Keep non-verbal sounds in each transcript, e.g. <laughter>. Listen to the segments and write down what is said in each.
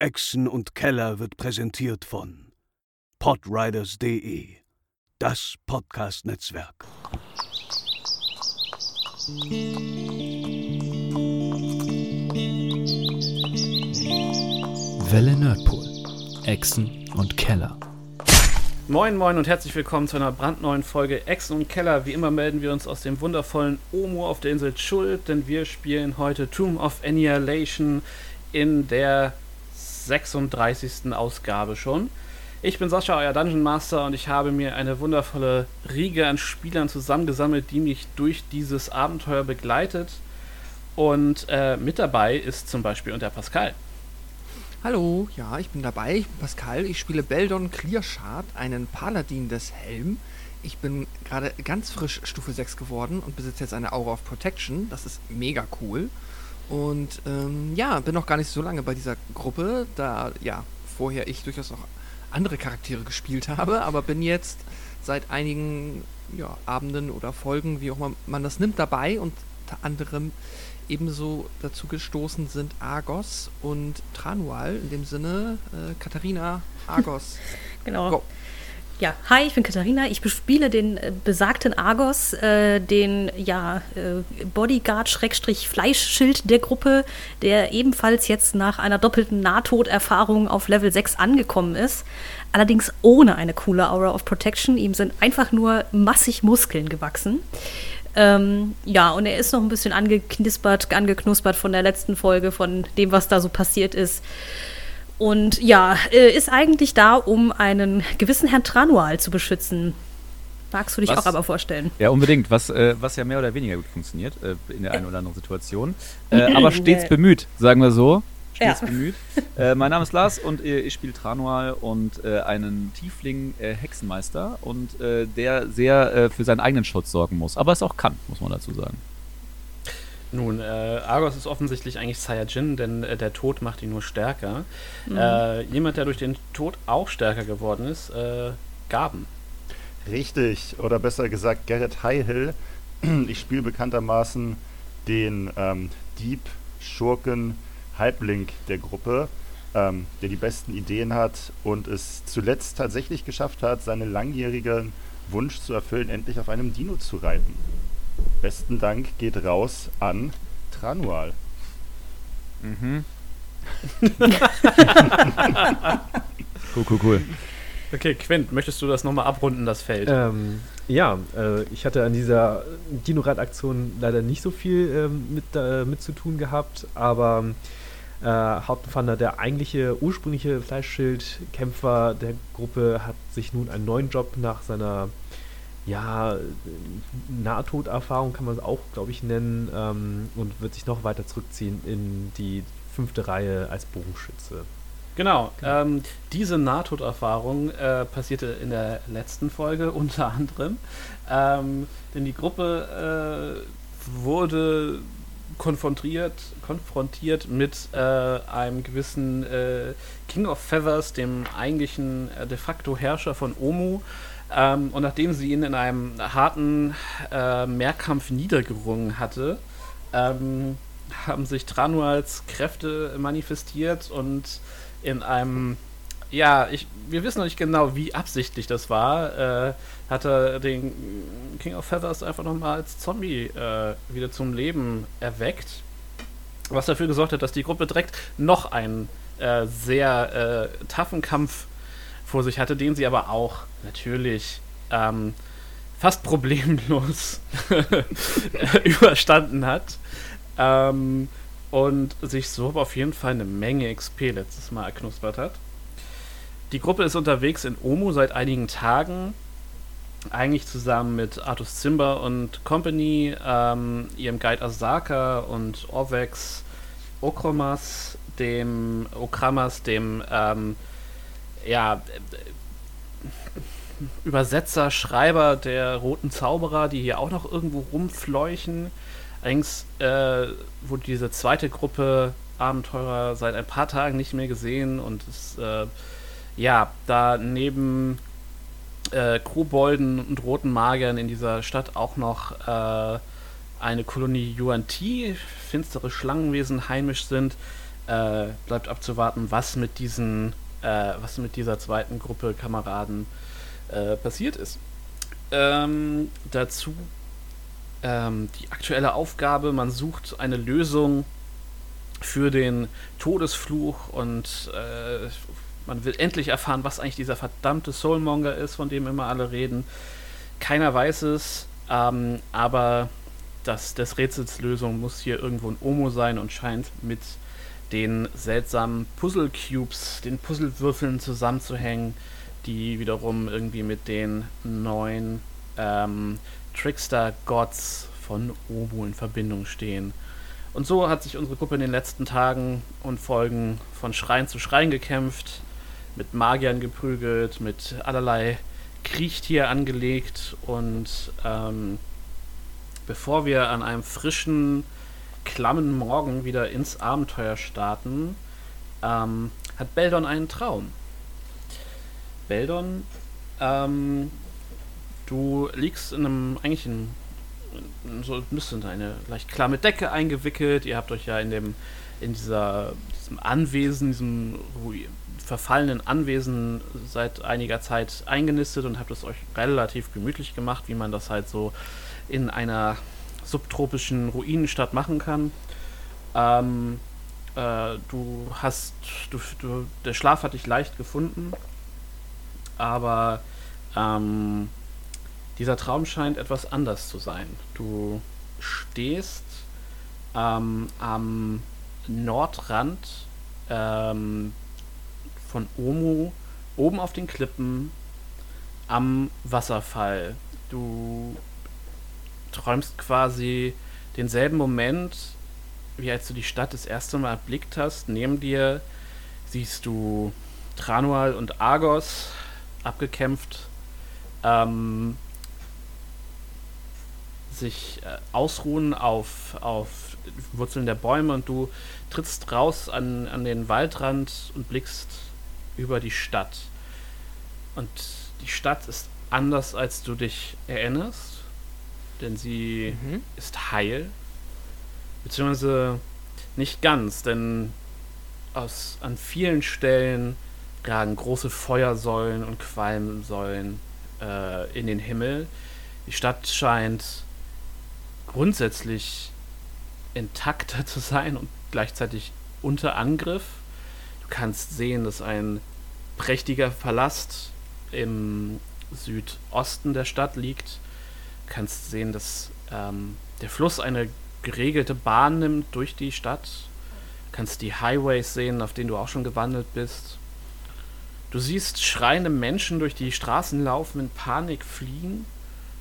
Echsen und Keller wird präsentiert von podriders.de, das Podcast-Netzwerk. Welle Nerdpool, Echsen und Keller. Moin, moin und herzlich willkommen zu einer brandneuen Folge Echsen und Keller. Wie immer melden wir uns aus dem wundervollen Omo auf der Insel Schuld, denn wir spielen heute Tomb of Annihilation in der 36. Ausgabe schon. Ich bin Sascha, euer Dungeon Master, und ich habe mir eine wundervolle Riege an Spielern zusammengesammelt, die mich durch dieses Abenteuer begleitet. Und äh, mit dabei ist zum Beispiel und der Pascal. Hallo, ja, ich bin dabei. Ich bin Pascal. Ich spiele Beldon Clearshard, einen Paladin des Helm. Ich bin gerade ganz frisch Stufe 6 geworden und besitze jetzt eine Aura of Protection. Das ist mega cool. Und ähm, ja, bin noch gar nicht so lange bei dieser Gruppe, da ja vorher ich durchaus noch andere Charaktere gespielt habe, aber bin jetzt seit einigen ja, Abenden oder Folgen, wie auch immer man das nimmt, dabei und unter anderem ebenso dazu gestoßen sind Argos und Tranual, in dem Sinne äh, Katharina Argos. <laughs> genau. Go. Ja, hi, ich bin Katharina. Ich bespiele den äh, besagten Argos, äh, den ja, äh, Bodyguard-Fleischschild der Gruppe, der ebenfalls jetzt nach einer doppelten Nahtoderfahrung auf Level 6 angekommen ist. Allerdings ohne eine coole Aura of Protection. Ihm sind einfach nur massig Muskeln gewachsen. Ähm, ja, und er ist noch ein bisschen angeknispert, angeknuspert von der letzten Folge, von dem, was da so passiert ist. Und ja, äh, ist eigentlich da, um einen gewissen Herrn Tranual zu beschützen. Magst du dich was, auch aber vorstellen? Ja, unbedingt. Was, äh, was ja mehr oder weniger gut funktioniert äh, in der einen oder anderen Situation. Äh, <laughs> aber stets bemüht, sagen wir so. Stets ja. bemüht. Äh, mein Name ist Lars und äh, ich spiele Tranual und einen Tiefling Hexenmeister und der sehr für seinen eigenen Schutz sorgen muss. Aber es auch kann, muss man dazu sagen. Nun, äh, Argos ist offensichtlich eigentlich Saiyajin, denn äh, der Tod macht ihn nur stärker. Mhm. Äh, jemand, der durch den Tod auch stärker geworden ist, äh, Gaben. Richtig, oder besser gesagt Garrett Highhill. <clears throat> Ich spiele bekanntermaßen den ähm, Dieb, Schurken, Halbling der Gruppe, ähm, der die besten Ideen hat und es zuletzt tatsächlich geschafft hat, seinen langjährigen Wunsch zu erfüllen, endlich auf einem Dino zu reiten. Besten Dank geht raus an Tranual. Mhm. <laughs> cool, cool, cool. Okay, Quint, möchtest du das nochmal abrunden, das Feld? Ähm, ja, äh, ich hatte an dieser Dino-Rad-Aktion leider nicht so viel ähm, mit, äh, mit zu tun gehabt, aber äh, Hauptpfander, der eigentliche ursprüngliche Fleischschildkämpfer der Gruppe, hat sich nun einen neuen Job nach seiner ja, Nahtoderfahrung kann man es auch, glaube ich, nennen ähm, und wird sich noch weiter zurückziehen in die fünfte Reihe als Bogenschütze. Genau, genau. Ähm, diese Nahtoderfahrung äh, passierte in der letzten Folge <laughs> unter anderem, ähm, denn die Gruppe äh, wurde konfrontiert, konfrontiert mit äh, einem gewissen äh, King of Feathers, dem eigentlichen äh, de facto Herrscher von Omu, ähm, und nachdem sie ihn in einem harten äh, Mehrkampf niedergerungen hatte, ähm, haben sich Tranuals Kräfte manifestiert und in einem, ja, ich, wir wissen noch nicht genau, wie absichtlich das war, äh, hat er den King of Feathers einfach nochmal als Zombie äh, wieder zum Leben erweckt. Was dafür gesorgt hat, dass die Gruppe direkt noch einen äh, sehr äh, toughen Kampf vor sich hatte, den sie aber auch natürlich ähm, fast problemlos <laughs> überstanden hat. Ähm, und sich so auf jeden Fall eine Menge XP letztes Mal erknuspert hat. Die Gruppe ist unterwegs in Omu seit einigen Tagen. Eigentlich zusammen mit Artus Zimber und Company, ähm, ihrem Guide Asaka und Orvex Okromas, dem Okramas, dem ähm, ja, Übersetzer, Schreiber der Roten Zauberer, die hier auch noch irgendwo rumfleuchen. Allerdings äh, wurde diese zweite Gruppe Abenteurer seit ein paar Tagen nicht mehr gesehen und es, äh, ja, da neben äh, Kobolden und roten Magiern in dieser Stadt auch noch äh, eine Kolonie Yuan Ti, finstere Schlangenwesen heimisch sind, Äh, bleibt abzuwarten, was mit diesen, äh, was mit dieser zweiten Gruppe Kameraden äh, passiert ist. Ähm, dazu ähm, die aktuelle Aufgabe, man sucht eine Lösung für den Todesfluch und äh, man will endlich erfahren, was eigentlich dieser verdammte Soulmonger ist, von dem immer alle reden. Keiner weiß es, ähm, aber das, des Rätsels muss hier irgendwo ein Omo sein und scheint mit den seltsamen Puzzle-Cubes, den Puzzlewürfeln zusammenzuhängen, die wiederum irgendwie mit den neuen ähm, Trickster-Gods von Omo in Verbindung stehen. Und so hat sich unsere Gruppe in den letzten Tagen und Folgen von Schrein zu Schrein gekämpft, mit Magiern geprügelt, mit allerlei Kriechtier angelegt und ähm, bevor wir an einem frischen, klammen Morgen wieder ins Abenteuer starten, ähm, hat Beldon einen Traum. Beldon, ähm, du liegst in einem, eigentlich in, in so ein bisschen eine leicht klamme Decke eingewickelt. Ihr habt euch ja in dem, in dieser, diesem Anwesen, diesem verfallenen Anwesen seit einiger Zeit eingenistet und habt es euch relativ gemütlich gemacht, wie man das halt so in einer subtropischen Ruinenstadt machen kann. Ähm, äh, du hast, du, du, der Schlaf hat dich leicht gefunden, aber ähm, dieser Traum scheint etwas anders zu sein. Du stehst ähm, am Nordrand ähm, von Omu, oben auf den Klippen, am Wasserfall. Du träumst quasi denselben Moment, wie als du die Stadt das erste Mal erblickt hast. Neben dir siehst du Tranual und Argos abgekämpft, ähm, sich äh, ausruhen auf, auf Wurzeln der Bäume und du trittst raus an, an den Waldrand und blickst über die Stadt. Und die Stadt ist anders, als du dich erinnerst denn sie mhm. ist heil. Beziehungsweise nicht ganz, denn aus, an vielen Stellen ragen große Feuersäulen und Qualmsäulen äh, in den Himmel. Die Stadt scheint grundsätzlich intakter <laughs> zu sein und gleichzeitig unter Angriff. Du kannst sehen, dass ein prächtiger Palast im Südosten der Stadt liegt, kannst sehen, dass ähm, der Fluss eine geregelte Bahn nimmt durch die Stadt. Kannst die Highways sehen, auf denen du auch schon gewandelt bist. Du siehst schreiende Menschen durch die Straßen laufen, in Panik fliehen.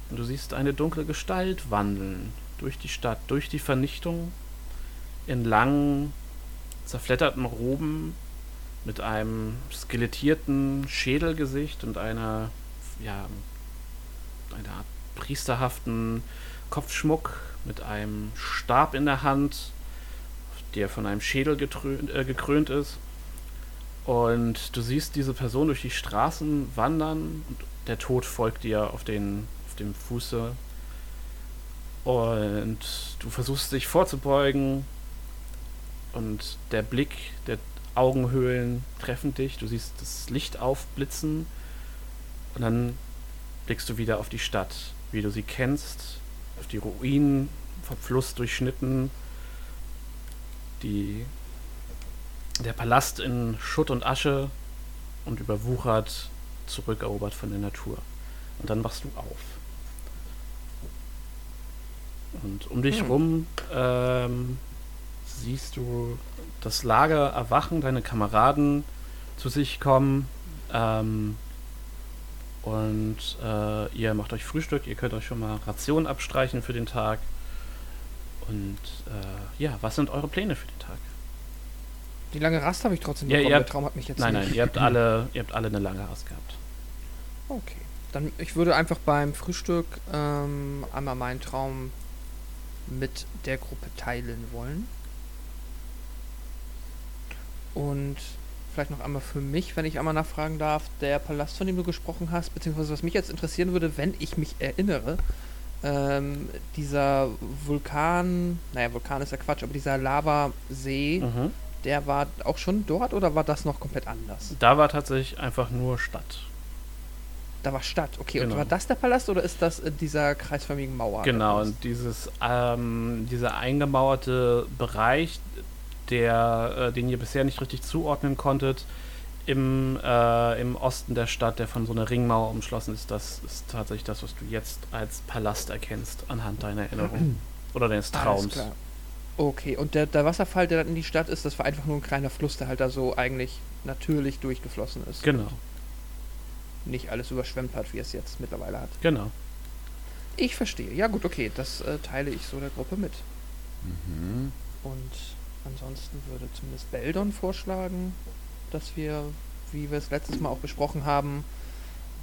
Und du siehst eine dunkle Gestalt wandeln durch die Stadt, durch die Vernichtung, in langen, zerfledderten Roben mit einem skelettierten Schädelgesicht und einer, ja, einer Art priesterhaften Kopfschmuck mit einem Stab in der Hand, der von einem Schädel äh, gekrönt ist. Und du siehst diese Person durch die Straßen wandern und der Tod folgt dir auf, den, auf dem Fuße. Und du versuchst dich vorzubeugen und der Blick der Augenhöhlen treffen dich. Du siehst das Licht aufblitzen und dann blickst du wieder auf die Stadt wie du sie kennst, auf die Ruinen vom Fluss durchschnitten, die, der Palast in Schutt und Asche und überwuchert, zurückerobert von der Natur. Und dann wachst du auf. Und um dich hm. rum ähm, siehst du das Lager erwachen, deine Kameraden zu sich kommen. Ähm, und äh, ihr macht euch Frühstück, ihr könnt euch schon mal Rationen abstreichen für den Tag. Und äh, ja, was sind eure Pläne für den Tag? Die lange Rast habe ich trotzdem ja, bekommen. Habt, Der Traum hat mich jetzt Nein, nicht. nein, ihr habt alle, <laughs> ihr habt alle eine lange Rast gehabt. Okay. Dann ich würde einfach beim Frühstück ähm, einmal meinen Traum mit der Gruppe teilen wollen. Und vielleicht noch einmal für mich, wenn ich einmal nachfragen darf, der Palast, von dem du gesprochen hast, beziehungsweise was mich jetzt interessieren würde, wenn ich mich erinnere, ähm, dieser Vulkan, naja, Vulkan ist ja Quatsch, aber dieser Lavasee, mhm. der war auch schon dort oder war das noch komplett anders? Da war tatsächlich einfach nur Stadt. Da war Stadt, okay. Genau. Und war das der Palast oder ist das in dieser kreisförmigen Mauer? Genau, und dieses, ähm, dieser eingemauerte Bereich, der, äh, den ihr bisher nicht richtig zuordnen konntet, im, äh, im Osten der Stadt, der von so einer Ringmauer umschlossen ist, das ist tatsächlich das, was du jetzt als Palast erkennst, anhand deiner Erinnerung. Oder deines Alles Traums. klar. Okay, und der, der Wasserfall, der dann in die Stadt ist, das war einfach nur ein kleiner Fluss, der halt da so eigentlich natürlich durchgeflossen ist. Genau, Nicht alles überschwemmt hat, wie es jetzt mittlerweile hat. genau. Ich verstehe. Ja gut, okay, das äh, teile ich so der Gruppe mit. Mhm. Und ansonsten würde zumindest Beldon vorschlagen, dass wir, wie wir es letztes Mal auch besprochen haben,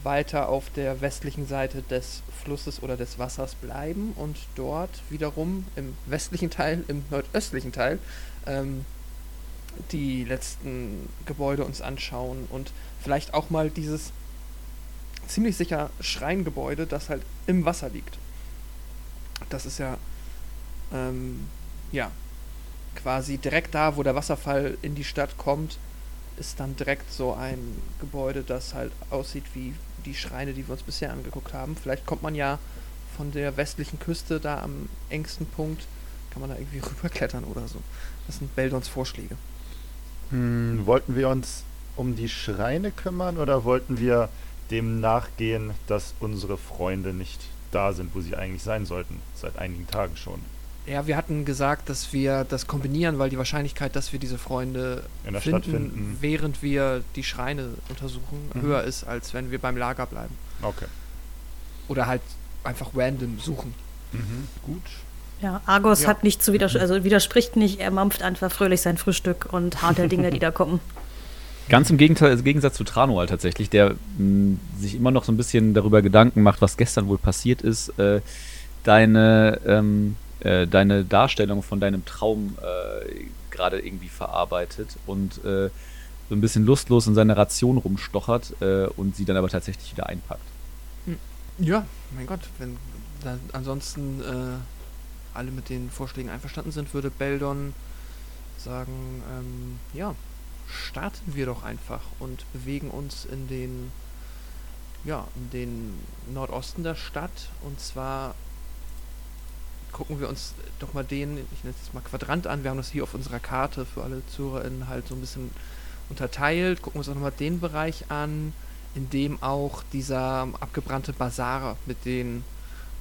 weiter auf der westlichen Seite des Flusses oder des Wassers bleiben und dort wiederum im westlichen Teil, im nordöstlichen Teil, ähm, die letzten Gebäude uns anschauen und vielleicht auch mal dieses ziemlich sicher Schreingebäude, das halt im Wasser liegt. Das ist ja, ähm, ja, quasi direkt da, wo der Wasserfall in die Stadt kommt, ist dann direkt so ein Gebäude, das halt aussieht wie die Schreine, die wir uns bisher angeguckt haben. Vielleicht kommt man ja von der westlichen Küste da am engsten Punkt, kann man da irgendwie <laughs> rüberklettern oder so. Das sind Beldons Vorschläge. Hm, wollten wir uns um die Schreine kümmern oder wollten wir dem nachgehen, dass unsere Freunde nicht da sind, wo sie eigentlich sein sollten, seit einigen Tagen schon? Ja, wir hatten gesagt, dass wir das kombinieren, weil die Wahrscheinlichkeit, dass wir diese Freunde In der finden, Stadt finden. während wir die Schreine untersuchen, Mhm. höher ist, als wenn wir beim Lager bleiben. Okay. Oder halt einfach random suchen. Mhm. Gut. Ja, Argos Ja. hat nicht zu widers also widerspricht nicht, er mampft einfach fröhlich sein Frühstück und hart der Dinge, die da kommen. <laughs> Ganz im Gegenteil, also im Gegensatz zu Tranual tatsächlich, der mh, sich immer noch so ein bisschen darüber Gedanken macht, was gestern wohl passiert ist. Äh, deine, ähm, äh, deine Darstellung von deinem Traum äh, gerade irgendwie verarbeitet und äh, so ein bisschen lustlos in seine Ration rumstochert äh, und sie dann aber tatsächlich wieder einpackt. Ja, mein Gott, wenn ansonsten äh, alle mit den Vorschlägen einverstanden sind, würde Beldon sagen, ähm, ja, starten wir doch einfach und bewegen uns in den, ja, in den Nordosten der Stadt und zwar gucken wir uns doch mal den, ich nenne es jetzt mal Quadrant an, wir haben das hier auf unserer Karte für alle ZuhörerInnen halt so ein bisschen unterteilt, gucken wir uns auch nochmal den Bereich an, in dem auch dieser abgebrannte Basar mit den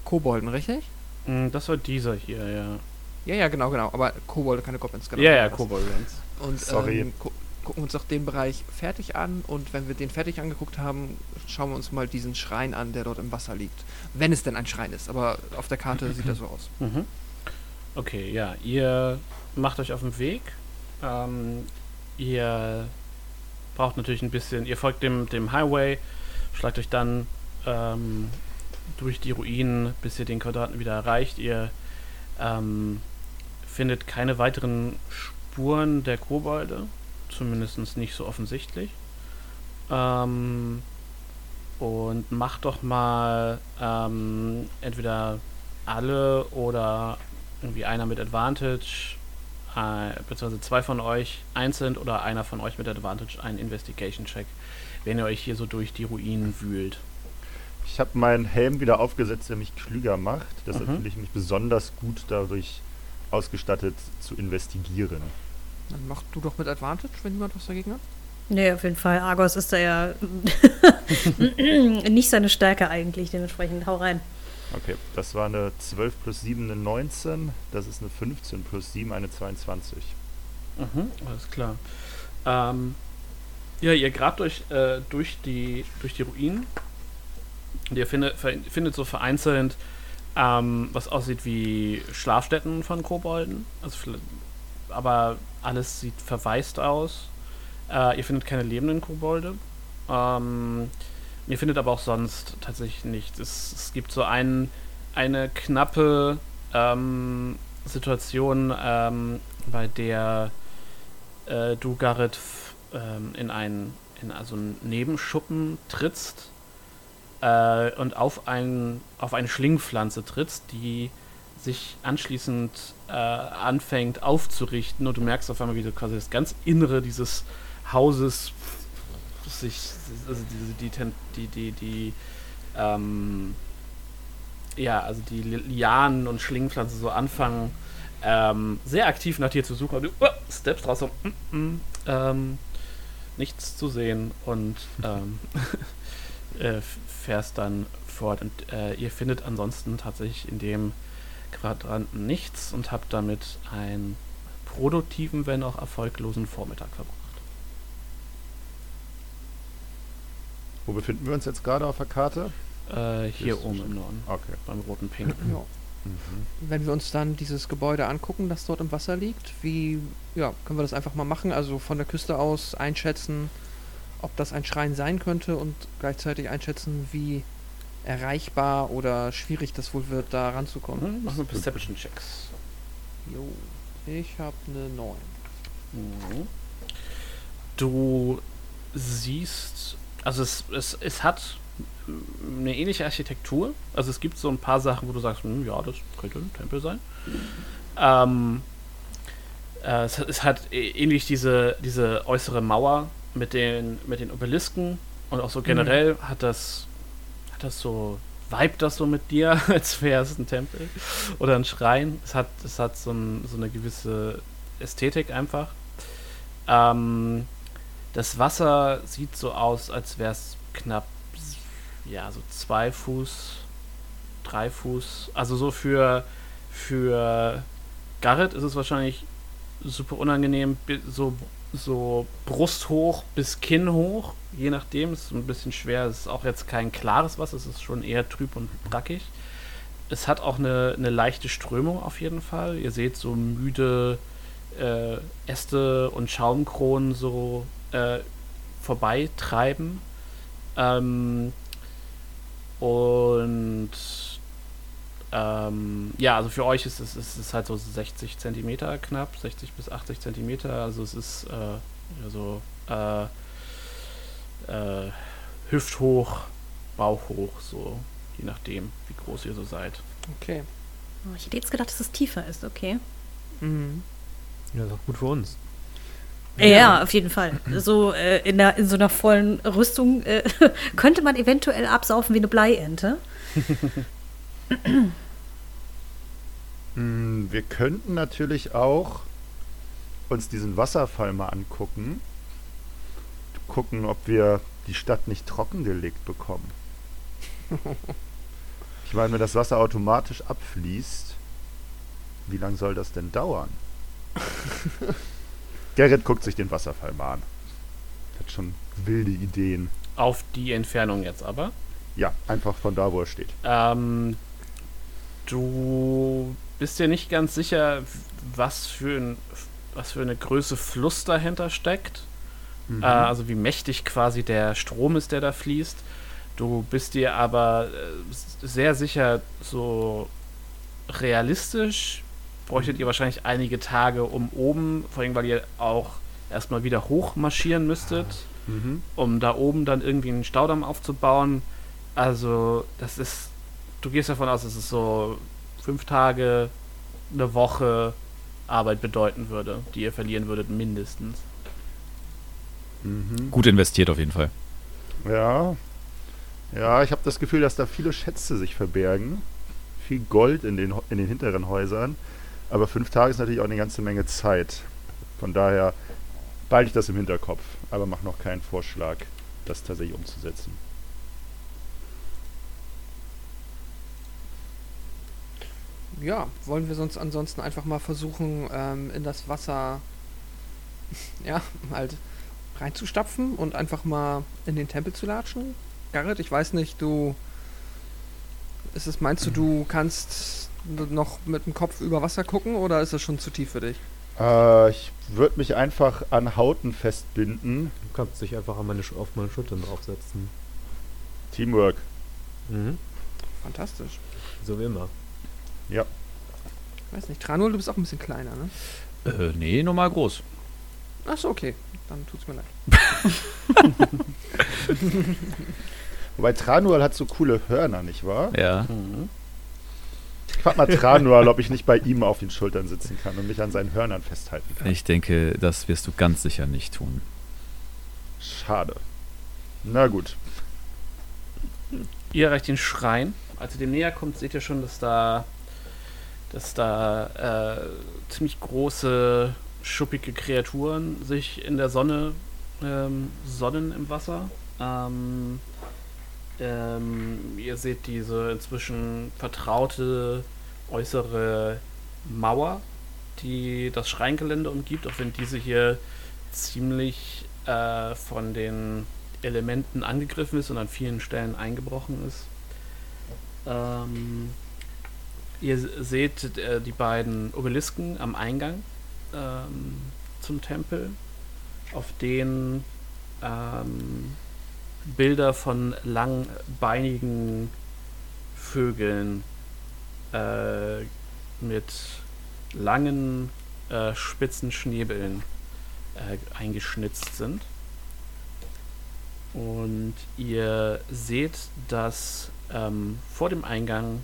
Kobolden, richtig? Mm, Das war dieser hier, ja. Ja, ja, genau, genau. Aber Kobolde, keine Goblins, genau. ja, ja, Das. Kobolds. Und Sorry. Ähm, gucken uns doch den Bereich fertig an und wenn wir den fertig angeguckt haben, schauen wir uns mal diesen Schrein an, der dort im Wasser liegt. Wenn es denn ein Schrein ist, aber auf der Karte <clears throat> sieht das so aus. Mhm. Okay, ja, ihr macht euch auf den Weg. Ähm, ihr braucht natürlich ein bisschen, ihr folgt dem, dem Highway, schlagt euch dann ähm, durch die Ruinen, bis ihr den Quadraten wieder erreicht. Ihr ähm, findet keine weiteren Spuren der Kobolde, zumindest nicht so offensichtlich. Ähm, und macht doch mal ähm, entweder alle oder irgendwie einer mit Advantage, äh, beziehungsweise zwei von euch einzeln oder einer von euch mit Advantage einen Investigation-Check, wenn ihr euch hier so durch die Ruinen wühlt. Ich habe meinen Helm wieder aufgesetzt, der mich klüger macht. Deshalb Mhm. fühle ich mich besonders gut dadurch ausgestattet zu investigieren. Dann mach du doch mit Advantage, wenn niemand was dagegen hat. Nee, auf jeden Fall. Argos ist da ja <laughs> nicht seine Stärke eigentlich, dementsprechend hau rein. Okay, das war eine 12 plus 7, eine 19. Das ist eine 15 plus 7, eine 22. Mhm, alles klar. Ähm, ja, ihr grabt euch äh, durch, die, durch die Ruinen. Und ihr findet, findet so vereinzelt, ähm, was aussieht wie Schlafstätten von Kobolden. Also, aber alles sieht verwaist aus. Äh, ihr findet keine lebenden Kobolde. Ähm, ihr findet aber auch sonst tatsächlich nichts. Es, es gibt so ein, eine knappe ähm, Situation, ähm, bei der äh, du, Garrett, ähm, in einen, in also einen Nebenschuppen trittst äh, und auf, ein, auf eine Schlingpflanze trittst, die sich anschließend äh, anfängt aufzurichten und du merkst auf einmal, wie du quasi das ganz Innere dieses Hauses sich, also die, die, die, die, ähm, ja, also die Lianen und Schlingpflanzen so anfangen, ähm, sehr aktiv nach dir zu suchen. Und du uh, steppst raus und mm, mm, ähm, nichts zu sehen und ähm, <laughs> äh, fährst dann fort. Und äh, ihr findet ansonsten tatsächlich in dem Quadranten nichts und habt damit einen produktiven, wenn auch erfolglosen Vormittag verbracht. Wo befinden wir uns jetzt gerade auf der Karte? Äh, hier oben im Norden. Okay. Beim roten Pink. <clears throat> Ja. Mhm. Wenn wir uns dann dieses Gebäude angucken, das dort im Wasser liegt, wie ja, können wir das einfach mal machen? Also von der Küste aus einschätzen, ob das ein Schrein sein könnte und gleichzeitig einschätzen, wie erreichbar oder schwierig das wohl wird, da ranzukommen. Mhm, mach so Perception Checks. Jo, ich habe eine 9. Mhm. Du siehst, also es, es, es hat eine ähnliche Architektur. Also es gibt so ein paar Sachen, wo du sagst, hm, ja, das könnte ein Tempel sein. Ähm, äh, es, es, hat ähnlich diese, diese äußere Mauer mit den, mit den Obelisken und auch so generell mhm. hat das hat das so Vibe das so mit dir, <laughs> als wäre es ein Tempel oder ein Schrein. Es hat, es hat so, ein, so eine gewisse Ästhetik einfach. Ähm, das Wasser sieht so aus, als wäre es knapp ja, so zwei Fuß, drei Fuß. Also so für, für Garrett ist es wahrscheinlich super unangenehm, so, so brusthoch bis Kinn hoch, je nachdem. Ist ein bisschen schwer. Es ist auch jetzt kein klares Wasser, es ist schon eher trüb und brackig. Es hat auch eine, eine leichte Strömung auf jeden Fall. Ihr seht so müde äh, Äste und Schaumkronen so äh, vorbeitreiben. Ähm, und ähm, ja, also für euch ist es, ist es halt so 60 Zentimeter knapp, 60 bis 80 Zentimeter. Also es ist äh, so äh, äh, hüfthoch, bauchhoch, so je nachdem, wie groß ihr so seid. Okay. Oh, ich hätte jetzt gedacht, dass es tiefer ist, okay. Mhm. Ja, ist auch gut für uns. Ja, ja, auf jeden Fall. <laughs> So äh, in, der, in so einer vollen Rüstung äh, <laughs> könnte man eventuell absaufen wie eine Bleiente. <laughs> Hm, <clears throat> wir könnten natürlich auch uns diesen Wasserfall mal angucken. Gucken, ob wir die Stadt nicht trockengelegt bekommen. <laughs> Ich meine, wenn das Wasser automatisch abfließt, wie lange soll das denn dauern? <laughs> Gerrit guckt sich den Wasserfall mal an. Hat schon wilde Ideen. Auf die Entfernung jetzt aber? Ja, einfach von da, wo er steht. Ähm, du bist dir nicht ganz sicher, was für, ein, was für eine Größe Fluss dahinter steckt. Mhm. Äh, also wie mächtig quasi der Strom ist, der da fließt. Du bist dir aber äh, sehr sicher, so realistisch bräuchtet ihr wahrscheinlich einige Tage um oben, vor allem weil ihr auch erstmal wieder hoch marschieren müsstet, mhm. um da oben dann irgendwie einen Staudamm aufzubauen. Also, das ist, du gehst davon aus, dass es so fünf Tage, eine Woche Arbeit bedeuten würde, die ihr verlieren würdet, mindestens. Mhm. Gut investiert auf jeden Fall. Ja. Ja, ich habe das Gefühl, dass da viele Schätze sich verbergen. Viel Gold in den, in den hinteren Häusern. Aber fünf Tage ist natürlich auch eine ganze Menge Zeit. Von daher behalte ich das im Hinterkopf, aber mache noch keinen Vorschlag, das tatsächlich umzusetzen. Ja, wollen wir sonst ansonsten einfach mal versuchen, ähm, in das Wasser <laughs> ja, halt reinzustapfen und einfach mal in den Tempel zu latschen? Garrett, ich weiß nicht, du. Ist es, meinst du, du kannst noch mit dem Kopf über Wasser gucken oder ist das schon zu tief für dich? Äh, ich würde mich einfach an Hauten festbinden. Du kannst dich einfach meine, auf meine Schultern draufsetzen. Teamwork. Mhm. Fantastisch. So wie immer. Ja. Ich weiß nicht, Tranul, du bist auch ein bisschen kleiner, ne? Äh, nee, normal groß. Achso, okay. Dann tut's mir leid. <laughs> Wobei Tranual hat so coole Hörner, nicht wahr? Ja. Mhm. frag mal Tranual, ob ich nicht bei ihm auf den Schultern sitzen kann und mich an seinen Hörnern festhalten kann. Ich denke, das wirst du ganz sicher nicht tun. Schade. Na gut. Ihr erreicht den Schrein. Als ihr dem näher kommt, seht ihr schon, dass da, dass da äh, ziemlich große, schuppige Kreaturen sich in der Sonne ähm, sonnen im Wasser. Ähm, ähm, ihr seht diese inzwischen vertraute äußere Mauer, die das Schreingelände umgibt, auch wenn diese hier ziemlich äh, von den Elementen angegriffen ist und an vielen Stellen eingebrochen ist. Ähm, ihr seht äh, die beiden Obelisken am Eingang ähm, zum Tempel, auf denen ähm, Bilder von langbeinigen Vögeln äh, mit langen, äh, spitzen Schnäbeln äh, eingeschnitzt sind. Und ihr seht, dass ähm, vor dem Eingang,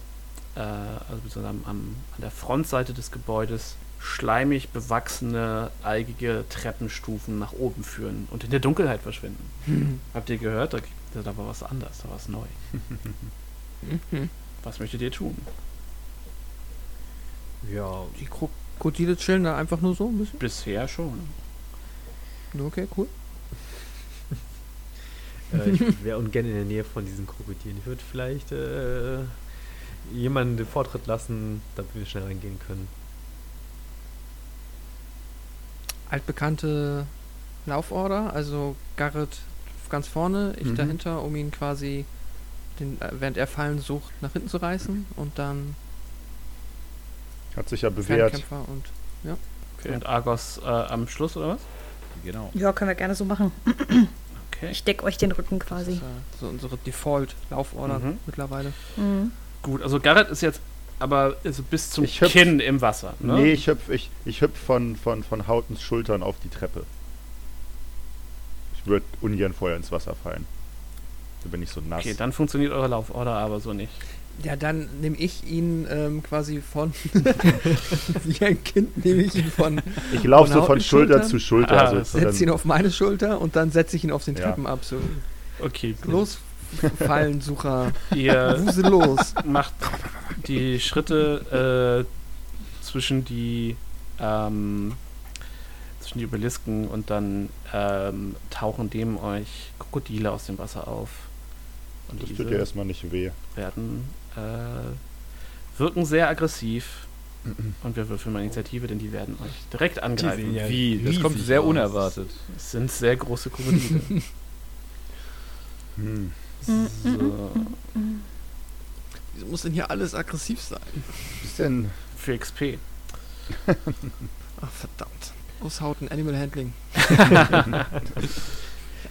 äh, also beziehungsweise am, am, an der Frontseite des Gebäudes, schleimig bewachsene, algige Treppenstufen nach oben führen und in der Dunkelheit verschwinden. Hm. Habt ihr gehört? Da, da war was anders, da war was neu. Mhm. Was möchtet ihr tun? Ja, Die Krokodile chillen da einfach nur so ein bisschen. Bisher schon. Okay, cool. äh, ich <laughs> wäre ungern in der Nähe von diesen Krokodilen. Ich würde vielleicht äh, jemanden den Vortritt lassen, damit wir schnell reingehen können. Altbekannte Lauforder, also Garrett ganz vorne, ich Mhm. dahinter, um ihn quasi, den, äh, während er Fallen sucht, nach hinten zu reißen und dann Hat sich ja bewährt. Fernkämpfer und Okay. Und Argos äh, am Schluss, oder was? Genau. Ja, können wir gerne so machen. Okay. Ich deck euch den Rücken das quasi. ist äh, so unsere Default-Lauforder Mhm. mittlerweile. Mhm. Gut, also Garrett ist jetzt aber also bis zum Ich hüpf- Kinn im Wasser. Ne? Nee, ich hüpf, ich, ich hüpf von, von, von Hautens Schultern auf die Treppe. Ich würde ungern vorher ins Wasser fallen. Da bin ich so nass. Okay, dann funktioniert eure Lauforder aber so nicht. Ja, dann nehme ich ihn ähm, quasi von, <laughs> wie ein Kind nehme ich ihn von, ich laufe so von Schulter zu Schulter. Ah, also setze ihn auf meine Schulter und dann setze ich ihn auf den Ja. Treppen ab. So, Okay, gut. <laughs> Fallensucher, Ihr <laughs> los. macht die Schritte äh, zwischen die ähm, zwischen die Obelisken und dann ähm, tauchen dem euch Krokodile aus dem Wasser auf. Und das tut ja erstmal nicht weh. werden äh, wirken sehr aggressiv. Und wir würfeln mal Initiative, denn die werden euch direkt angreifen. ja Wie? Das kommt sehr unerwartet. Es sind sehr große Krokodile. <laughs> Hm. So, Wieso muss denn hier alles aggressiv sein? Ist denn für XP. Ach, verdammt. Aushauten, Animal Handling. <laughs>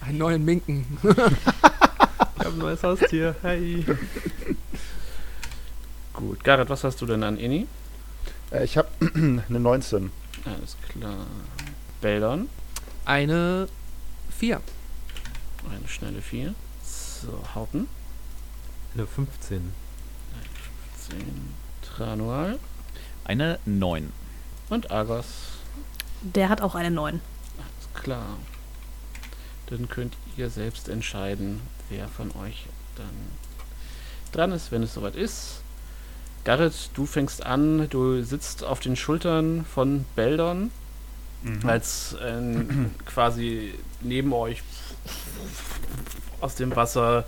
Einen neuen Minken. Ich habe ein neues Haustier. Hi. Gut, Garrett, was hast du denn an Inni? Äh, ich habe <clears throat> eine 19. Alles klar. Beldon, Eine 4. eine schnelle 4. So, Hauten, Eine 15. 10. Tranual Eine 9. und Argos. Der hat auch eine 9. Alles klar. Dann könnt ihr selbst entscheiden, wer von euch dann dran ist, wenn es soweit ist. Garrett, du fängst an, du sitzt auf den Schultern von Beldon, als ähm, <clears throat> quasi neben euch aus dem Wasser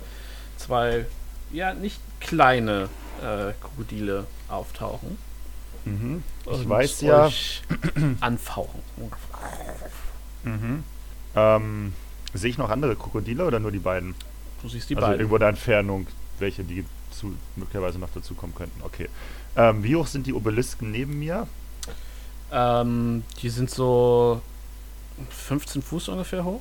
zwei, ja, nicht kleine äh, Krokodile auftauchen. Mhm. Ich weiß ja. <clears throat> anfauchen. Mhm. Ähm, sehe ich noch andere Krokodile oder nur die beiden? Du siehst die also beiden. irgendwo in der Entfernung, welche die zu, möglicherweise noch dazu kommen könnten. Okay. Ähm, wie hoch sind die Obelisken neben mir? Ähm, die sind so 15 Fuß ungefähr hoch.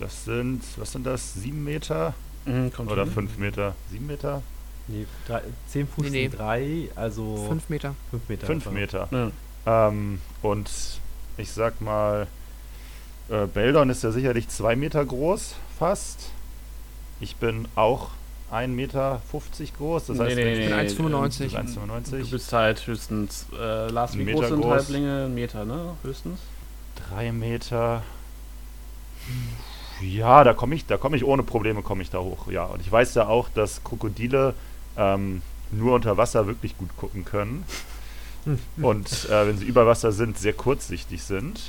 Das sind, was sind das? Sieben Meter? Mhm, Oder hin. fünf Meter? Sieben Meter? Nee, drei, 10 Fuß Nee, nee. sind 3, also 5 Meter. 5 Meter. Fünf einfach. Meter. Ja. Ähm, und ich sag mal, äh, Beldon ist ja sicherlich zwei Meter groß, fast. Ich bin auch 1,50 Meter groß. Das Nee, heißt, nee, ich nee. 1,95. Ich bin 1,95. Du bist halt höchstens, äh, Lars, wie groß sind groß. Halblinge? Ein Meter, ne? Höchstens. Drei Meter. Ja, da komme ich, da komme ich ohne Probleme komme ich da hoch. Ja, und ich weiß ja auch, dass Krokodile ähm, nur unter Wasser wirklich gut gucken können <laughs> und äh, wenn sie über Wasser sind, sehr kurzsichtig sind.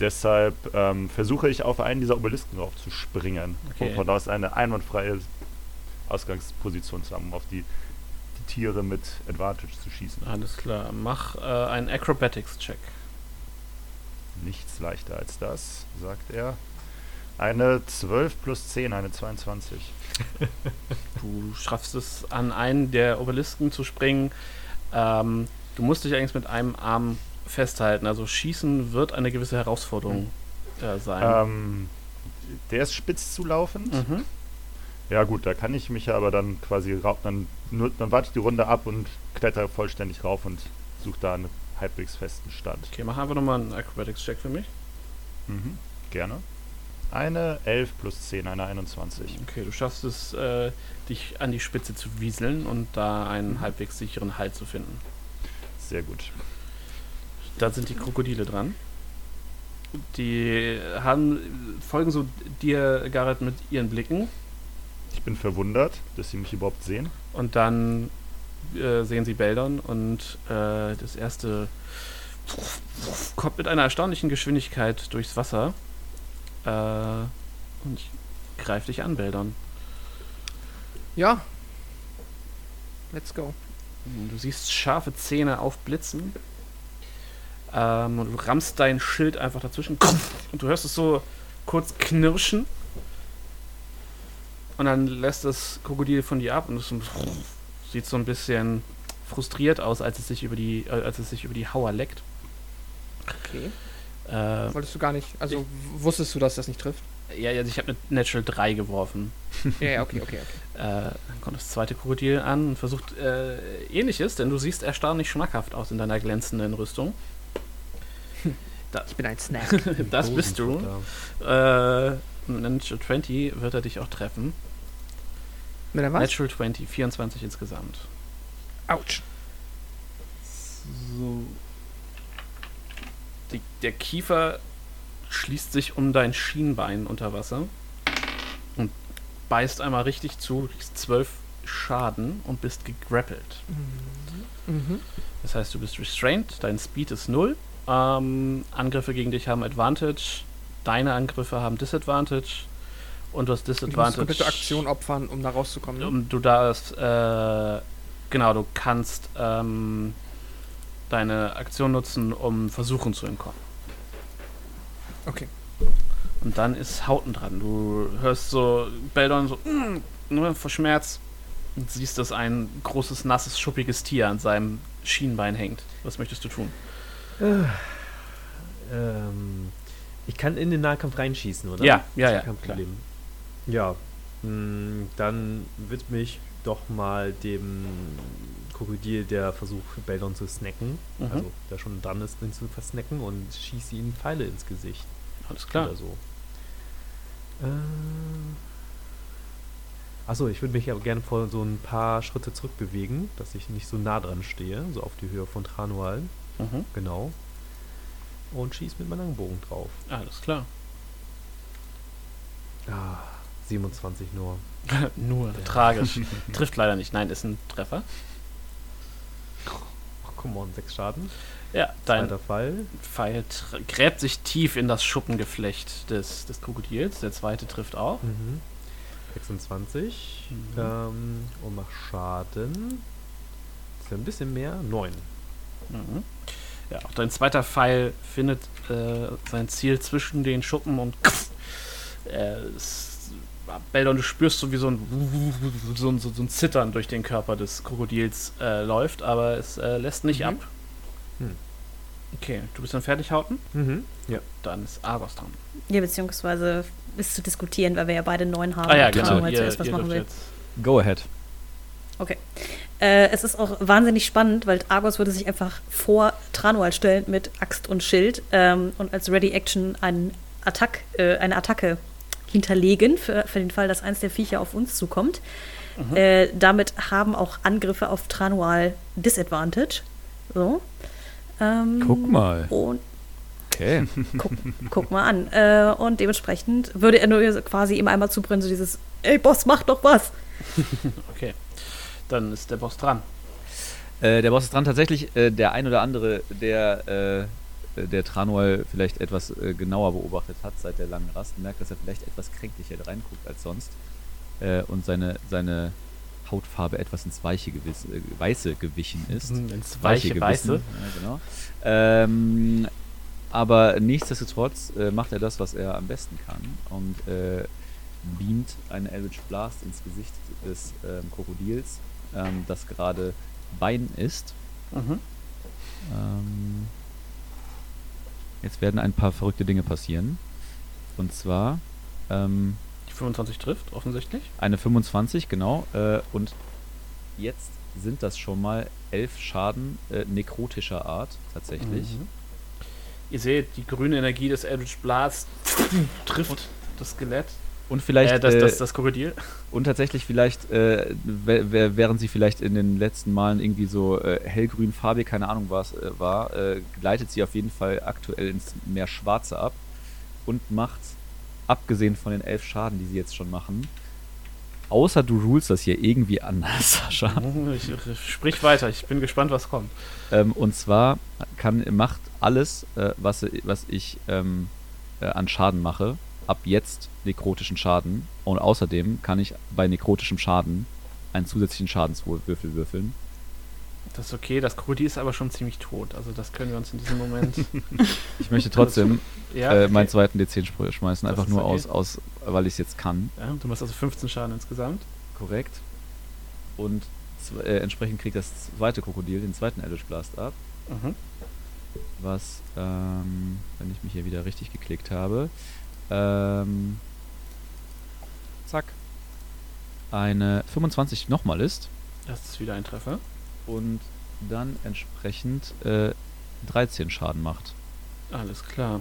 Deshalb ähm, versuche ich auf einen dieser Obelisken drauf zu springen, Okay. um von da aus eine einwandfreie Ausgangsposition zu haben, um auf die, die Tiere mit Advantage zu schießen. Alles klar. Mach äh, einen Acrobatics-Check. Nichts leichter als das, sagt er. Eine 12 plus 10, eine 22. <laughs> Du schaffst es, an einen der Obelisken zu springen. Ähm, du musst dich allerdings mit einem Arm festhalten. Also Schießen wird eine gewisse Herausforderung äh, sein. Ähm, der ist spitz zulaufend. Mhm. Ja gut, da kann ich mich ja aber dann quasi rauf, dann, nur, dann warte ich die Runde ab und kletter vollständig rauf und suche da einen halbwegs festen Stand. Okay, mach einfach nochmal einen Acrobatics-Check für mich. Mhm, gerne. Eine 11 plus 10, eine 21. Okay, du schaffst es, äh, dich an die Spitze zu wieseln und da einen halbwegs sicheren Halt zu finden. Sehr gut. Da sind die Krokodile dran. Die haben, folgen so dir, Garrett, mit ihren Blicken. Ich bin verwundert, dass sie mich überhaupt sehen. Und dann äh, sehen sie Beldon und äh, das erste kommt mit einer erstaunlichen Geschwindigkeit durchs Wasser. Äh, und ich greife dich an, Beldon. Ja. Let's go. Du siehst scharfe Zähne aufblitzen. Ähm, und du rammst dein Schild einfach dazwischen. Und du hörst es so kurz knirschen. Und dann lässt das Krokodil von dir ab und es sieht so ein bisschen frustriert aus, als es sich über die, äh, als es sich über die Hauer leckt. Okay. Äh, Wolltest du gar nicht, also w- wusstest du, dass das nicht trifft? ja, also ich habe eine Natural 3 geworfen. <laughs> Ja, ja, okay, okay, okay. <laughs> Äh, dann kommt das zweite Krokodil an und versucht äh, ähnliches, denn du siehst erstaunlich schmackhaft aus in deiner glänzenden Rüstung. <laughs> Ich bin ein Snack. Das bist du. Äh, mit Natural 20 wird er dich auch treffen. Mit der was? Natural 20, 24 insgesamt. Autsch. So. Die, der Kiefer schließt sich um dein Schienbein unter Wasser und beißt einmal richtig zu. Du kriegst 12 Schaden und bist gegrappelt. Mhm. Das heißt, du bist restrained, dein Speed ist 0. Ähm, Angriffe gegen dich haben Advantage, deine Angriffe haben Disadvantage und du hast Du musst Disadvantage. komplette Aktion opfern, um da rauszukommen. Ne? Du darfst, äh, genau, du kannst ähm, deine Aktion nutzen, um versuchen zu entkommen. Okay. Und dann ist Hauten dran. Du hörst so Beldon so, mm, nur vor Schmerz und siehst, dass ein großes, nasses, schuppiges Tier an seinem Schienbein hängt. Was möchtest du tun? Ähm, ich kann in den Nahkampf reinschießen, oder? Ja, ja, ja, Kein klar. Ja, mh, dann widme ich doch mal dem Krokodil, der versucht, Beldon zu snacken. Mhm. Also, der schon dran ist, ihn zu versnacken und schieße ihm Pfeile ins Gesicht. Alles klar. Oder so. Äh, Achso, ich würde mich aber gerne vor so ein paar Schritte zurückbewegen, dass ich nicht so nah dran stehe, so auf die Höhe von Tranual. Mhm. Genau. Und schieß mit meinem Langbogen drauf. Alles klar. Ah, 27 nur. <laughs> Nur tragisch. <laughs> Trifft leider nicht. Nein, ist ein Treffer. Come on, 6 Schaden. Ja, dein Zweiter Fall. Pfeil gräbt sich tief in das Schuppengeflecht des, des Krokodils. Der zweite trifft auch. Mhm. 26. Mhm. Ähm, und mach Schaden. Ist ja ein bisschen mehr. 9. Mhm. Ja, auch dein zweiter Pfeil findet äh, sein Ziel zwischen den Schuppen und äh, es, Beldon, du spürst so wie so ein, so, ein, so, ein Zittern durch den Körper des Krokodils äh, läuft, aber es äh, lässt nicht Mhm. ab. Hm. Okay, du bist dann fertig, Hauten? Mhm. Ja. Dann ist Argos dran. Ja, beziehungsweise ist zu diskutieren, weil wir ja beide neun haben. Ah ja, genau. Tranual Ihr, zuerst was ihr machen will. jetzt. Go ahead. Okay. Äh, es ist auch wahnsinnig spannend, weil Argos würde sich einfach vor Tranual stellen mit Axt und Schild ähm, und als Ready Action einen Attack, äh, eine Attacke hinterlegen, für, für den Fall, dass eins der Viecher auf uns zukommt. Äh, damit haben auch Angriffe auf Tranual Disadvantage. So. Ähm, Guck mal. Und Okay. <laughs> guck, guck mal an. Äh, und dementsprechend würde er nur quasi ihm einmal zubrennen, so dieses, ey Boss, mach doch was. <laughs> Okay. Dann ist der Boss dran. Äh, der Boss ist dran. Tatsächlich, äh, der ein oder andere, der, äh, der Tranual vielleicht etwas äh, genauer beobachtet hat seit der langen Rast, merkt, dass er vielleicht etwas kränklicher reinguckt als sonst. Äh, und seine, seine Hautfarbe etwas ins Weiche gewiss, äh, Weiße gewichen ist. Ins weiche gewissen. Weiße. Ja, genau. Ähm, aber nichtsdestotrotz äh, macht er das, was er am besten kann und äh, beamt einen Eldritch Blast ins Gesicht des ähm, Krokodils, ähm, das gerade Bein ist. Mhm. Ähm, jetzt werden ein paar verrückte Dinge passieren. Und zwar ähm, Die 25 trifft, offensichtlich. eine 25, genau. Äh, und jetzt sind das schon mal elf Schaden äh, nekrotischer Art, tatsächlich. Mhm. Ihr seht, die grüne Energie des Eldritch Blast <laughs> trifft das Skelett. Und vielleicht äh, das, äh, das, das Krokodil. Und tatsächlich vielleicht, äh, während sie vielleicht in den letzten Malen irgendwie so äh, hellgrün farbig, keine Ahnung was äh, war, äh, gleitet sie auf jeden Fall aktuell ins mehr Schwarze ab und macht, abgesehen von den elf Schaden, die sie jetzt schon machen, außer du rulst das hier irgendwie anders, <laughs> Sascha. Ich, ich, sprich weiter, ich bin gespannt, was kommt. Ähm, und zwar kann, macht alles, was, was ich ähm, äh, an Schaden mache, ab jetzt nekrotischen Schaden. Und außerdem kann ich bei nekrotischem Schaden einen zusätzlichen Schadenswürfel würfeln. Das ist okay, das Krokodil ist aber schon ziemlich tot. Also das können wir uns in diesem Moment. <laughs> <laughs> Ich möchte trotzdem ja, äh, okay. meinen zweiten D10 spr- schmeißen, einfach nur okay. aus, aus, weil ich es jetzt kann. ja, du machst also 15 Schaden insgesamt. Korrekt. Und äh, entsprechend kriegt das zweite Krokodil den zweiten Eldritch Blast ab. Mhm. was, ähm, wenn ich mich hier wieder richtig geklickt habe, ähm, zack, eine 25 nochmal ist Das ist wieder ein Treffer. und dann entsprechend äh, 13 Schaden macht. Alles klar.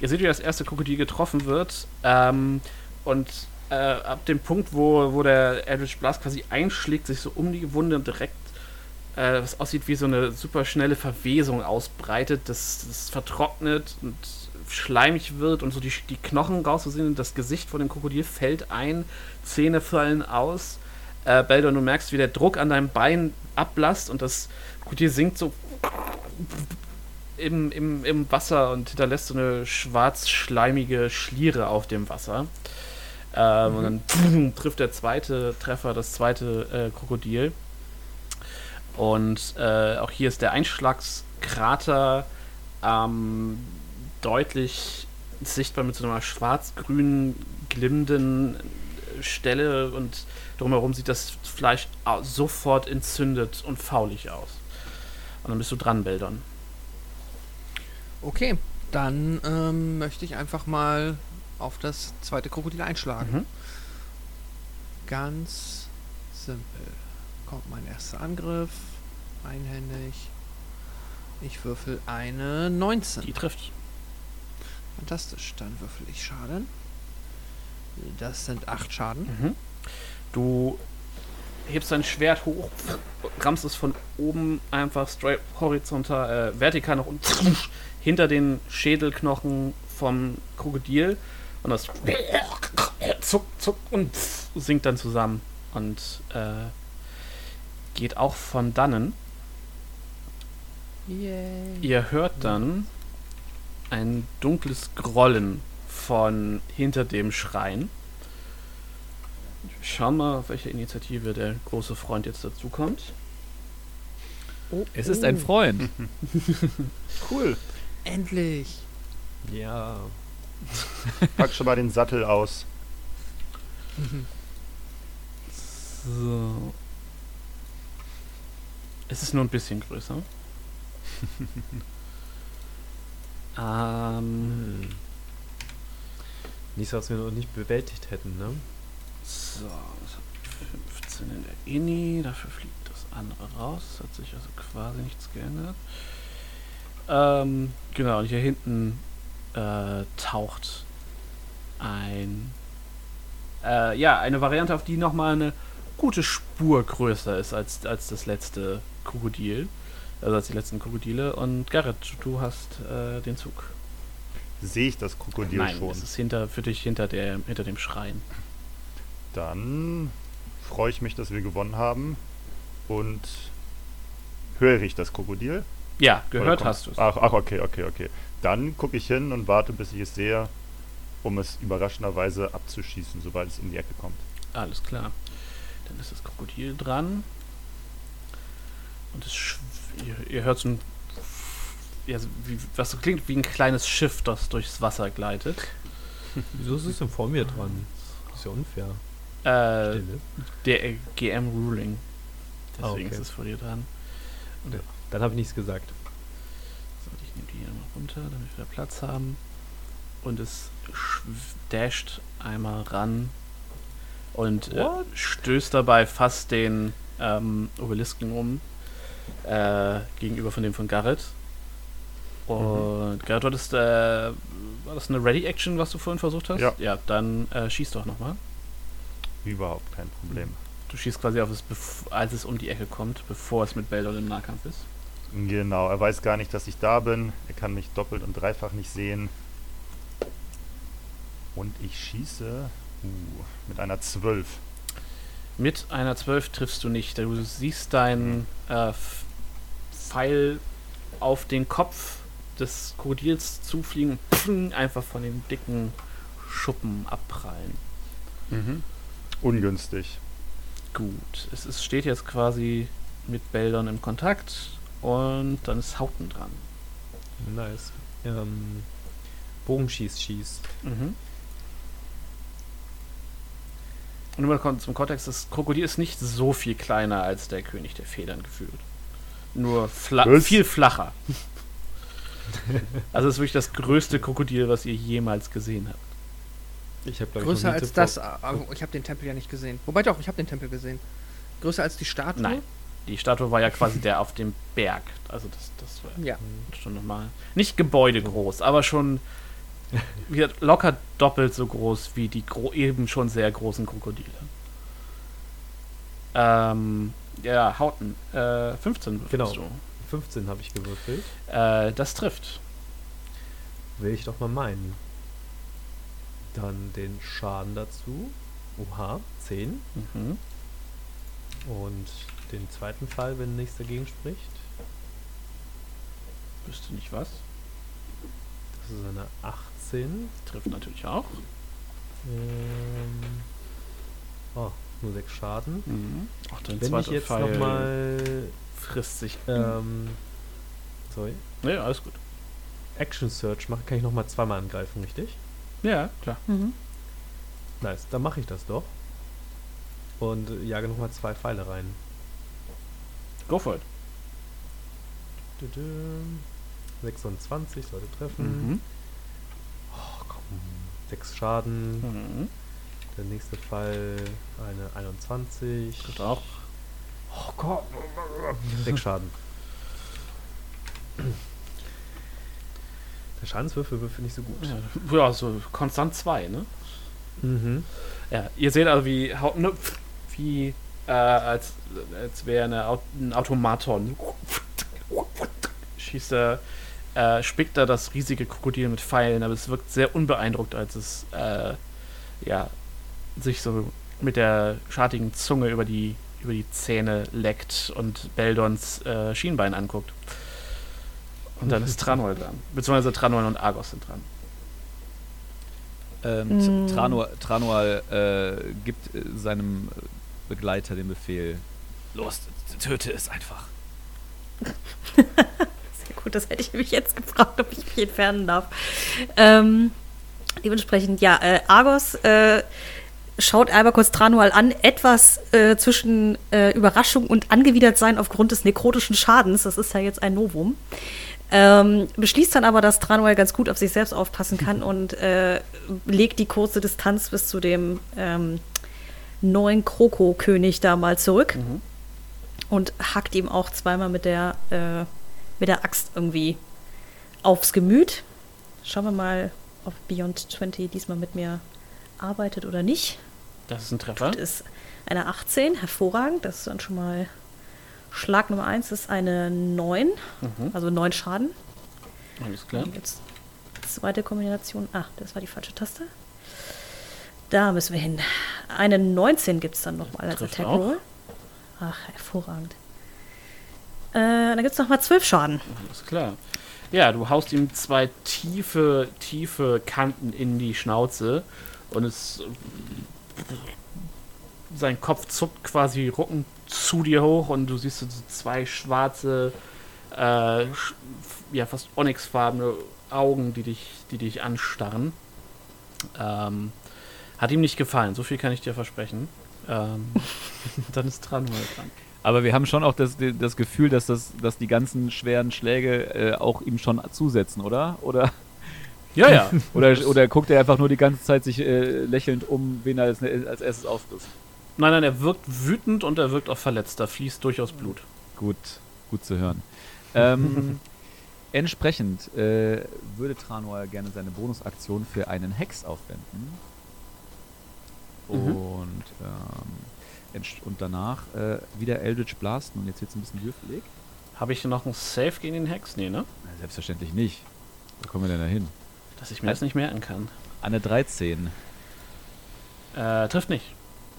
Ihr seht, wie das erste Krokodil getroffen wird. Ähm, und äh, ab dem Punkt, wo, wo der Eldritch Blast quasi einschlägt, sich so um die Wunde direkt, äh, was aussieht wie so eine super schnelle Verwesung ausbreitet, das, das vertrocknet und schleimig wird und so die, die Knochen rauszusehen und das Gesicht von dem Krokodil fällt ein, Zähne fallen aus. Äh, Beldor, du merkst, wie der Druck an deinem Bein ablasst und das Krokodil sinkt so im, im, im Wasser und hinterlässt so eine schwarz-schleimige Schliere auf dem Wasser. Ähm, Und dann trifft der zweite Treffer das zweite äh, Krokodil. Und äh, auch hier ist der Einschlagskrater ähm, deutlich sichtbar mit so einer schwarz-grün glimmenden Stelle und drumherum sieht das Fleisch sofort entzündet und faulig aus. Und dann bist du dran, Beldon. Okay, dann ähm, möchte ich einfach mal auf das zweite Krokodil einschlagen. Mhm. Ganz simpel. Kommt mein erster Angriff. Einhändig. Ich würfel eine 19. Die trifft. Fantastisch. Dann würfel ich Schaden. Das sind 8 Schaden. Mhm. Du hebst dein Schwert hoch, rammst es von oben einfach straight horizontal, äh, vertikal nach unten <laughs> hinter den Schädelknochen vom Krokodil und das <laughs> zuckt, zuckt und sinkt dann zusammen und äh, geht auch von dannen. Yay. Ihr hört dann ein dunkles Grollen von hinter dem Schrein. Schauen wir mal, auf welche Initiative der große Freund jetzt dazukommt. Oh, Es ist ein Freund. <laughs> Cool. Endlich. Ja. <laughs> Pack schon mal den Sattel aus. So. Es ist nur ein bisschen größer. <laughs> ähm, Nichts, was wir noch nicht bewältigt hätten, ne? so, das hat 15 in der Inni, dafür fliegt das andere raus. Hat sich also quasi nichts geändert. Ähm, genau, und hier hinten äh, taucht ein Äh, ja, eine Variante, auf die nochmal eine gute Spur größer ist als, als das letzte Krokodil. Also als die letzten Krokodile. Und Garrett, du hast äh, den Zug. Sehe ich das Krokodil Nein, schon? es ist hinter, für dich hinter, der, hinter dem Schrein. Dann freue ich mich, dass wir gewonnen haben. Und höre ich das Krokodil? Ja, gehört hast du es. Ach, ach, okay, okay, okay. Dann gucke ich hin und warte, bis ich es sehe, um es überraschenderweise abzuschießen, sobald es um die Ecke kommt. Alles klar. Dann ist das Krokodil dran. Und es schw- ihr, ihr hört so ein. Ja, wie, was so klingt wie ein kleines Schiff, das durchs Wasser gleitet. <laughs> Wieso ist es denn vor mir dran? Das ist ja unfair. Äh, Stille. der GM Ruling. Deswegen Ah, okay. ist es vor dir dran. Und Ja. Dann habe ich nichts gesagt. So, ich nehme die hier mal runter, damit wir Platz haben. Und es dasht einmal ran und äh, stößt dabei fast den ähm, Obelisken um. Äh, gegenüber von dem von Garrett. Und Garrett, du hattest, äh, war das eine Ready-Action, was du vorhin versucht hast? Ja. Ja, dann äh, schieß doch nochmal. Überhaupt kein Problem. Du schießt quasi auf es, als es um die Ecke kommt, bevor es mit Beldon im Nahkampf ist. Genau, er weiß gar nicht, dass ich da bin. Er kann mich doppelt und dreifach nicht sehen. Und ich schieße uh, mit einer 12. Mit einer 12 triffst du nicht. Du siehst deinen äh, F- Pfeil auf den Kopf des Krokodils zufliegen und einfach von den dicken Schuppen abprallen. Ungünstig. Gut, es ist, steht jetzt quasi mit Beldon im Kontakt und dann ist Hauten dran. Nice. Ähm, Bogenschieß, schieß. Mhm. Und nur mal zum Kontext, das Krokodil ist nicht so viel kleiner als der König der Federn gefühlt. Nur fla Was? viel flacher. also es ist wirklich das größte Krokodil, was ihr jemals gesehen habt. Ich habe Größer als das, aber ich habe den Tempel ja nicht gesehen. Wobei doch, ich habe den Tempel gesehen. Größer als die Statue? Nein. Die Statue war ja quasi der auf dem Berg. Also das, das war Ja. schon nochmal. Nicht gebäudegroß, aber schon locker doppelt so groß wie die gro eben schon sehr großen Krokodile. Ähm, ja, Hauten. Äh, 15 würfelst Genau. 15 habe ich gewürfelt. du. Äh, das trifft. Will ich doch mal meinen. Dann den Schaden dazu. Oha, 10. Mhm. Und den zweiten Fall, wenn nichts dagegen spricht. Wüsste nicht was. Das ist eine 18. Trifft natürlich auch. Ähm, oh, nur 6 Schaden. Mhm. Auch dein Wenn ich jetzt Pfeil nochmal. frisst sich. Ähm, sorry. Ja, alles gut. Action Search mache, kann ich nochmal zweimal angreifen, richtig? Ja, klar. Mhm. Nice, dann mache ich das doch. Und äh, jage nochmal zwei Pfeile rein. Go for it. Tüdüm. 26 sollte treffen. Mhm. Oh, komm. 6 Schaden. Mhm. Der nächste Fall eine 21. Trifft auch. Oh Gott. 6 Schaden. Der Schadenswürfel würfel nicht so gut. Ja, ja, so konstant zwei, ne? Mhm. Ja, ihr seht also, wie, Hau- ne, wie äh, als, als wäre eine ein Automaton. Schießt er, äh, spickt er das riesige Krokodil mit Pfeilen, aber es wirkt sehr unbeeindruckt, als es äh, ja, sich so mit der schartigen Zunge über die, über die Zähne leckt und Beldons äh, Schienbein anguckt. Und dann ist Tranol <laughs> dran. Beziehungsweise Tranol und Argos sind dran. Ähm, Mm. Tranor, Tranor äh, gibt äh, seinem Begleiter den Befehl: Los, töte es einfach. <laughs> Sehr gut, das hätte ich mich jetzt gefragt, ob ich mich entfernen darf. Ähm, dementsprechend, ja, äh, Argos äh, schaut Albacos Tranual an, etwas äh, zwischen äh, Überraschung und angewidert sein aufgrund des nekrotischen Schadens. Das ist ja jetzt ein Novum. Ähm, beschließt dann aber, dass Tranual ganz gut auf sich selbst aufpassen kann und äh, legt die kurze Distanz bis zu dem ähm, neuen Kroko-König da mal zurück und hackt ihm auch zweimal mit der, äh, mit der Axt irgendwie aufs Gemüt. Schauen wir mal, ob Beyond 20 diesmal mit mir arbeitet oder nicht. Das ist ein Treffer. Das ist eine 18, hervorragend. Das ist dann schon mal Schlag Nummer 1 ist eine 9, Mhm. also 9 Schaden. Alles klar. Und jetzt zweite Kombination. Ah, das war die falsche Taste. Da müssen wir hin. Eine 19 gibt es dann nochmal als Attack auch. Roll. Ach, hervorragend. Äh, dann gibt es nochmal 12 Schaden. Alles klar. Ja, du haust ihm zwei tiefe, tiefe Kanten in die Schnauze und es. Sein Kopf zuckt quasi ruckend zu dir hoch und du siehst so zwei schwarze, äh, ja, fast onyxfarbene Augen, die dich, die dich anstarren. Ähm, hat ihm nicht gefallen, so viel kann ich dir versprechen. Ähm, <laughs> dann ist dran dran. Aber wir haben schon auch das, das Gefühl, dass, das, dass die ganzen schweren Schläge äh, auch ihm schon zusetzen, oder? Oder, Ja, ja. <laughs> oder, oder guckt er einfach nur die ganze Zeit sich äh, lächelnd um, wen er als, als erstes auffrisst? Nein, nein, er wirkt wütend und er wirkt auch verletzt. Da fließt durchaus Blut. Gut, gut zu hören. Ähm, <laughs> entsprechend äh, würde Tranor gerne seine Bonusaktion für einen Hex aufwenden. Mhm. Und, ähm, und danach äh, wieder Eldritch Blasten. Und jetzt wird es ein bisschen würfelig. Habe ich noch einen Safe gegen den Hex? Nee, ne? Na, selbstverständlich nicht. Wo kommen wir denn da hin? Dass ich mir das nicht merken kann. Eine 13. Äh, trifft nicht.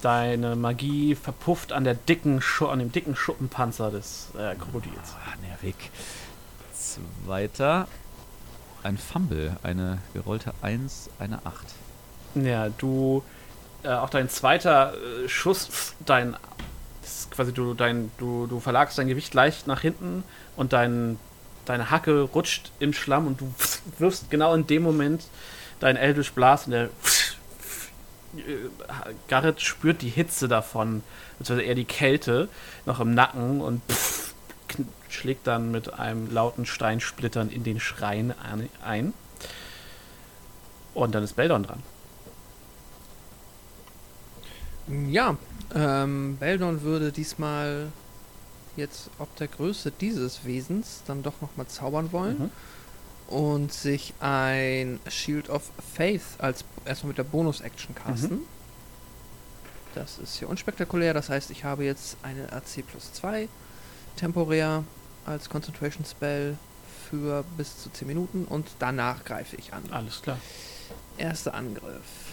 Deine Magie verpufft an der dicken Schu an dem dicken Schuppenpanzer des äh, Krokodils. Ah, nervig. Zweiter. Ein Fumble. Eine gerollte 1, eine 8. Ja, du äh, auch dein zweiter äh, Schuss, dein quasi du dein du du verlagst dein Gewicht leicht nach hinten und dein deine Hacke rutscht im Schlamm und du <laughs> wirfst genau in dem Moment dein Eldritch Blast und der <laughs> Garrett spürt die Hitze davon, beziehungsweise eher die Kälte noch im Nacken und <laughs> schlägt dann mit einem lauten Steinsplittern in den Schrein ein. Und dann ist Beldon dran. Ja, ähm, Beldon würde diesmal jetzt ob der Größe dieses Wesens dann doch nochmal zaubern wollen Mhm. und sich ein Shield of Faith als erstmal mit der Bonus-Action casten. Das ist hier unspektakulär, das heißt, ich habe jetzt eine AC plus 2 temporär als Concentration Spell für bis zu 10 Minuten und danach greife ich an. Alles klar. Erster Angriff.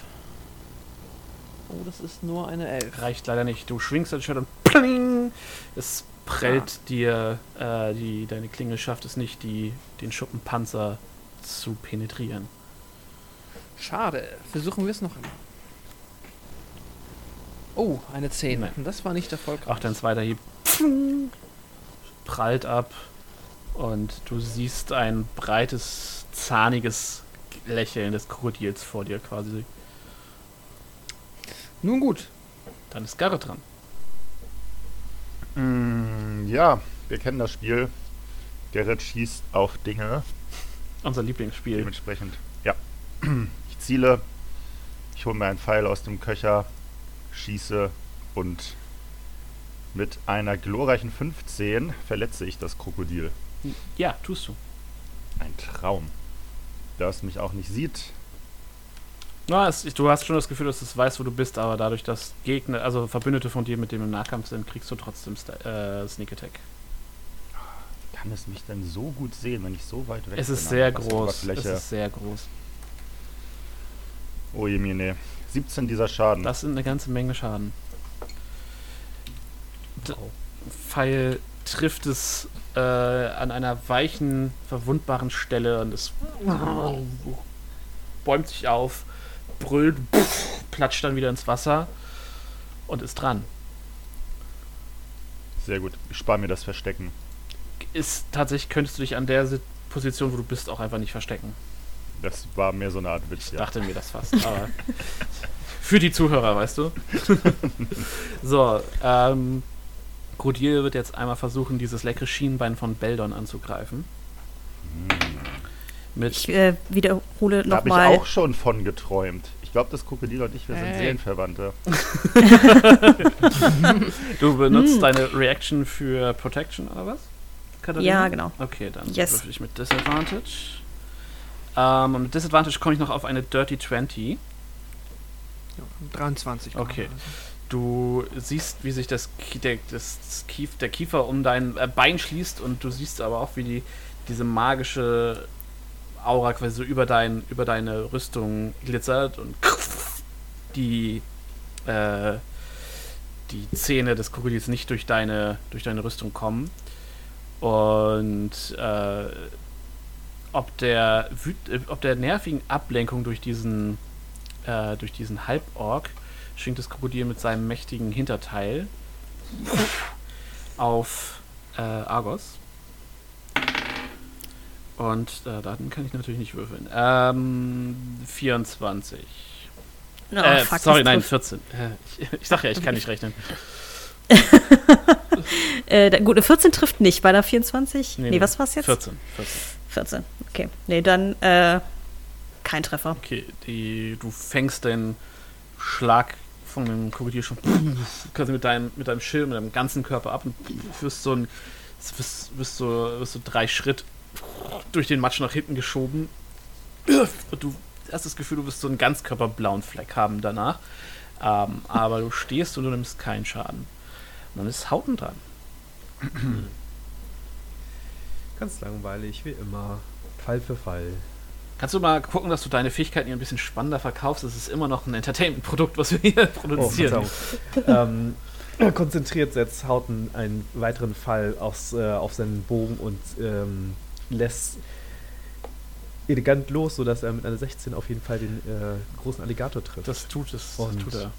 Oh, das ist nur eine 11. Reicht leider nicht. Du schwingst das Schwert und pling, es prellt dir, äh, die, deine Klinge schafft es nicht, die, den Schuppenpanzer zu penetrieren. Schade. Versuchen wir es noch einmal. Oh, eine 10. Nein. Das war nicht erfolgreich. Auch dein zweiter Hieb pling, prallt ab und du siehst ein breites, zahniges Lächeln des Krokodils vor dir quasi. Nun gut. Dann ist Garrett dran. Mm, ja, wir kennen das Spiel. Gerrit schießt auf Dinge. Unser Lieblingsspiel. Dementsprechend, ja. Ich ziele, ich hole mir einen Pfeil aus dem Köcher, schieße und mit einer glorreichen 15 verletze ich das Krokodil. Ja, tust du. Ein Traum. Da es mich auch nicht sieht, Ja, es, du hast schon das Gefühl, dass es weiß, wo du bist, aber dadurch, dass Gegner, also Verbündete von dir, mit dem im Nahkampf sind, kriegst du trotzdem Sta- äh, Sneak Attack. kann es mich denn so gut sehen, wenn ich so weit weg Es bin. ist sehr groß. Es ist sehr groß. Oh je, mir, nee. 17 dieser Schaden. Das sind eine ganze Menge Schaden. D Pfeil trifft es äh, an einer weichen, verwundbaren Stelle und es bäumt sich auf, brüllt, platscht dann wieder ins Wasser und ist dran. Sehr gut. Ich spare mir das Verstecken. Ist tatsächlich, könntest du dich an der Sit- Position, wo du bist, auch einfach nicht verstecken. Das war mehr so eine Art Witz, Ich ja. dachte mir das fast, aber <laughs> für die Zuhörer, weißt du. <laughs> so, ähm, Krokodil wird jetzt einmal versuchen, dieses leckere Schienbein von Beldon anzugreifen. Mit Ich äh, wiederhole Da habe ich nochmal. auch schon von geträumt. Ich glaube, das Krokodil und ich, wir sind Hey. Seelenverwandte. <laughs> <laughs> du benutzt Hm. deine Reaction für Protection oder was? Katharina? Ja, genau. Okay, dann Yes. würfel ich mit Disadvantage. Ähm, und mit Disadvantage komme ich noch auf eine Dirty 20. Ja, 23. Okay. Du siehst, wie sich das, der, das Kief, der Kiefer um dein äh, Bein schließt und du siehst aber auch, wie die, diese magische Aura quasi so über, dein, über deine Rüstung glitzert und die, äh, die Zähne des Krokodils nicht durch deine, durch deine Rüstung kommen. Und äh, ob der, äh, ob der nervigen Ablenkung durch diesen, äh, durch diesen Halborg schwingt das Krokodil mit seinem mächtigen Hinterteil auf äh, Argos. Und äh, Daten kann ich natürlich nicht würfeln. Ähm, 24. Oh, äh, fuck, sorry, nein, trifft. 14. Äh, ich, ich sag ja, ich kann nicht rechnen. <laughs> Äh, gut, eine 14 trifft nicht. Bei der 24? Nee, was war's jetzt? 14. 14. 14. Okay. Nee, dann äh, kein Treffer. Okay, die, du fängst den Schlag von dem Krokodil schon <laughs> quasi mit deinem, mit deinem Schild, mit deinem ganzen Körper ab und wirst so ein, wirst, wirst so, wirst so drei Schritt durch den Matsch nach hinten geschoben. Und du hast das Gefühl, du wirst so einen ganzkörperblauen Fleck haben danach. Ähm, aber du stehst und du nimmst keinen Schaden. Und dann ist Hauten dran. Ganz langweilig, wie immer. Fall für Fall. Kannst du mal gucken, dass du deine Fähigkeiten hier ein bisschen spannender verkaufst? Es ist immer noch ein Entertainment-Produkt, was wir hier produzieren. ähm, er <clears throat> konzentriert setzt Hauten einen weiteren Fall aufs, äh, auf seinen Bogen und ähm, lässt elegant los, sodass er mit einer 16 auf jeden Fall den äh, großen Alligator trifft. das tut es. Das Und- tut er.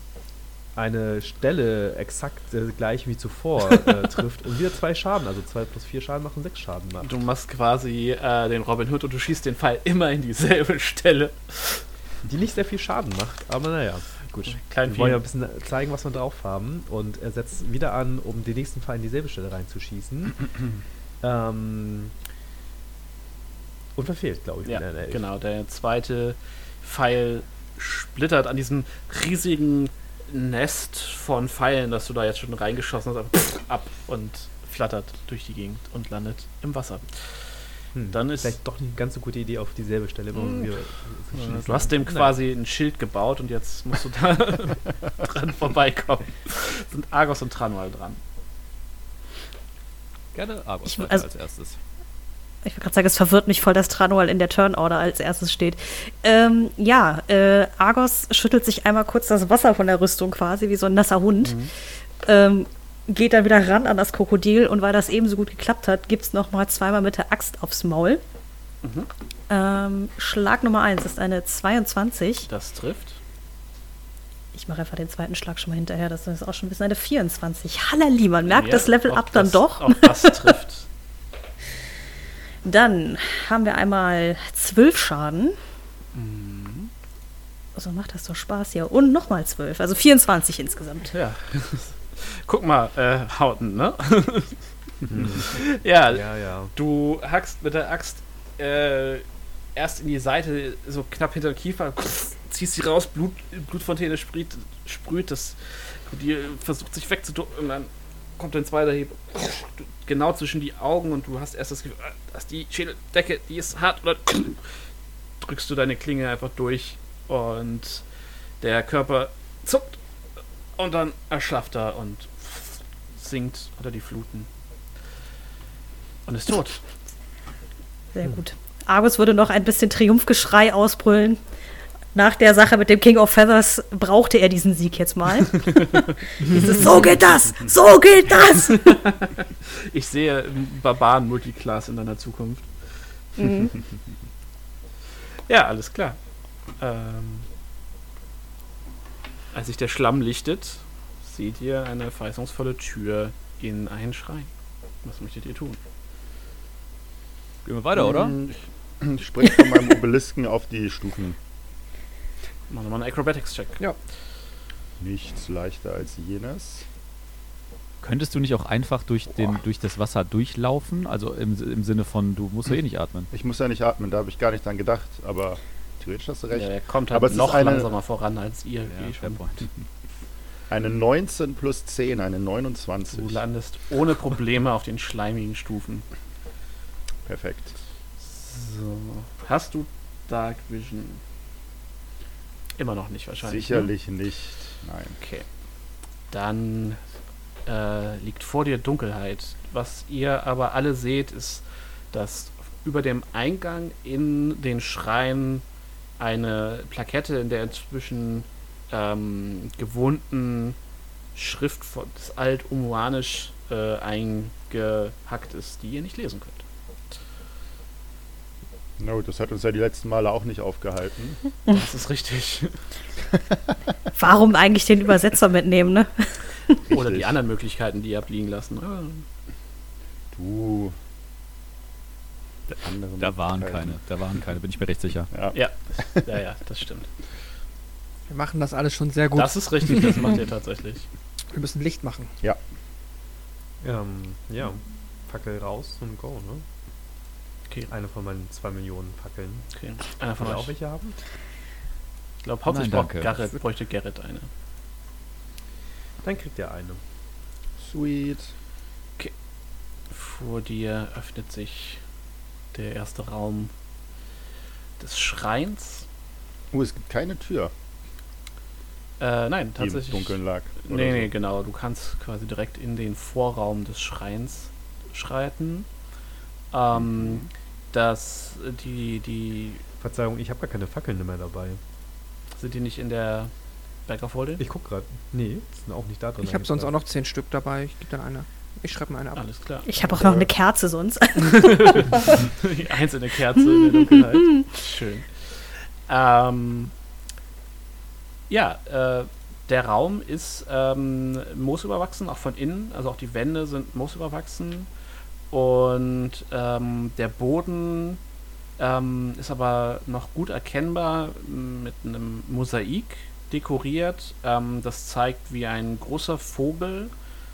eine Stelle exakt äh, gleich wie zuvor äh, <laughs> trifft und wieder zwei Schaden, also zwei plus vier Schaden machen sechs Schaden. Macht. Du machst quasi äh, den Robin Hood und du schießt den Pfeil immer in dieselbe <laughs> Stelle. Die nicht sehr viel Schaden macht, aber naja, gut. Klein Wir wollen ja ein bisschen zeigen, was wir drauf haben und er setzt wieder an, um den nächsten Pfeil in dieselbe Stelle reinzuschießen. <clears throat> ähm, und verfehlt, glaube ich. Ja, genau. Der zweite Pfeil splittert an diesem riesigen Nest von Pfeilen, das du da jetzt schon reingeschossen hast, ab und flattert durch die Gegend und landet im Wasser. Hm, Dann ist- vielleicht doch nicht eine ganz so gute Idee, auf dieselbe Stelle immer Hm. schießen. Du hast dem Nein. quasi ein Schild gebaut und jetzt musst du da <laughs> dran vorbeikommen. Sind Argos und Tranual dran. Gerne Argos Ich- also- als erstes. Ich wollte gerade sagen, es verwirrt mich voll, dass Tranual in der Turnorder als erstes steht. Ähm, ja, äh, Argos schüttelt sich einmal kurz das Wasser von der Rüstung quasi, wie so ein nasser Hund. Ähm, geht dann wieder ran an das Krokodil und weil das eben so gut geklappt hat, gibt es nochmal zweimal mit der Axt aufs Maul. Mhm. Ähm, Schlag Nummer 1 ist eine 22. Das trifft. Ich mache einfach den zweiten Schlag schon mal hinterher, das ist auch schon ein bisschen eine 24. Hallali, man merkt Ja, das Level up dann das- doch. Auch das trifft. <laughs> Dann haben wir einmal 12 Schaden. Mhm. So macht das doch Spaß hier. Und nochmal 12, also 24 insgesamt. Ja. <laughs> Guck mal, äh, Hauten, ne? <laughs> ja, Ja, ja. du hackst mit der Axt äh, erst in die Seite, so knapp hinter den Kiefer, ziehst sie raus, Blut, Blutfontäne sprüht, sprüht das Krokodil versucht sich wegzuducken und dann kommt ein zweiter Hieb genau zwischen die Augen und du hast erst das Gefühl, ah, dass die Schädeldecke, die ist hart oder <clears throat> drückst du deine Klinge einfach durch und der Körper zuckt und dann erschlafft er und sinkt unter die Fluten und ist tot. Sehr gut. Argus würde noch ein bisschen Triumphgeschrei ausbrüllen. Nach der Sache mit dem King of Feathers brauchte er diesen Sieg jetzt mal. <laughs> Dieses, so geht das! So geht das! <laughs> Ich sehe Barbaren Multiclass in deiner Zukunft. Mhm. <laughs> Ja, alles klar. Ähm, als sich der Schlamm lichtet, seht ihr eine verheißungsvolle Tür in einen Schrein. Was möchtet ihr tun? Gehen wir weiter, oder? Hm, Ich, ich springe von meinem Obelisken auf die Stufen. Machen wir mal einen Acrobatics-Check. Nichts leichter als jenes. Könntest du nicht auch einfach durch, den, durch das Wasser durchlaufen? Also im, im Sinne von, du musst ja eh nicht atmen. Ich muss ja nicht atmen, da habe ich gar nicht dran gedacht, aber theoretisch hast du recht. Ja, er kommt halt Aber es ist noch eine- langsamer voran als ihr. Ja, eh. Eine 19 plus 10, eine 29. Du landest ohne Probleme auf den schleimigen Stufen. Perfekt. So. Hast du Dark Vision? Immer noch nicht wahrscheinlich. Sicherlich nicht. Nein. Okay. Dann äh, liegt vor dir Dunkelheit. Was ihr aber alle seht, ist, dass über dem Eingang in den Schrein eine Plakette, in der inzwischen ähm, gewohnten Schrift von, des Alt-Umuanisch äh, eingehackt ist, die ihr nicht lesen könnt. No, das hat uns ja die letzten Male auch nicht aufgehalten. <laughs> Das ist richtig. <laughs> Warum eigentlich den Übersetzer mitnehmen, ne? Oder die Richtig. anderen Möglichkeiten, die ihr habt liegen lassen. Ah, Du. Der andere Da waren keine, da waren keine, bin ich mir recht sicher. Ja. Ja, ja, ja, das stimmt. Wir machen das alles schon sehr gut. Das ist richtig, das macht ihr tatsächlich. Wir müssen Licht machen. Ähm, ja, Fackel raus und go, ne? Okay. Eine von meinen zwei Millionen Fackeln. Okay. Einer von euch. auch welche haben? Ich glaube, hauptsächlich Nein. Garrett, bräuchte Garrett eine. Dann kriegt ihr eine. Sweet. Vor dir öffnet sich der erste Raum des Schreins. Oh, es gibt keine Tür, Äh, nein, die im tatsächlich. Dunkeln lag. Nee, so. nee, genau. Du kannst quasi direkt in den Vorraum des Schreins schreiten. Ähm, das, die, die, Verzeihung, ich habe gar keine Fackeln mehr dabei. sind die nicht in der Back of Holding? Ich guck gerade. Nee, sind auch nicht da drin. Ich habe sonst auch noch zehn Stück dabei. Ich gebe dann eine. Ich schreibe mir eine ab. Alles klar. Ich habe auch noch eine Kerze sonst. <laughs> Die einzelne Kerze in der Dunkelheit. Schön. Ähm, ja, äh, der Raum ist ähm, moosüberwachsen, auch von innen. Also auch die Wände sind moosüberwachsen. Und ähm, der Boden ähm, ist aber noch gut erkennbar mit einem Mosaik dekoriert. Ähm, das zeigt, wie ein großer Vogel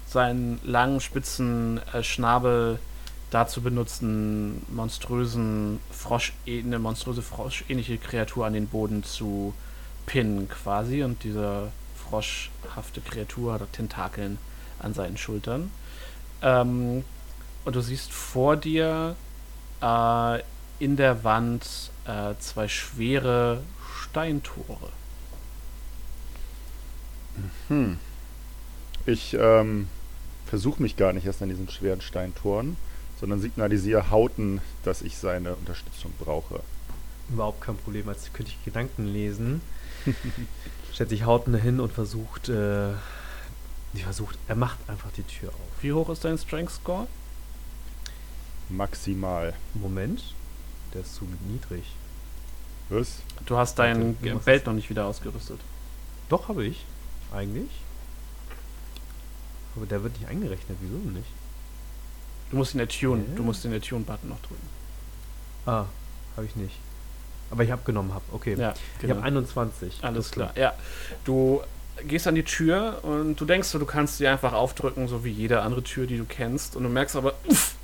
seinen langen, spitzen äh, Schnabel dazu benutzen, monströsen Frosch, eine monströse froschähnliche Kreatur an den Boden zu pinnen quasi und diese froschhafte Kreatur hat Tentakeln an seinen Schultern. Ähm, und du siehst vor dir äh, in der Wand äh, zwei schwere Steintore. Hm. Ich ähm, versuche mich gar nicht erst an diesen schweren Steintoren, sondern signalisiere Hauten, dass ich seine Unterstützung brauche. Überhaupt kein Problem, als könnte ich Gedanken lesen. <laughs> Stellt sich Hauten hin und versucht, äh, versucht, er macht einfach die Tür auf. Wie hoch ist dein Strength Score? Maximal. Moment, der ist zu niedrig. Was? Du hast dein Warte, noch nicht wieder ausgerüstet. Doch, habe ich. Eigentlich. Aber der wird nicht eingerechnet. Wieso denn nicht? Du musst in der Tune, Hä? du musst in der Tune-Button noch drücken. Ah, habe ich nicht. Aber ich habe genommen, hab. Okay. Ja, Ich habe 21. Alles Das klar. Ja, du gehst an die Tür und du denkst, so, du kannst sie einfach aufdrücken, so wie jede andere Tür, die du kennst. Und du merkst aber, uff,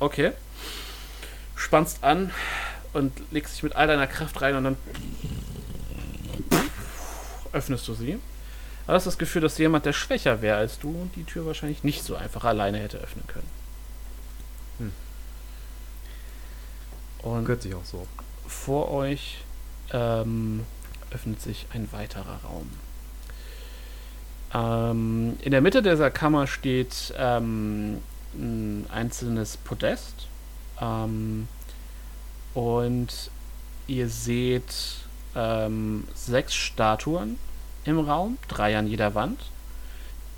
okay, spannst an und legst dich mit all deiner Kraft rein und dann öffnest du sie. Aber du hast das Gefühl, dass jemand, der schwächer wäre als du, die Tür wahrscheinlich nicht so einfach alleine hätte öffnen können. Hm. Und Gehört sich auch so. vor euch ähm, öffnet sich ein weiterer Raum. Ähm, in der Mitte dieser Kammer steht ähm, ein einzelnes Podest. Ähm, und ihr seht ähm, sechs Statuen im Raum, drei an jeder Wand.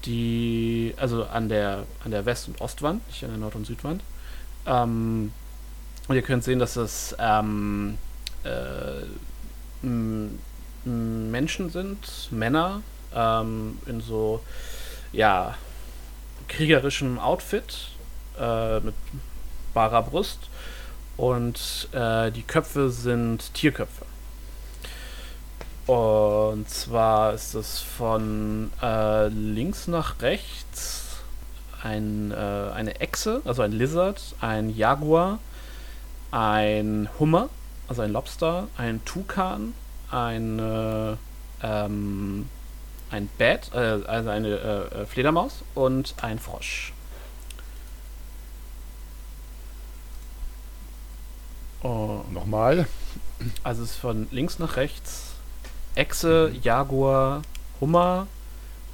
Die, also an der, an der West- und Ostwand, nicht an der Nord- und Südwand. Ähm, und ihr könnt sehen, dass es ähm, äh, Menschen sind, Männer, ähm, in so, ja, kriegerischem Outfit, äh, mit barer Brust. Und äh, die Köpfe sind Tierköpfe. Und zwar ist es von äh, links nach rechts ein, äh, eine Echse, also ein Lizard, ein Jaguar, ein Hummer, also ein Lobster, ein Tukan, ein, äh, ähm, ein Bat, äh, also eine äh, äh, Fledermaus und ein Frosch. Oh, Nochmal. also es ist von links nach rechts Echse, Jaguar, Hummer,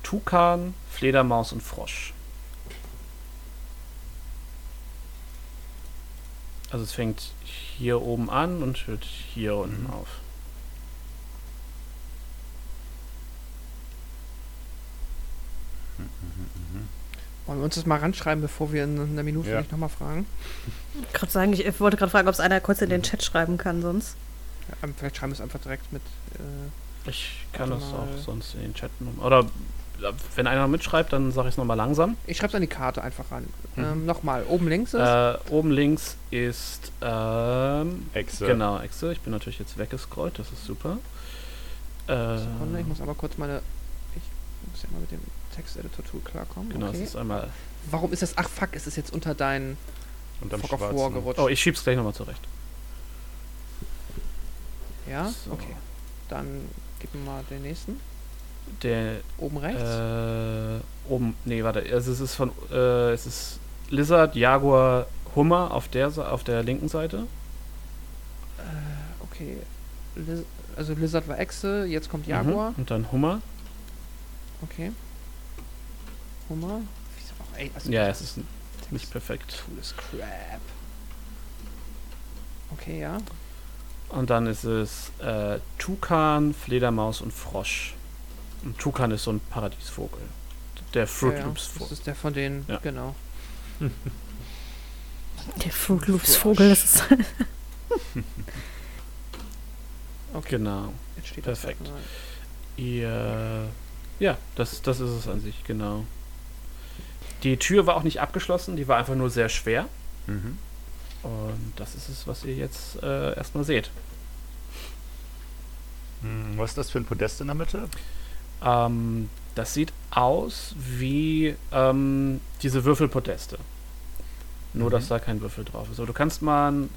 Tukan, Fledermaus und Frosch. Also es fängt hier oben an und hört hier unten Mhm. auf. Wollen wir uns das mal ranschreiben, bevor wir in einer Minute Ja. vielleicht nochmal fragen? Ich sagen, ich wollte gerade fragen, ob es einer kurz in den Chat schreiben kann, sonst. Ja, vielleicht schreiben wir es einfach direkt mit. Äh, Ich kann das mal. auch sonst in den Chat Oder wenn einer mitschreibt, dann sage ich es nochmal langsam. ich schreibe es an die Karte einfach ran. Mhm. Ähm, nochmal, oben links ist. Äh, oben links ist ähm, Echse. genau Echse. Ich bin natürlich jetzt weggescrollt, das ist super. Äh, Sekunde, ich muss aber kurz meine. Ich muss ja mal mit dem Texteditor-Tool klarkommen. genau, okay. es ist einmal. Warum ist das. Ach fuck, ist es jetzt unter dein Unterm Fog of War gerutscht? Oh, ich schieb's gleich nochmal zurecht. ja, So. okay. Dann gib mir mal den nächsten. Der Oben rechts. Äh, oben, nee, warte, also es ist von, äh, es ist Lizard, Jaguar, Hummer auf der, auf der linken Seite. Äh, okay. Liz also Lizard war Echse, jetzt kommt Jaguar. Mhm. Und dann Hummer. Okay. Hummer. Ey, also Ja, es ist nicht perfekt. Tool ist crap. Okay, ja. Und dann ist es äh, Tukan, Fledermaus und Frosch. Und Tukan ist so ein Paradiesvogel. Der Fruit ja. Loops Das Vogel. ist der von denen, Ja. genau. Der Fruit Loops Vogel, das ist. <laughs> Okay, Genau. jetzt steht perfekt. Das. Ihr, ja, das, das ist es an sich, genau. Die Tür war auch nicht abgeschlossen, die war einfach nur sehr schwer. Mhm. Und das ist es, was ihr jetzt äh, erstmal seht. Hm, Was ist das für ein Podest in der Mitte? Ähm, das sieht aus wie ähm, diese Würfelpodeste. Nur, Mhm. dass da kein Würfel drauf ist. Aber du kannst mal einen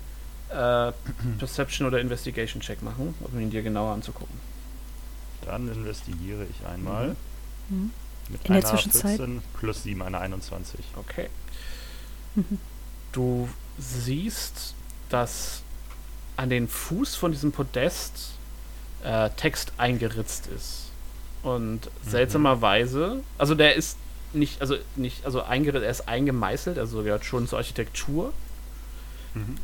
äh, <clears throat> Perception- oder Investigation-Check machen, um ihn dir genauer anzugucken. Dann investigiere ich einmal. Mhm. Mit In der einer Zwischenzeit? 14 plus 7, einer 21. Okay. Mhm. Du siehst, dass an den Fuß von diesem Podest äh, Text eingeritzt ist. Und seltsamerweise, also der ist nicht, also nicht, also eingeritzt, er ist eingemeißelt, also gehört schon zur Architektur Mhm.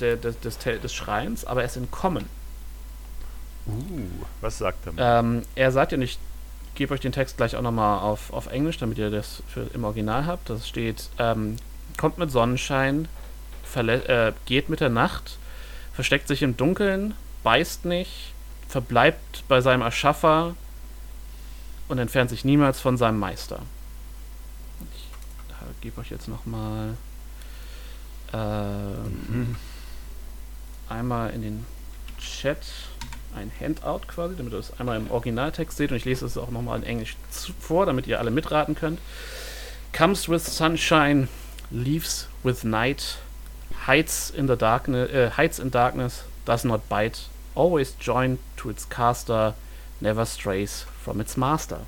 der, des, des, des Schreins, aber er ist entkommen. Uh, was sagt er mir? Ähm, er sagt ja nicht, ich gebe euch den Text gleich auch nochmal auf, auf Englisch, damit ihr das für, im Original habt. Das steht, ähm, kommt mit Sonnenschein, äh, geht mit der Nacht, versteckt sich im Dunkeln, beißt nicht, verbleibt bei seinem Erschaffer und entfernt sich niemals von seinem Meister. Ich gebe euch jetzt nochmal ähm, Mhm. einmal in den Chat ein Handout quasi, damit ihr das einmal im Originaltext seht und ich lese es auch nochmal in Englisch zu- vor, damit ihr alle mitraten könnt. Comes with sunshine, leaves with night, hides in the darkness, äh, hides in darkness, does not bite, always joined to its caster, never strays from its master.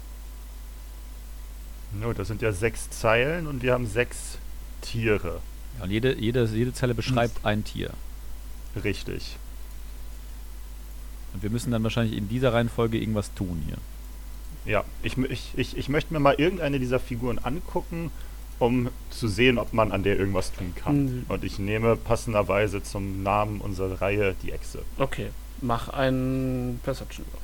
No, das sind ja sechs Zeilen und wir haben sechs Tiere. Ja, und jede, jede, jede Zelle beschreibt ein Tier. Richtig. Und wir müssen dann wahrscheinlich in dieser Reihenfolge irgendwas tun hier. Ja, ich, ich, ich, ich möchte mir mal irgendeine dieser Figuren angucken, um zu sehen, ob man an der irgendwas tun kann. Mhm. Und ich nehme passenderweise zum Namen unserer Reihe die Echse. Okay, mach einen Perception-Wurf.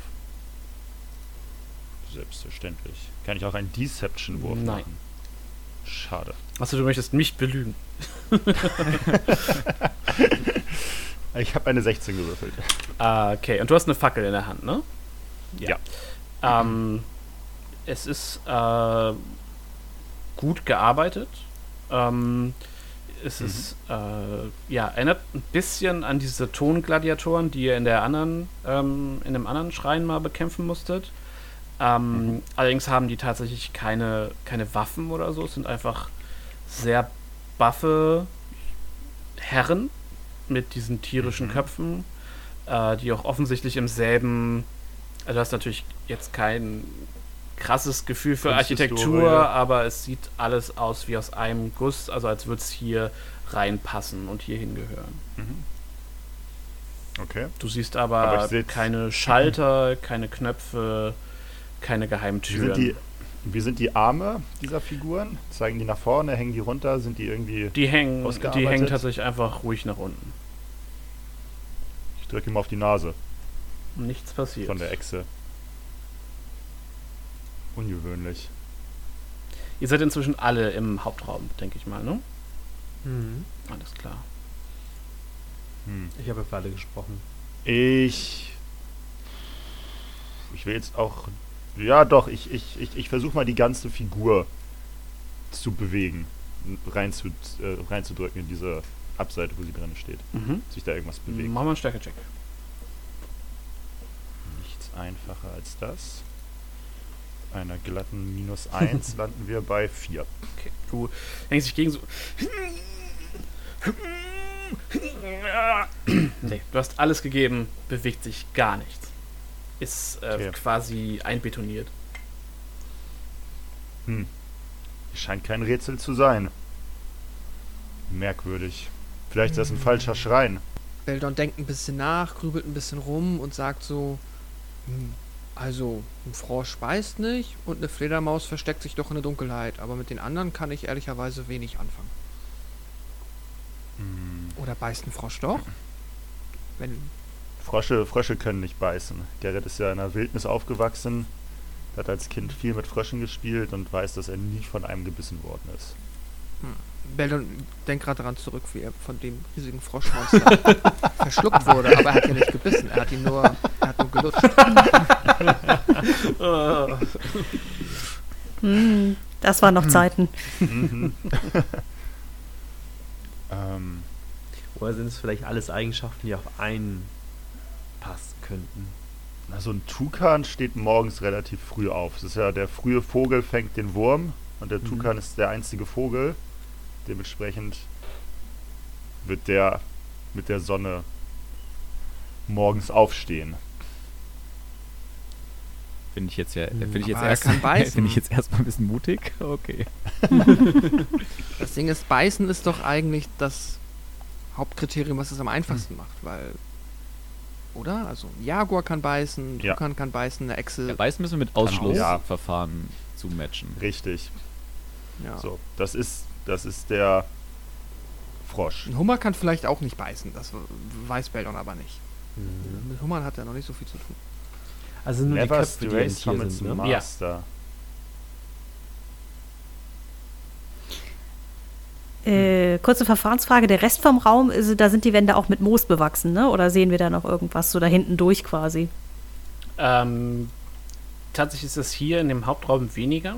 Selbstverständlich. Kann ich auch einen Deception-Wurf Nein. machen? Schade. Achso, du möchtest mich belügen. <laughs> <laughs> Ich habe eine 16 gewürfelt. Ah, okay, und du hast eine Fackel in der Hand, ne? Ja. Ähm, es ist äh, gut gearbeitet. Ähm, es Mhm. ist, äh, ja, erinnert ein bisschen an diese Tongladiatoren, die ihr in der anderen, ähm, in dem anderen Schrein mal bekämpfen musstet. Ähm, Mhm. Allerdings haben die tatsächlich keine, keine Waffen oder so. Es sind einfach sehr buffe Herren mit diesen tierischen Mhm. Köpfen, äh, die auch offensichtlich im selben. Also, du hast natürlich jetzt kein krasses Gefühl für. Architektur, aber es sieht alles aus wie aus einem Guss, also als würde es hier reinpassen und hier hingehören. Mhm. Okay. Du siehst aber, Aber keine Schalter, keine Knöpfe, keine Geheimtüren. sind, die, wie sind die Arme dieser Figuren? Zeigen die nach vorne? Hängen die runter? Sind die irgendwie. Die hängen, die hängen tatsächlich einfach ruhig nach unten. Ich drücke ihm auf die Nase nichts passiert. von der Echse. Ungewöhnlich. Ihr seid inzwischen alle im Hauptraum, denke ich mal, ne? Mhm. Alles klar. Hm. Ich habe für alle gesprochen. Ich. Ich will jetzt auch. Ja, doch, ich, ich, ich, ich versuche mal die ganze Figur zu bewegen. Rein zu, äh, reinzudrücken in diese Abseite, wo sie drin steht. Mhm. Sich da irgendwas bewegt. Machen wir einen Stärke-Check. Nichts einfacher als das. Einer glatten minus 1 <laughs> landen wir bei 4. Okay. Du hängst dich gegen so. <laughs> nee, du hast alles gegeben, bewegt sich gar nichts. Ist äh, Okay. quasi einbetoniert. Hm. Scheint kein Rätsel zu sein. Merkwürdig. Vielleicht ist das ein falscher Schrein. Beldon denkt ein bisschen nach, grübelt ein bisschen rum und sagt so, hm, also ein Frosch beißt nicht und eine Fledermaus versteckt sich doch in der Dunkelheit, aber mit den anderen kann ich ehrlicherweise wenig anfangen. Hm. Oder beißt ein Frosch doch? Wenn, Frosche, Frösche können nicht beißen. Gerrit ist ja in der Wildnis aufgewachsen, hat als Kind viel mit Fröschen gespielt und weiß, dass er nie von einem gebissen worden ist. Beldon denkt gerade daran zurück, wie er von dem riesigen Froschmonster <laughs> verschluckt wurde, aber er hat ja nicht gebissen, er hat ihn nur, er hat nur gelutscht. <laughs> Hm, das waren noch Zeiten. Mhm. <laughs> ähm, Oder sind es vielleicht alles Eigenschaften, die auf einen passen könnten? na, so ein Tukan steht morgens relativ früh auf. Es ist ja der frühe Vogel fängt den Wurm und der Mhm. Tukan ist der einzige Vogel. Dementsprechend wird der mit der Sonne morgens aufstehen. Finde ich jetzt ja, Hm, finde ich jetzt er erst, <laughs> finde ich jetzt erstmal ein bisschen mutig. Okay. <laughs> Das Ding ist, beißen ist doch eigentlich das Hauptkriterium, was es am einfachsten macht, weil. Oder? Also, ein Jaguar kann beißen, ein Ja. Tukan kann beißen, eine Echse. Ja, Beißen müssen wir mit Ja. Ausschlussverfahren zu matchen. Richtig. ja. So, das ist, das ist der Frosch. Ein Hummer kann vielleicht auch nicht beißen, das weiß Beldon aber nicht. Mhm. Mit Hummern hat er noch nicht so viel zu tun. Also nur die Never Köpfe, die Tier summons sind, ne? Ja. Äh, kurze Verfahrensfrage: Der Rest vom Raum, ist, da sind die Wände auch mit Moos bewachsen, ne? Oder sehen wir da noch irgendwas so da hinten durch quasi? Ähm, tatsächlich ist es hier in dem Hauptraum weniger.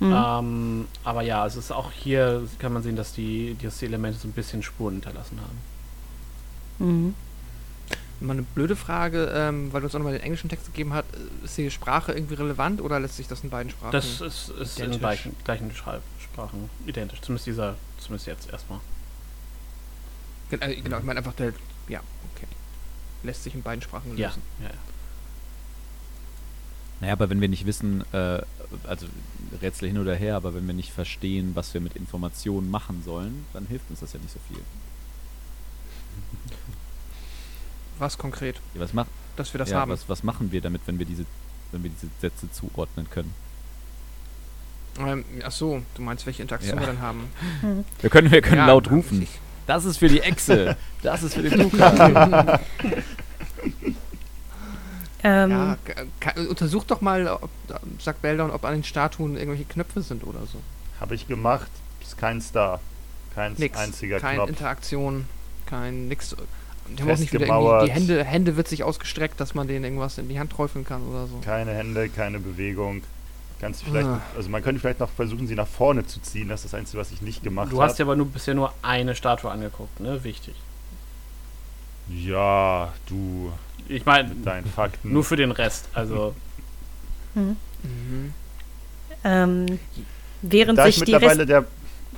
Hm. Ähm, aber ja, es ist auch hier, kann man sehen, dass die, dass die Elemente so ein bisschen Spuren hinterlassen haben. Mhm. Mal eine blöde Frage, ähm, weil du uns auch nochmal den englischen Text gegeben hat. äh, Ist die Sprache irgendwie relevant oder lässt sich das in beiden Sprachen? Das ist, ist in identisch. gleichen, gleichen Schreibsprachen identisch. Zumindest dieser, zumindest jetzt erstmal. Äh, genau, ich meine einfach der. Ja, okay. Lässt sich in beiden Sprachen lösen. Ja, ja, ja. Naja, aber wenn wir nicht wissen, äh, also Rätsel hin oder her, aber wenn wir nicht verstehen, was wir mit Informationen machen sollen, dann hilft uns das ja nicht so viel. Was konkret? Ja, was, mach, Dass wir das ja, haben. was, was machen wir damit, wenn wir diese, wenn wir diese Sätze zuordnen können? Ähm, ach so, du meinst, welche Interaktion Ja. wir dann haben? Wir können, wir können Ja, laut rufen. ich- Das ist für die Echse. Das ist für den Luca. <laughs> Ähm, Ja, ka- ka- untersuch doch mal, ob, sagt Beldon, ob an den Statuen irgendwelche Knöpfe sind oder so. Habe ich gemacht. Ist kein Star. Kein Nix. einziger Keine Knopf. Interaktion, kein nix. Die haben auch nicht wieder die Hände, Hände wird sich ausgestreckt, dass man denen irgendwas in die Hand träufeln kann oder so. Keine Hände, keine Bewegung. Kannst du vielleicht, Ah. also man könnte vielleicht noch versuchen, sie nach vorne zu ziehen. Das ist das Einzige, was ich nicht gemacht Du hast habe. ja aber nur bisher nur eine Statue angeguckt, ne? Wichtig. Ja, du Ich meine, mit deinen Fakten. nur für den Rest. Also, hm. Mhm. ähm, während da ich sich die Rest mittlerweile der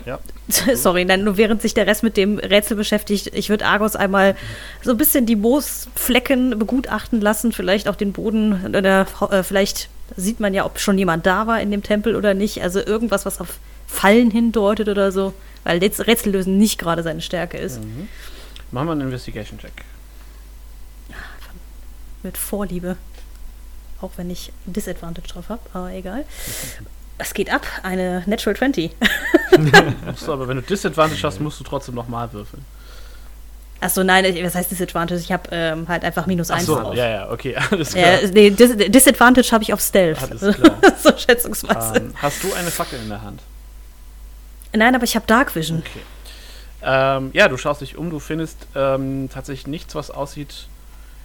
<laughs> Sorry, nein, nur während sich der Rest mit dem Rätsel beschäftigt, ich würde Argos einmal so ein bisschen die Moosflecken begutachten lassen, vielleicht auch den Boden oder äh, vielleicht sieht man ja, ob schon jemand da war in dem Tempel oder nicht. Also irgendwas, was auf Fallen hindeutet oder so, weil Rätsellösen nicht gerade seine Stärke ist. mhm. machen wir einen Investigation-Check. mit Vorliebe. Auch wenn ich Disadvantage drauf habe, aber egal. Es geht ab, eine Natural 20. Musst du, aber wenn du Disadvantage hast, musst du trotzdem nochmal würfeln. Achso, nein, was heißt Disadvantage? Ich habe ähm, halt einfach minus 1 Achso, drauf. ja, ja, okay, <laughs> alles klar. Ja, nee, Dis Disadvantage habe ich auf Stealth. Alles klar. <laughs> so schätzungsweise. Ähm, hast du eine Fackel in der Hand? Nein, aber ich habe Dark Vision. Okay. Ähm, ja, du schaust dich um, du findest ähm, tatsächlich nichts, was aussieht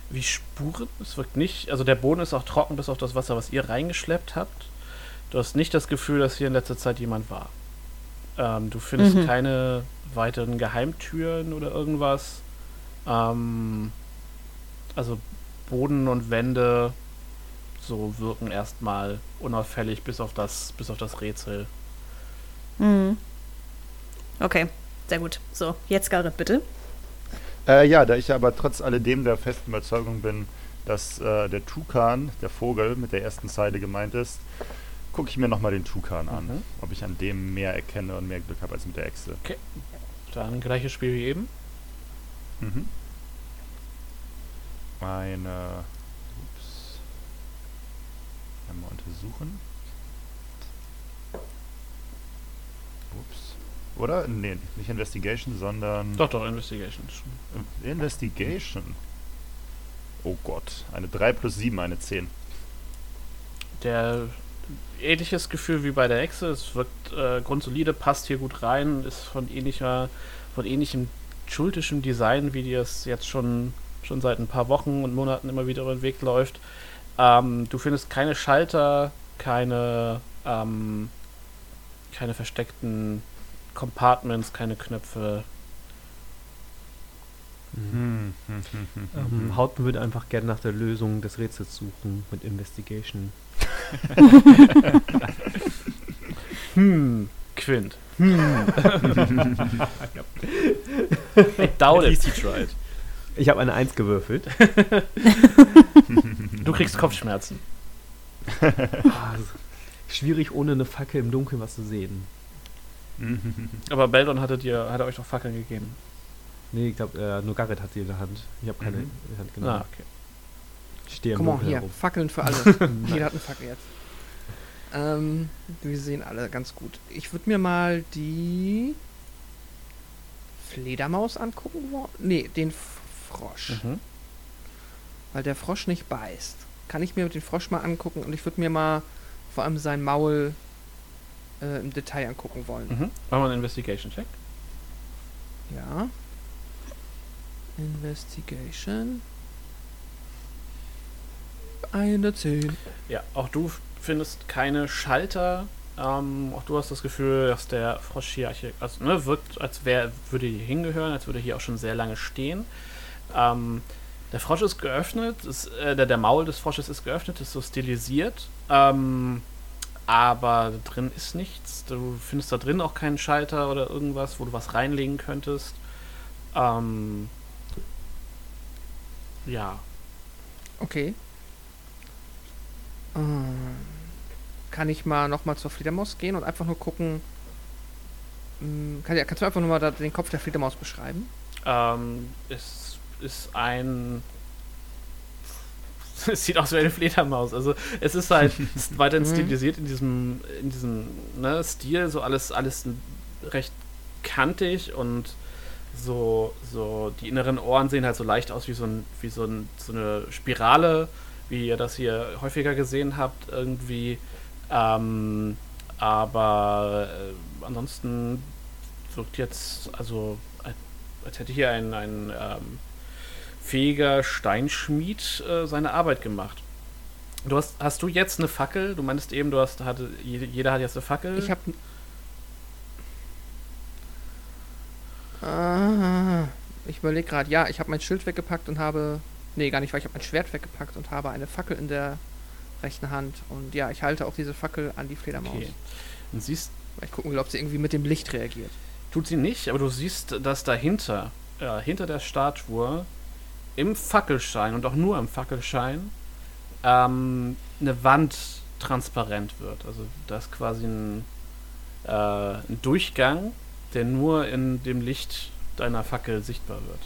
wie Spuren. Es wirkt nicht, also der Boden ist auch trocken bis auf das Wasser, was ihr reingeschleppt habt. Du hast nicht das Gefühl, dass hier in letzter Zeit jemand war. Ähm, du findest Mhm. keine weiteren Geheimtüren oder irgendwas. Ähm, also Boden und Wände so wirken erstmal unauffällig bis auf das, bis auf das Rätsel. Mhm. Okay, sehr gut. So, jetzt Garrett, bitte. Äh, ja, da ich aber trotz alledem der festen Überzeugung bin, dass äh, der Tukan, der Vogel, mit der ersten Zeile gemeint ist, gucke ich mir nochmal den Tukan an. Mhm. Ob ich an dem mehr erkenne und mehr Glück habe als mit der Echse. Dann gleiches Spiel wie eben. Mhm. Eine. Ups. Einmal untersuchen. Ups. Oder? Nee, nicht Investigation, sondern. Doch, doch, Investigation. Investigation. Oh Gott. Eine 3 plus 7, eine 10. Der ähnliches Gefühl wie bei der Echse. Es wirkt äh, grundsolide, passt hier gut rein, ist von ähnlicher, von ähnlichem schultischem Design, wie dir es jetzt schon, schon seit ein paar Wochen und Monaten immer wieder über den Weg läuft. Ähm, du findest keine Schalter, keine, ähm, keine versteckten Compartments, keine Knöpfe. Hm, hm, hm, hm, hm, Ähm, Hauten würde einfach gerne nach der Lösung des Rätsels suchen mit Investigation. <laughs> Hm, Quint. Hm. <laughs> <laughs> I doubt At it. least he tried. Ich habe eine Eins gewürfelt. <laughs> Du kriegst Kopfschmerzen. <laughs> Ah, schwierig ohne eine Fackel im Dunkeln was zu sehen. <laughs> Aber Beldon hatte dir, hat er euch doch Fackeln gegeben. Nee, ich glaube, äh, nur Garrett hat sie in der Hand. Ich habe keine Mhm. in der Hand genommen. Ah, okay. Ich stehe im Komm mal hier, herum. Fackeln für alle. Jeder hat eine Fackel jetzt. Ähm, wir sehen alle ganz gut. Ich würde mir mal die Fledermaus angucken. wo- Nee, den Frosch. Mhm. Weil der Frosch nicht beißt. Kann ich mir den Frosch mal angucken und ich würde mir mal vor allem sein Maul äh, im Detail angucken wollen. Mhm. Machen wir einen Investigation-Check. Ja. Investigation. Eine 10. Ja, auch du findest keine Schalter. Ähm, auch du hast das Gefühl, dass der Frosch hier also, ne, wirkt, als wär, würde hier hingehören, als würde er hier auch schon sehr lange stehen. Ähm, der Frosch ist geöffnet, ist, äh, der, der Maul des Frosches ist geöffnet, ist so stilisiert. Ähm, aber drin ist nichts. Du findest da drin auch keinen Schalter oder irgendwas, wo du was reinlegen könntest. Ähm, ja, Okay. Ähm, kann ich mal nochmal zur Fledermaus gehen und einfach nur gucken. Hm, Kann, kannst du einfach nur mal den Kopf der Fledermaus beschreiben? Ähm, es ist ein. <laughs> Es sieht aus wie eine Fledermaus. Also es ist halt <laughs> ist weiterhin Mhm. stilisiert in diesem, in diesem ne, Stil, so alles, alles recht kantig und so, so die inneren Ohren sehen halt so leicht aus wie so ein, wie so, ein, so eine Spirale, wie ihr das hier häufiger gesehen habt, irgendwie. Ähm, aber äh, ansonsten wirkt jetzt, also als, als hätte hier ein, ein ähm, fähiger Steinschmied äh, seine Arbeit gemacht. Du hast, hast du jetzt eine Fackel? Du meinst eben, du hast, hatte, jede, jeder hat jetzt eine Fackel? Ich habe. Ah, ich überlege gerade, ja, ich habe mein Schild weggepackt und habe. Nee, gar nicht, weil ich habe mein Schwert weggepackt und habe eine Fackel in der rechten Hand. Und ja, ich halte auch diese Fackel an die Fledermaus. Okay. Und siehst, ich gucken will, ob sie irgendwie mit dem Licht reagiert. tut sie nicht, aber du siehst, dass dahinter, äh, hinter der Statue, im Fackelschein und auch nur im Fackelschein, ähm, eine Wand transparent wird. Also da ist quasi ein, äh, ein Durchgang, der nur in dem Licht deiner Fackel sichtbar wird.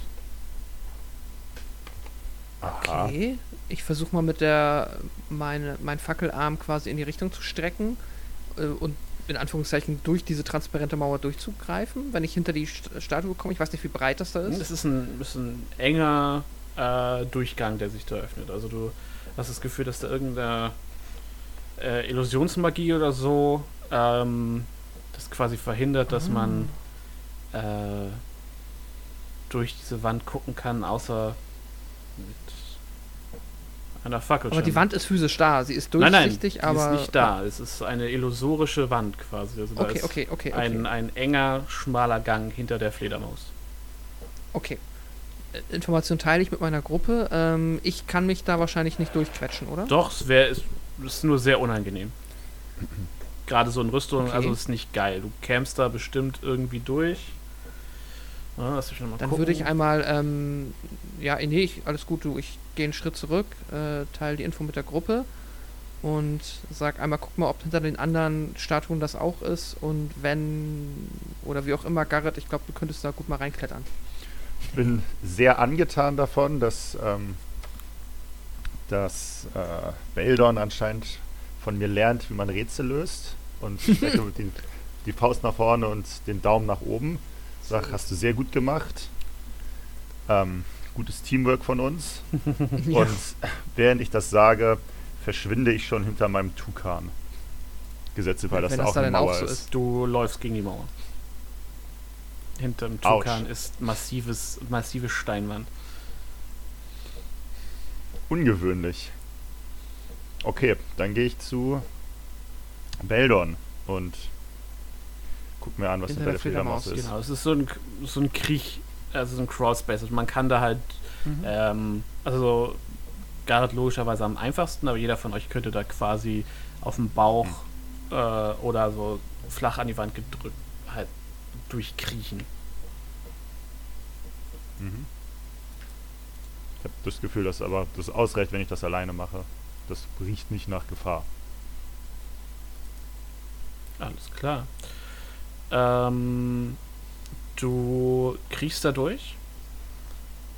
Aha. Okay. Ich versuche mal mit der meine, mein Fackelarm quasi in die Richtung zu strecken äh, und in Anführungszeichen durch diese transparente Mauer durchzugreifen, wenn ich hinter die St Statue komme. Ich weiß nicht, wie breit das da ist. Es ist ein, ist ein enger äh, Durchgang, der sich da öffnet. Also du hast das Gefühl, dass da irgendeine äh, Illusionsmagie oder so ähm, das quasi verhindert, dass man äh, durch diese Wand gucken kann, außer mit einer Fackel. Aber die Wand ist physisch da. Sie ist nein, nein, durchsichtig, die aber. ist nicht da. Es ist eine illusorische Wand quasi. Also da Okay, ist okay, okay, Ein, okay. ein enger, schmaler Gang hinter der Fledermaus. Okay. Information teile ich mit meiner Gruppe. Ähm, ich kann mich da wahrscheinlich nicht durchquetschen, oder? Doch, es wäre ist, ist nur sehr unangenehm. <clears throat> Gerade so in Rüstung, Okay. also ist nicht geil. Du kämst da bestimmt irgendwie durch. Ja, lass mich mal Dann gucken. würde ich einmal, ähm, ja, nee, ich, alles gut, du, ich gehe einen Schritt zurück, äh, teile die Info mit der Gruppe und sag einmal, guck mal, ob hinter den anderen Statuen das auch ist und wenn, oder wie auch immer, Garrett, ich glaube, du könntest da gut mal reinklettern. Ich bin sehr angetan davon, dass, ähm, dass äh, Beldon anscheinend von mir lernt, wie man Rätsel löst. Und strecke mit den, die Faust nach vorne und den Daumen nach oben. Sag, hast du sehr gut gemacht. Ähm, gutes Teamwork von uns. <laughs> Und während ich das sage, verschwinde ich schon hinter meinem Tukan. Gesetze, weil das da das auch da eine dann auch Mauer so ist. ist. Du läufst gegen die Mauer. Hinterm. Tukan ist massives, massive Steinwand. Ungewöhnlich. Okay, dann gehe ich zu Beldon und guck mir an, was Hinter hinter der der Fledermaus Fledermaus, ist. Genau, es ist so ein, so ein Krieg, also so ein Crawlspace. Also man kann da halt, Mhm. ähm, also Garrett logischerweise am einfachsten, aber jeder von euch könnte da quasi auf dem Bauch äh, oder so flach an die Wand gedrückt durchkriechen. Mhm. Ich habe das Gefühl, dass aber das ausreicht, wenn ich das alleine mache. Das riecht nicht nach Gefahr. Alles klar. Ähm, du kriechst da durch.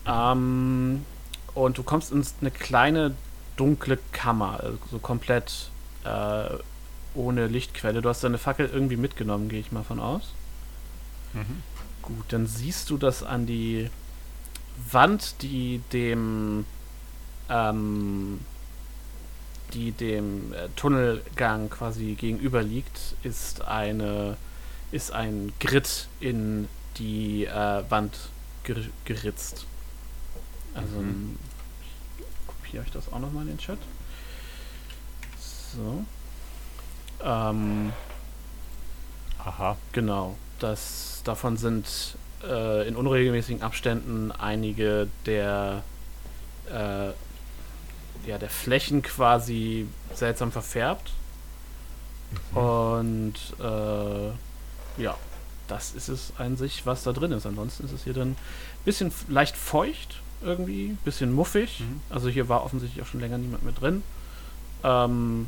Ähm, und du kommst in eine kleine dunkle Kammer, also so komplett äh, ohne Lichtquelle. Du hast deine Fackel irgendwie mitgenommen, gehe ich mal von aus. Gut, dann siehst du das an die Wand, die dem ähm, die dem äh, Tunnelgang quasi gegenüber liegt, ist eine ist ein Grid in die äh, Wand ger geritzt. Also Mhm. ich kopiere euch das auch nochmal in den Chat. So. Ähm, Aha. Genau, das davon sind äh, in unregelmäßigen Abständen einige der äh, ja, der Flächen quasi seltsam verfärbt. Und äh, ja, das ist es an sich, was da drin ist. Ansonsten ist es hier dann ein bisschen leicht feucht irgendwie, bisschen muffig. Mhm. Also hier war offensichtlich auch schon länger niemand mehr drin. Ähm,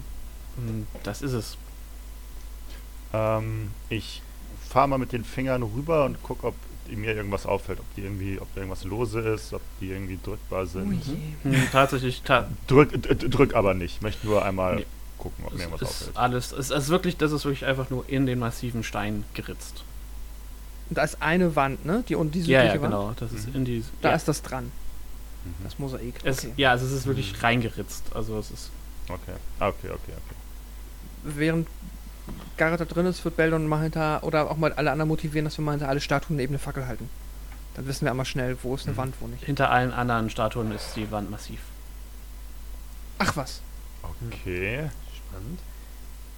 mh, das ist es. Ähm, ich fahre mal mit den Fingern rüber und guck, ob mir irgendwas auffällt, ob die irgendwie, ob da irgendwas lose ist, ob die irgendwie drückbar sind. Oh je. Hm, tatsächlich, ta Drück, drück aber nicht. Ich möchte nur einmal Nee. gucken, ob mir es irgendwas ist auffällt. alles, es ist wirklich, das ist wirklich einfach nur in den massiven Stein geritzt. Und da ist eine Wand, ne? Die und die Ja, ja, südliche Wand. genau. Das ist Mhm. in die. Da ja, ist das dran. Mhm. Das Mosaik. es, Okay. ja, also es ist wirklich reingeritzt. Also es ist. Okay. Ah, okay, okay, okay. Während Garrett da drin ist, wird Beldon mal hinter, oder auch mal alle anderen motivieren, dass wir mal hinter alle Statuen neben eine Fackel halten. Dann wissen wir einmal schnell, wo ist eine Mhm. Wand, wo nicht. Hinter allen anderen Statuen ist die Wand massiv. Ach was. Okay. Spannend.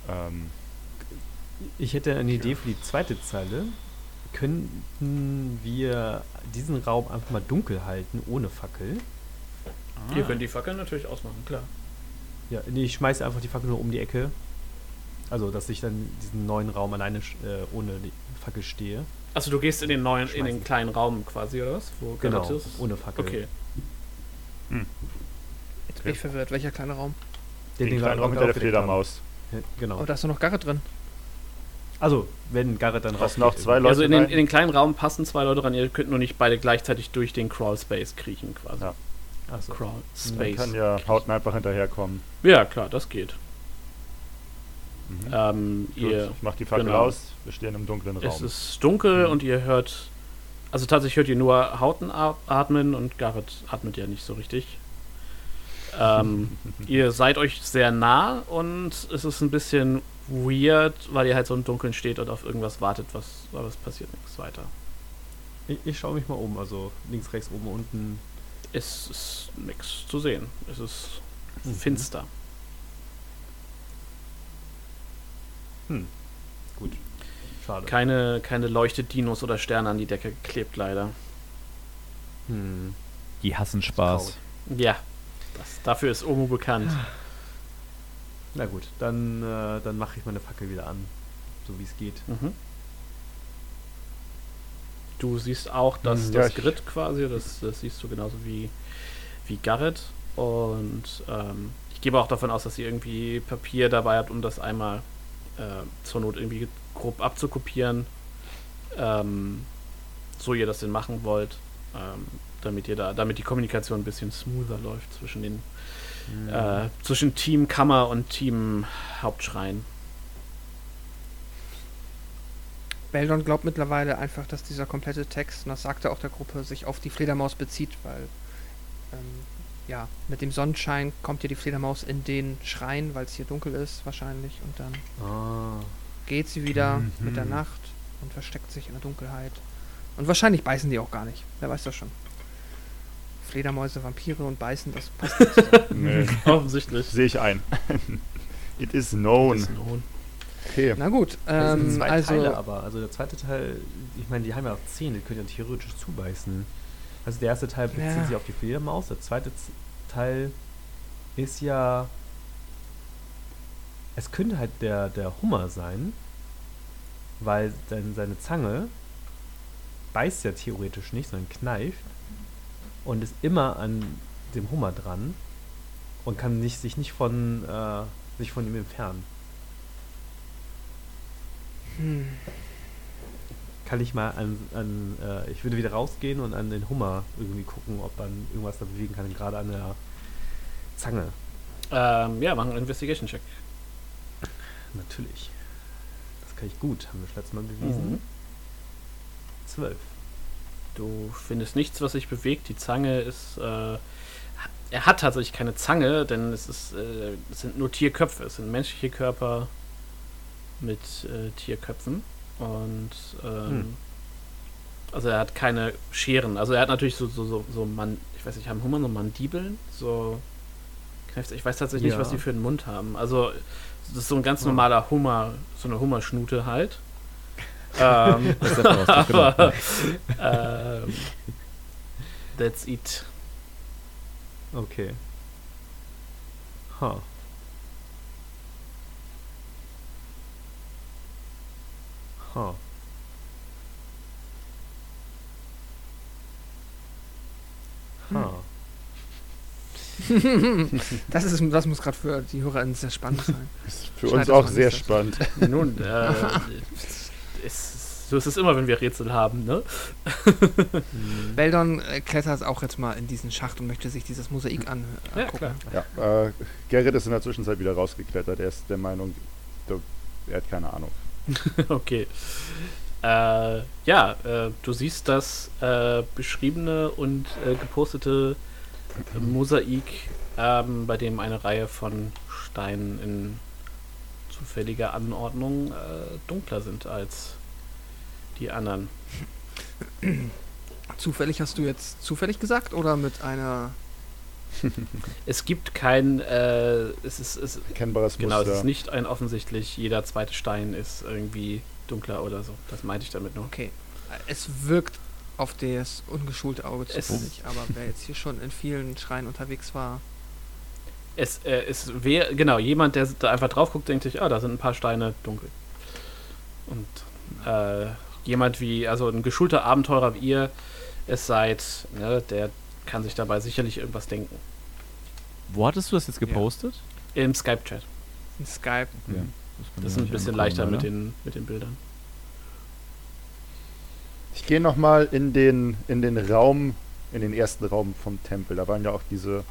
Ähm, Ich hätte eine Idee für die zweite Zeile. Könnten wir diesen Raum einfach mal dunkel halten, ohne Fackel? Ihr könnt die Fackel natürlich ausmachen, klar. Ja, nee, ich schmeiße einfach die Fackel nur um die Ecke. Also, dass ich dann diesen neuen Raum alleine sch- äh, ohne die Fackel stehe. Also du gehst in den neuen, in den Schmeißen. kleinen Raum quasi, oder was? Wo Genau, Garrett ist? ohne Fackel. Okay. Jetzt bin ich verwirrt. Welcher kleine Raum? den wir kleinen Raum hinter der. Fledermaus. Ja, genau. Oh, da ist doch noch Garrett drin. Also, wenn Garrett dann Passen rausgeht, auch zwei. Leute Also in den, in den kleinen Raum passen zwei Leute ran, ihr könnt nur nicht beide gleichzeitig durch den Crawl Space kriechen quasi. Ja. Achso. Crawl Man Space. kann ja Hauten einfach hinterherkommen. Ja, klar, das geht. Mhm. Ähm, Gut, ihr, ich mach die Fackel genau. aus. Wir stehen im dunklen es Raum. ist dunkel Mhm. und ihr hört, also tatsächlich hört ihr nur Hauten atmen und Garrett atmet ja nicht so richtig. Ähm, <laughs> ihr seid euch sehr nah und es ist ein bisschen weird, weil ihr halt so im Dunkeln steht und auf irgendwas wartet, was, aber es passiert nichts weiter. Ich, ich schaue mich mal um, also links, rechts, oben, unten. Es ist nichts zu sehen. Es ist Mhm. finster. Hm. Gut. Schade. Keine, keine Leuchtedinos oder Sterne an die Decke geklebt, leider. Hm. Die hassen Spaß. Ja, das, dafür ist Omo bekannt. Na gut, dann, äh, dann mache ich meine Fackel wieder an. So wie es geht. Mhm. Du siehst auch das, Hm, ja, das ich- Grid quasi, das, das siehst du genauso wie, wie Garrett. Und ähm, ich gebe auch davon aus, dass ihr irgendwie Papier dabei habt, um das einmal zur Not irgendwie grob abzukopieren. Ähm, so ihr das denn machen wollt. Ähm, damit ihr da, damit die Kommunikation ein bisschen smoother läuft zwischen den äh, zwischen Team Kammer und Team Hauptschrein. Beldon glaubt mittlerweile einfach, dass dieser komplette Text, und das sagte auch der Gruppe, sich auf die Fledermaus bezieht, weil ähm, ja, mit dem Sonnenschein kommt ja die Fledermaus in den Schrein, weil es hier dunkel ist wahrscheinlich und dann Ah. geht sie wieder Mhm. mit der Nacht und versteckt sich in der Dunkelheit. Und wahrscheinlich beißen die auch gar nicht. Wer weiß das schon. Fledermäuse, Vampire und beißen, das passt nicht zusammen. <laughs> Nee, <laughs> Offensichtlich. sehe ich ein. <laughs> It is known. Ist nun. Okay. Na gut, Das sind ähm, zwei also Teile aber. Also der zweite Teil, ich meine, die haben ja auch Zähne, die können ja theoretisch zubeißen. Also der erste Teil bezieht Ja. sich auf die Fledermaus, der zweite Teil ist ja. Es könnte halt der, der Hummer sein, weil sein, seine Zange beißt ja theoretisch nicht, sondern kneift und ist immer an dem Hummer dran und kann nicht, sich nicht von, äh, sich von ihm entfernen. hm, kann ich mal an, an äh, ich würde wieder rausgehen und an den Hummer irgendwie gucken, ob man irgendwas da bewegen kann, gerade an der Zange. Ähm, ja, machen einen Investigation-Check. Natürlich. Das kann ich gut, haben wir das letzte Mal bewiesen. Mhm. Zwölf. Du findest nichts, was sich bewegt. Die Zange ist. Äh, er hat tatsächlich keine Zange, denn es, ist, äh, es sind nur Tierköpfe. Es sind menschliche Körper mit äh, Tierköpfen. Und. Ähm, Hm. Also er hat keine Scheren. Also er hat natürlich so, so, so, so man, ich weiß nicht, haben Hummer so Mandibeln? So. Knöpfe. Ich weiß tatsächlich Ja. nicht, was die für einen Mund haben. Also das ist so ein ganz normaler Hummer, so eine Hummerschnute halt. <laughs> ähm, <laughs> Faust, genau. aber, <laughs> ähm, that's it. Okay. Ha. Ha. Ha. <laughs> das, ist, das muss gerade für die HörerInnen sehr spannend sein. <laughs> Ist für Schneid uns auch sehr spannend. <laughs> Nun, äh, es, so ist es immer, wenn wir Rätsel haben, ne? Hm. Beldon äh, klettert auch jetzt mal in diesen Schacht und möchte sich dieses Mosaik an Ja, angucken. klar. Ja, äh, Gerrit ist in der Zwischenzeit wieder rausgeklettert. Er ist der Meinung, der- er hat keine Ahnung. <laughs> okay. Äh, ja, äh, du siehst das äh, beschriebene und äh, gepostete Mosaik, ähm, bei dem eine Reihe von Steinen in zufälliger Anordnung äh, dunkler sind als die anderen. Zufällig hast du jetzt zufällig gesagt oder mit einer. <laughs> Es gibt kein, äh, es ist, es, Erkennbares genau, es Muster. ist nicht ein offensichtlich, jeder zweite Stein ist irgendwie dunkler oder so. Das meinte ich damit nur. Okay. Es wirkt auf das ungeschulte Auge Es- zufällig, aber wer jetzt hier schon in vielen Schreien unterwegs war. Es, äh, es wäre, genau, jemand, der da einfach drauf guckt, denkt sich, ah, da sind ein paar Steine dunkel. Und äh, jemand wie, also ein geschulter Abenteurer wie ihr es seid, ne, der kann sich dabei sicherlich irgendwas denken. Wo hattest du das jetzt gepostet? Im Skype-Chat. In Skype. Okay. Das ist ein bisschen leichter mit den, mit den Bildern. Ich gehe nochmal in den, in den Raum in den ersten Raum vom Tempel. Da waren ja auch diese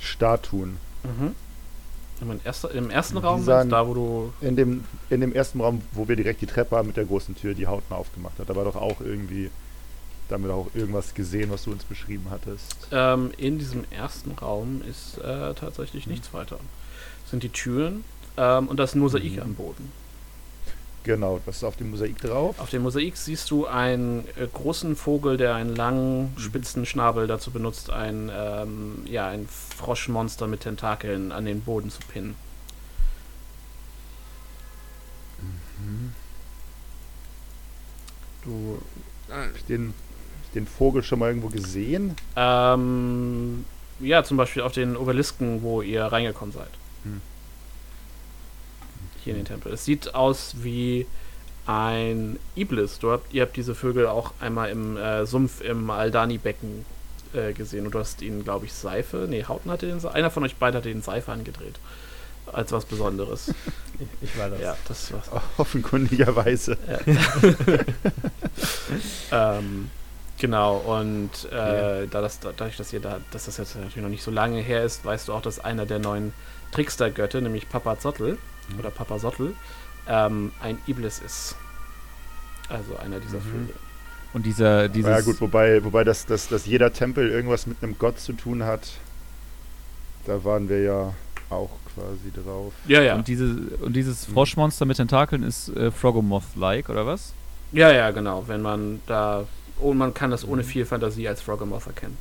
Statuen. Mhm. Im, erster, Im ersten Raum, sahen- da wo du. In dem, in dem ersten Raum, wo wir direkt die Treppe haben mit der großen Tür, die Hautner aufgemacht hat. Da war doch auch irgendwie, da haben wir doch auch irgendwas gesehen, was du uns beschrieben hattest. Ähm, in diesem ersten Raum ist äh, tatsächlich Mhm. nichts weiter. Es sind die Türen ähm, und das Mosaik Mhm. am Boden. Genau, was ist auf dem Mosaik drauf? Auf dem Mosaik siehst du einen äh, großen Vogel, der einen langen, spitzen Schnabel dazu benutzt, ein, ähm, ja, ein Froschmonster mit Tentakeln an den Boden zu pinnen. Du, Hab ich den, den Vogel schon mal irgendwo gesehen? ähm, ja, zum Beispiel auf den Obelisken, wo ihr reingekommen seid. Hm. Hier in den Tempel. Es sieht aus wie ein Iblis. Du habt, ihr habt diese Vögel auch einmal im äh, Sumpf im Aldani-Becken äh, gesehen. Und du hast ihnen, glaube ich, Seife. Nee, Hauten hatte den Se- Einer von euch beiden hat den Seife angedreht. Als was Besonderes. <laughs> Ich war das. ja, das war's. <laughs> Offenkundigerweise. <laughs> Ähm, genau, und äh, da das, dadurch, dass ihr da, dass das jetzt natürlich noch nicht so lange her ist, weißt du auch, dass einer der neuen Trickster-Götter, nämlich Papa Zottel oder Papa Sottel, ähm, ein Iblis ist. Also einer dieser Mhm. Vögel. Und dieser, dieses. Ja gut, wobei, wobei das, das, dass jeder Tempel irgendwas mit einem Gott zu tun hat, da waren wir ja auch quasi drauf. Ja, ja. Und, diese, und dieses Froschmonster mit Tentakeln ist äh, Frogomoth-like, oder was? Ja, ja, genau. Wenn man da. Oh, man kann das ohne viel Fantasie als Froggemoth erkennen.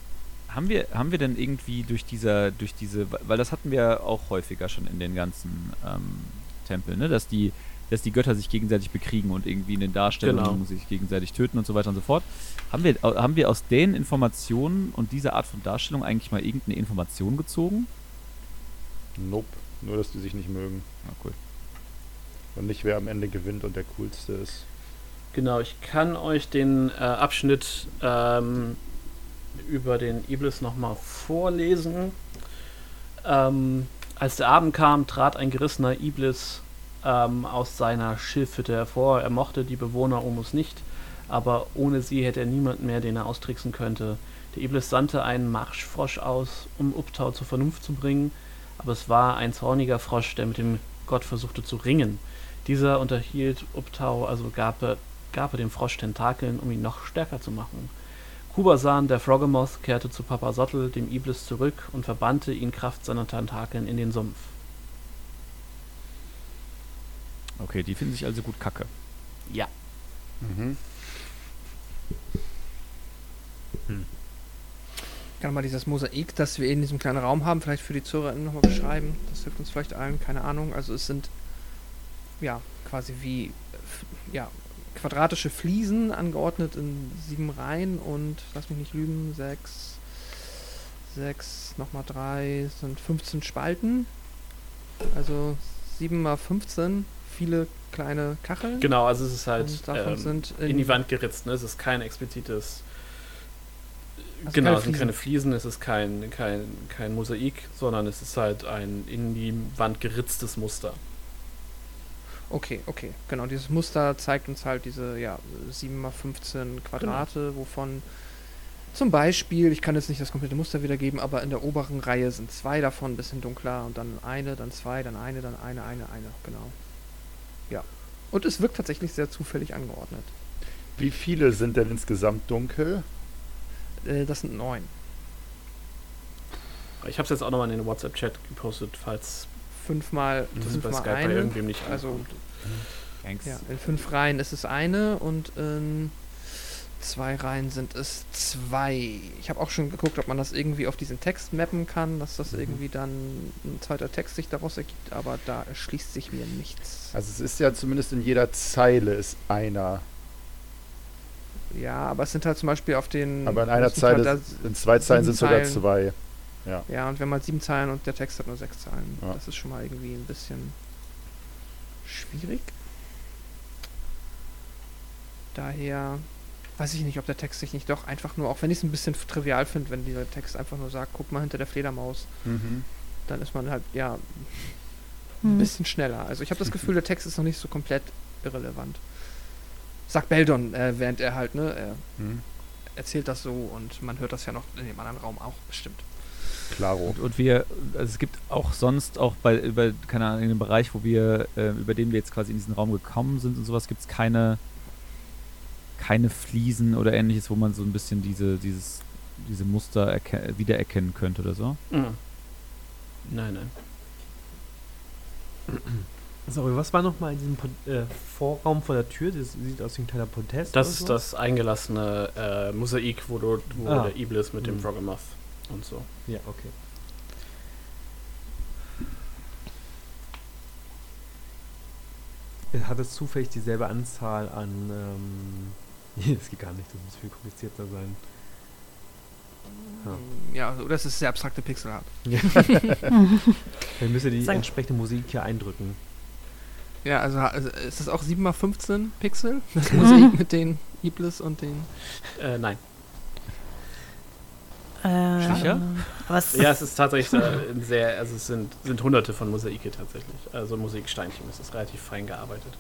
Haben wir, haben wir denn irgendwie durch dieser, durch diese, weil das hatten wir auch häufiger schon in den ganzen ähm, Tempeln, ne? dass die, dass die Götter sich gegenseitig bekriegen und irgendwie in den Darstellungen Genau. sich gegenseitig töten und so weiter und so fort. Haben wir, haben wir aus den Informationen und dieser Art von Darstellung eigentlich mal irgendeine Information gezogen? Nope. Nur, dass die sich nicht mögen. Ah, cool. Und nicht, wer am Ende gewinnt und der coolste ist. Genau, ich kann euch den äh, Abschnitt ähm, über den Iblis nochmal vorlesen. Ähm, als der Abend kam, trat ein gerissener Iblis ähm, aus seiner Schilfhütte hervor. Er mochte die Bewohner Omus nicht, aber ohne sie hätte er niemand mehr, den er austricksen könnte. Der Iblis sandte einen Marschfrosch aus, um Uptau zur Vernunft zu bringen, aber es war ein zorniger Frosch, der mit dem Gott versuchte zu ringen. Dieser unterhielt Uptau, also gab er, gab er dem Frosch Tentakeln, um ihn noch stärker zu machen. Kubasan, der Froggemoth, kehrte zu Papa Sottel, dem Iblis, zurück und verbannte ihn Kraft seiner Tentakeln in den Sumpf. Okay, die finden sich also gut kacke. Ja. Mhm. Ich kann mal dieses Mosaik, das wir in diesem kleinen Raum haben, vielleicht für die ZuhörerInnen nochmal beschreiben. Das hilft uns vielleicht allen, keine Ahnung. Also es sind ja quasi wie ja, quadratische Fliesen angeordnet in sieben Reihen und lass mich nicht lügen, sechs, sechs, nochmal drei, sind 15 Spalten. Also 7 mal 15, viele kleine Kacheln. Genau, also es ist halt ähm, sind in die Wand geritzt. Ne? Es ist kein explizites. Also genau, es sind keine Fliesen, es ist kein, kein, kein Mosaik, sondern es ist halt ein in die Wand geritztes Muster. Okay, okay, genau. Dieses Muster zeigt uns halt diese ja, 7 mal 15 Quadrate, wovon zum Beispiel, ich kann jetzt nicht das komplette Muster wiedergeben, aber in der oberen Reihe sind zwei davon ein bisschen dunkler und dann eine, dann zwei, dann eine, dann eine, eine, eine, genau. Ja. Und es wirkt tatsächlich sehr zufällig angeordnet. Wie viele sind denn insgesamt dunkel? Äh, das sind neun. Ich habe es jetzt auch nochmal in den WhatsApp-Chat gepostet, falls Fünfmal, das bei fünfmal Skype bei eine. irgendwem nicht Also ankommt. Ja, in fünf Reihen ist es eine und in zwei Reihen sind es zwei. Ich habe auch schon geguckt, ob man das irgendwie auf diesen Text mappen kann, dass das irgendwie dann ein zweiter Text sich daraus ergibt, aber da erschließt sich mir nichts. Also es ist ja zumindest in jeder Zeile ist einer. Ja, aber es sind halt zum Beispiel auf den. Aber in einer Zeile, da- in zwei Zeilen sind sogar zwei. Ja, und wenn man sieben Zeilen und der Text hat nur sechs Zeilen, Ja. das ist schon mal irgendwie ein bisschen schwierig. Daher weiß ich nicht, ob der Text sich nicht doch einfach nur, auch wenn ich es ein bisschen trivial finde, wenn dieser Text einfach nur sagt, guck mal hinter der Fledermaus, Mhm. dann ist man halt, ja, ein Hm. bisschen schneller. Also ich habe das Gefühl, der Text ist noch nicht so komplett irrelevant. Sagt Beldon, äh, während er halt, ne, er, Mhm. erzählt das so und man hört das ja noch in dem anderen Raum auch bestimmt. Klaro. Und, und wir, also es gibt auch sonst auch bei, über, keine Ahnung, in dem Bereich, wo wir, äh, über den wir jetzt quasi in diesen Raum gekommen sind und sowas, gibt es keine, keine Fliesen oder ähnliches, wo man so ein bisschen diese, dieses, diese Muster erke- wiedererkennen könnte oder so. Mhm. Nein, nein. <clears throat> Sorry, was war nochmal in diesem äh, Vorraum vor der Tür? Das sieht aus wie ein kleiner Podest. Das oder ist sowas? das eingelassene äh, Mosaik, wo, du, wo Ah. der Iblis mit dem Mhm. Und so. Ja, okay. Hat es zufällig dieselbe Anzahl an. Ähm, <laughs> nee, das geht gar nicht, das muss viel komplizierter sein. Ja. Ja, also, oder es ist sehr abstrakte Pixelart. <laughs> Dann müsst ihr die Sagen- entsprechende Musik hier eindrücken. Ja, also, ha- also ist das auch 7x15 Pixel? <laughs> Das Mosaik mit den Iblis und den. Äh, nein. Äh, Sicher? Es Ja, es ist tatsächlich äh, ein sehr, also es sind, sind hunderte von Mosaike tatsächlich. Also Mosaiksteinchen, es ist relativ fein gearbeitet.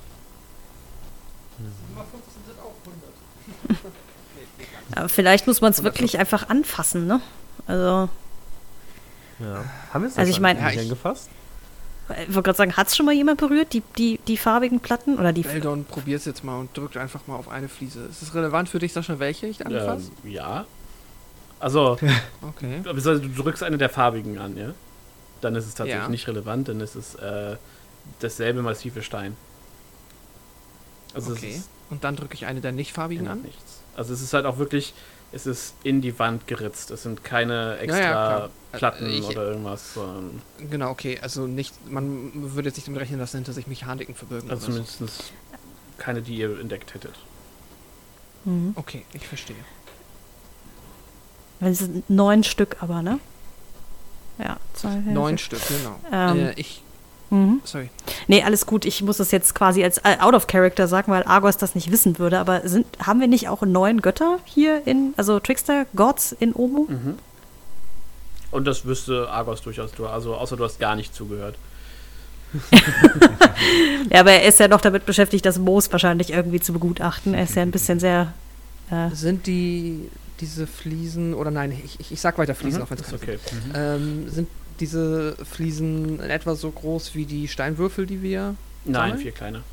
aber <laughs> vielleicht muss man es wirklich einfach anfassen, ne? Also, Ja. Haben wir es Also ich mein- Ja, angefasst? ich wollte gerade sagen, hat es schon mal jemand berührt, die, die, die farbigen Platten? Oder die. Beldon, probier's jetzt mal und drückt einfach mal auf eine Fliese. Ist es relevant für dich, Sascha, welche ich anfasse? Ähm, ja. Also, <laughs> Okay. also du drückst eine der farbigen an, ja? Dann ist es tatsächlich Ja. nicht relevant, dann ist es äh, dasselbe massive Stein. Also Okay. es ist Und dann drücke ich eine der nicht farbigen an. nichts. Also es ist halt auch wirklich, es ist in die Wand geritzt. Es sind keine extra ja, klar. Platten Äh, ich- oder irgendwas, sondern Genau, okay. Also nicht, man würde jetzt nicht damit rechnen, dass hinter sich Mechaniken verbirgen. also oder so. zumindest keine, die ihr entdeckt hättet. Mhm. Okay, ich verstehe. Es sind neun Stück aber, ne? Ja, zwei, Neun. Stück, genau. Ähm, äh, ich, Mhm. sorry. Nee, alles gut. Ich muss das jetzt quasi als äh, out of character sagen, weil Argos das nicht wissen würde. Aber sind, haben wir nicht auch neun Götter hier in, also Trickster Gods in Omo? Mhm. Und das wüsste Argos durchaus, du, also außer du hast gar nicht zugehört. <laughs> Ja, aber er ist ja noch damit beschäftigt, das Moos wahrscheinlich irgendwie zu begutachten. Er ist ja ein bisschen sehr. Äh, Sind die diese Fliesen, oder nein, ich, ich, ich sag weiter Fliesen, Mhm, auch wenn es okay. sind. Ähm, sind diese Fliesen in etwa so groß wie die Steinwürfel, die wir Nein, Sammeln? viel kleiner.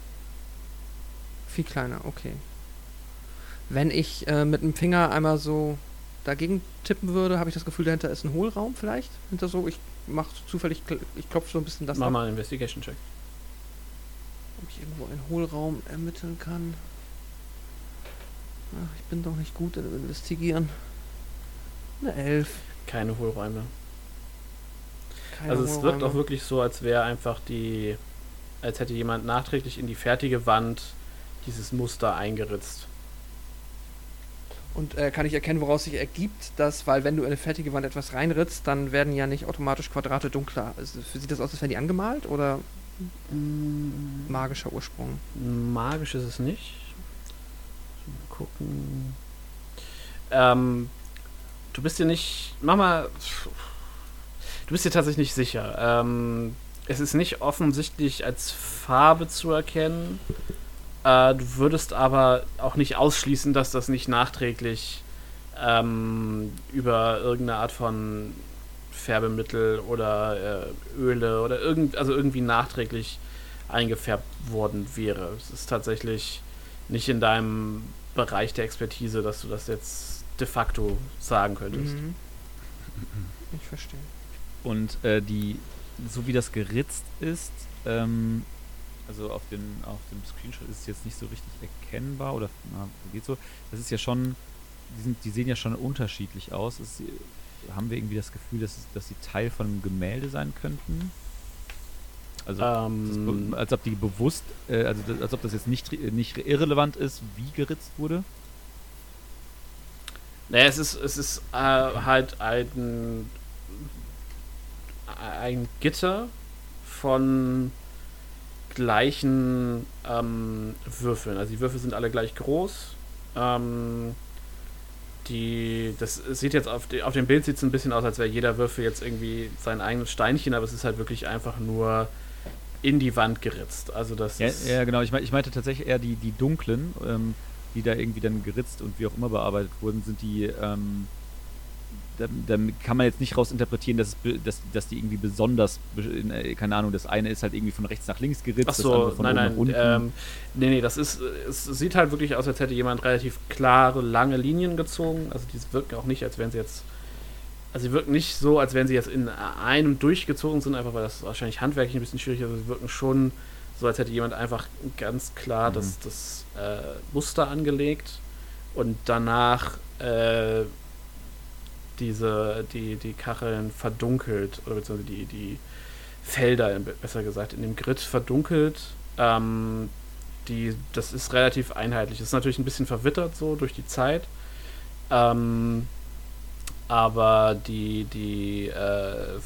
Viel kleiner, okay. Wenn ich äh, mit dem Finger einmal so dagegen tippen würde, habe ich das Gefühl, dahinter ist ein Hohlraum vielleicht. Hinter so, ich mache zufällig, ich klopfe so ein bisschen das Mach ab, mal einen Investigation-Check. ob ich irgendwo einen Hohlraum ermitteln kann. Ach, ich bin doch nicht gut im Investigieren. Eine Elf. Keine Hohlräume. Keine also es wirkt Hohlräume. auch wirklich so, als wäre einfach die, als hätte jemand nachträglich in die fertige Wand dieses Muster eingeritzt. Und äh, kann ich erkennen, woraus sich ergibt, dass, weil wenn du in eine fertige Wand etwas reinritzt, dann werden ja nicht automatisch Quadrate dunkler. Also, sieht das aus, als wären die angemalt oder magischer Ursprung? Magisch ist es nicht. Mal gucken. Ähm, du bist dir nicht. Mach mal. Du bist dir tatsächlich nicht sicher. Ähm, es ist nicht offensichtlich als Farbe zu erkennen. Äh, du würdest aber auch nicht ausschließen, dass das nicht nachträglich ähm, über irgendeine Art von Färbemittel oder äh, Öle oder irgend, also irgendwie nachträglich eingefärbt worden wäre. Es ist tatsächlich nicht in deinem Bereich der Expertise, dass du das jetzt de facto sagen könntest. Mhm. Ich verstehe. Und äh, die, so wie das geritzt ist, ähm, also auf, den, auf dem Screenshot ist es jetzt nicht so richtig erkennbar oder na, geht so. Das ist ja schon, die, sind, die sehen ja schon unterschiedlich aus. Es, haben wir irgendwie das Gefühl, dass, es, dass sie Teil von einem Gemälde sein könnten? Also Ähm, als ob die bewusst, äh, also als ob das jetzt nicht, nicht irrelevant ist, wie geritzt wurde. naja, es ist, es ist äh, halt ein, ein Gitter von gleichen ähm, Würfeln. Also die Würfel sind alle gleich groß. Ähm, die, das sieht jetzt auf, de, auf dem Bild sieht es ein bisschen aus, als wäre jeder Würfel jetzt irgendwie sein eigenes Steinchen, aber es ist halt wirklich einfach nur in die Wand geritzt. Also das Ja, ja genau. Ich, mein, ich meinte tatsächlich eher die, die dunklen, ähm, die da irgendwie dann geritzt und wie auch immer bearbeitet wurden, sind die, ähm, da, da kann man jetzt nicht raus interpretieren, dass, es dass, dass die irgendwie besonders, äh, keine Ahnung, das eine ist halt irgendwie von rechts nach links geritzt, Ach das andere so, von nein, nein. nach unten. Ähm, nee, nee, das ist, es sieht halt wirklich aus, als hätte jemand relativ klare, lange Linien gezogen. Also die wirken auch nicht, als wären sie jetzt, also sie wirken nicht so, als wären sie jetzt in einem durchgezogen sind, einfach weil das wahrscheinlich handwerklich ein bisschen schwierig ist. Also sie wirken schon so, als hätte jemand einfach ganz klar Mhm. das, das äh, Muster angelegt und danach äh, diese, die, die Kacheln verdunkelt, oder beziehungsweise die, die Felder, besser gesagt, in dem Grid verdunkelt. Ähm, die, das ist relativ einheitlich. Das ist natürlich ein bisschen verwittert so durch die Zeit. Ähm, aber die, die äh,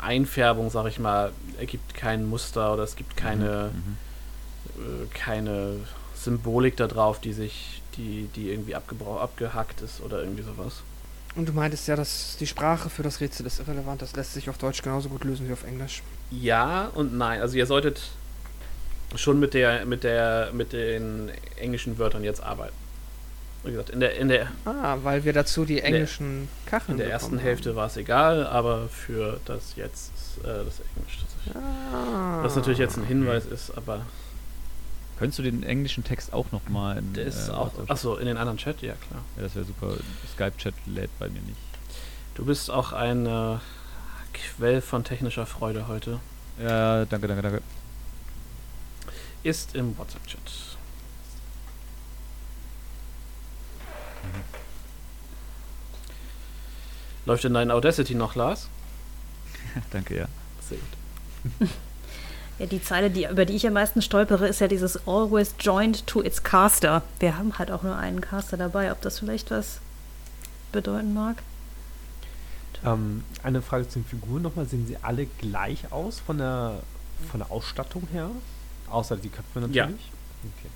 Einfärbung, sag ich mal, ergibt kein Muster oder es gibt keine, Mhm. äh, keine Symbolik da drauf, die sich, die, die irgendwie abgehackt ist oder irgendwie sowas. Und du meintest ja, dass die Sprache für das Rätsel ist irrelevant. Das lässt sich auf Deutsch genauso gut lösen wie auf Englisch. Ja und nein. Also ihr solltet schon mit der, mit der, mit den englischen Wörtern jetzt arbeiten. Wie gesagt, in der, in der, Ah, weil wir dazu die englischen Kacheln in der ersten bekommen Hälfte haben. war es egal, aber für das jetzt ist, äh, das Englisch tatsächlich. Ah. Was natürlich jetzt ein Hinweis ist, aber Könntest du den englischen Text auch nochmal in der ist äh, auch. Achso, in den anderen Chat, ja klar. Ja, das wäre super. Skype-Chat lädt bei mir nicht. Du bist auch ein äh, Quell von technischer Freude heute. Ja, danke, danke, danke. Ist im WhatsApp-Chat. Läuft in dein Audacity noch, Lars? <laughs> danke, ja. Sehr gut. <laughs> Ja, die Zeile, die, über die ich am meisten stolpere, ist ja dieses Always joined to its caster. Wir haben halt auch nur einen Caster dabei, ob das vielleicht was bedeuten mag. Ähm, eine Frage zu den Figuren nochmal. Sehen sie alle gleich aus von der, von der Ausstattung her? Außer die Köpfe natürlich? Ja. Okay.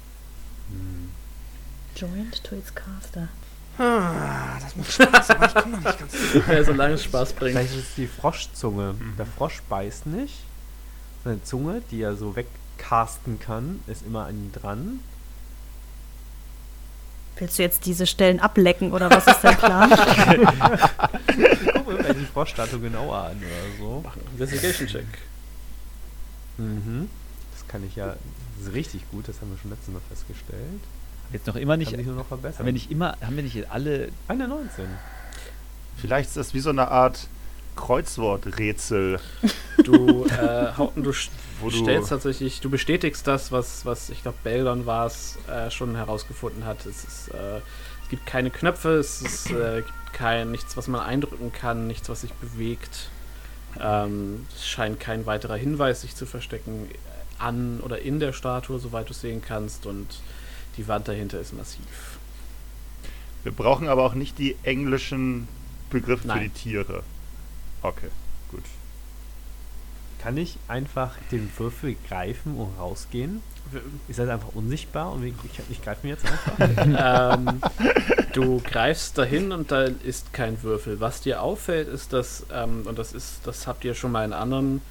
Joined to its caster. Ah, das macht Spaß, aber ich komme noch nicht ganz. Ja, solange es Spaß bringt. Vielleicht ist es die Froschzunge. Der Frosch beißt nicht. Seine Zunge, die er so wegcasten kann, ist immer an ihm dran. Willst du jetzt diese Stellen ablecken oder was ist dein Plan? <laughs> Ich gucke mir die Froschstatue genauer an oder so. Investigation Check. Mhm. Das kann ich ja. Das ist richtig gut, das haben wir schon letztes Mal festgestellt. Jetzt noch immer nicht. Kann sich nur noch verbessern. Haben wir nicht immer, haben wir nicht alle. Eine 19. Vielleicht ist das wie so eine Art Kreuzworträtsel, <laughs> Du, äh, Hauten, du du. stellst tatsächlich, du bestätigst das, was, was ich glaube, Beldon war es, äh, schon herausgefunden hat. Es, ist, äh, es gibt keine Knöpfe, es ist, äh, gibt kein, nichts, was man eindrücken kann, nichts, was sich bewegt. Ähm, es scheint kein weiterer Hinweis sich zu verstecken an oder in der Statue, soweit du es sehen kannst. Und die Wand dahinter ist massiv. Wir brauchen aber auch nicht die englischen Begriffe für Nein. die Tiere. Okay, gut. Kann ich einfach den Würfel greifen und rausgehen? Ist das einfach unsichtbar und ich, ich, ich greife mir jetzt einfach? <laughs> ähm, du greifst dahin und da ist kein Würfel. Was dir auffällt, ist, dass, ähm, und das ist, das habt ihr schon mal in anderen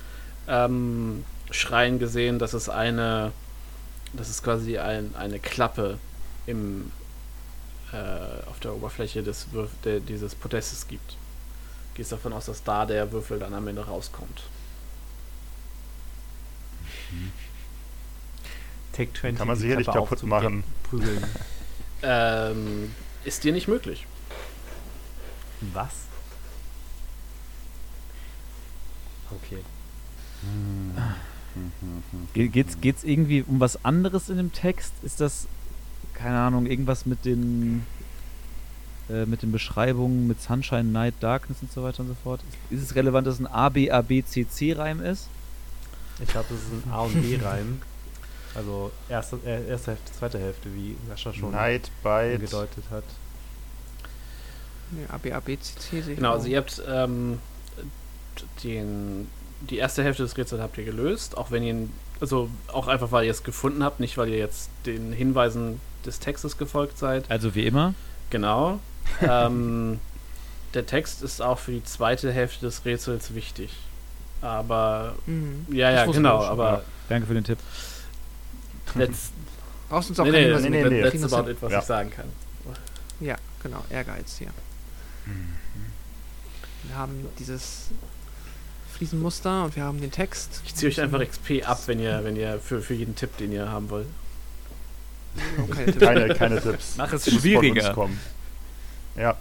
ähm, Schreien gesehen, dass es eine, dass es quasi ein, eine Klappe im, äh, auf der Oberfläche des Würf der, dieses Podestes gibt. Gehst davon aus, dass da der Würfel dann am Ende rauskommt. Take 20. Kann man die sicherlich Klappe kaputt machen. Prügeln. <laughs> Ähm, ist dir nicht möglich. Was? Okay. Ge- Geht's, geht's irgendwie um was anderes in dem Text? Ist das, keine Ahnung, irgendwas mit den äh, mit den Beschreibungen mit Sunshine, Night, Darkness und so weiter und so fort? Ist, ist es relevant, dass es ein A, B, A, B, C, C Reim ist? Ich glaube, das ist ein A und B-Reim. Also erste, äh, erste Hälfte, zweite Hälfte, wie Sascha schon Night, Bite. angedeutet hat. Nee, A, B, A, B, C, C Genau, also ihr habt ähm, den, die erste Hälfte des Rätsels habt ihr gelöst, auch wenn ihr, ihn- also auch einfach, weil ihr es gefunden habt, nicht weil ihr jetzt den Hinweisen des Textes gefolgt seid. Also wie immer. Genau. <laughs> ähm, der Text ist auch für die zweite Hälfte des Rätsels wichtig. Aber, Mhm. ja, ja, genau, aber Danke für den Tipp. letzt, <laughs> Brauchst uns auch Nee, nee, Hinweis nee, mehr. nee, nee. that's about it, was Ja. ich sagen kann. Ja, genau, Ehrgeiz hier. Wir haben dieses Fliesenmuster und wir haben den Text. Ich ziehe euch einfach XP ab, wenn ihr, wenn ihr für, für jeden Tipp, den ihr haben wollt. Okay, <laughs> Keine, keine Tipps. Mach es schwieriger. Ja,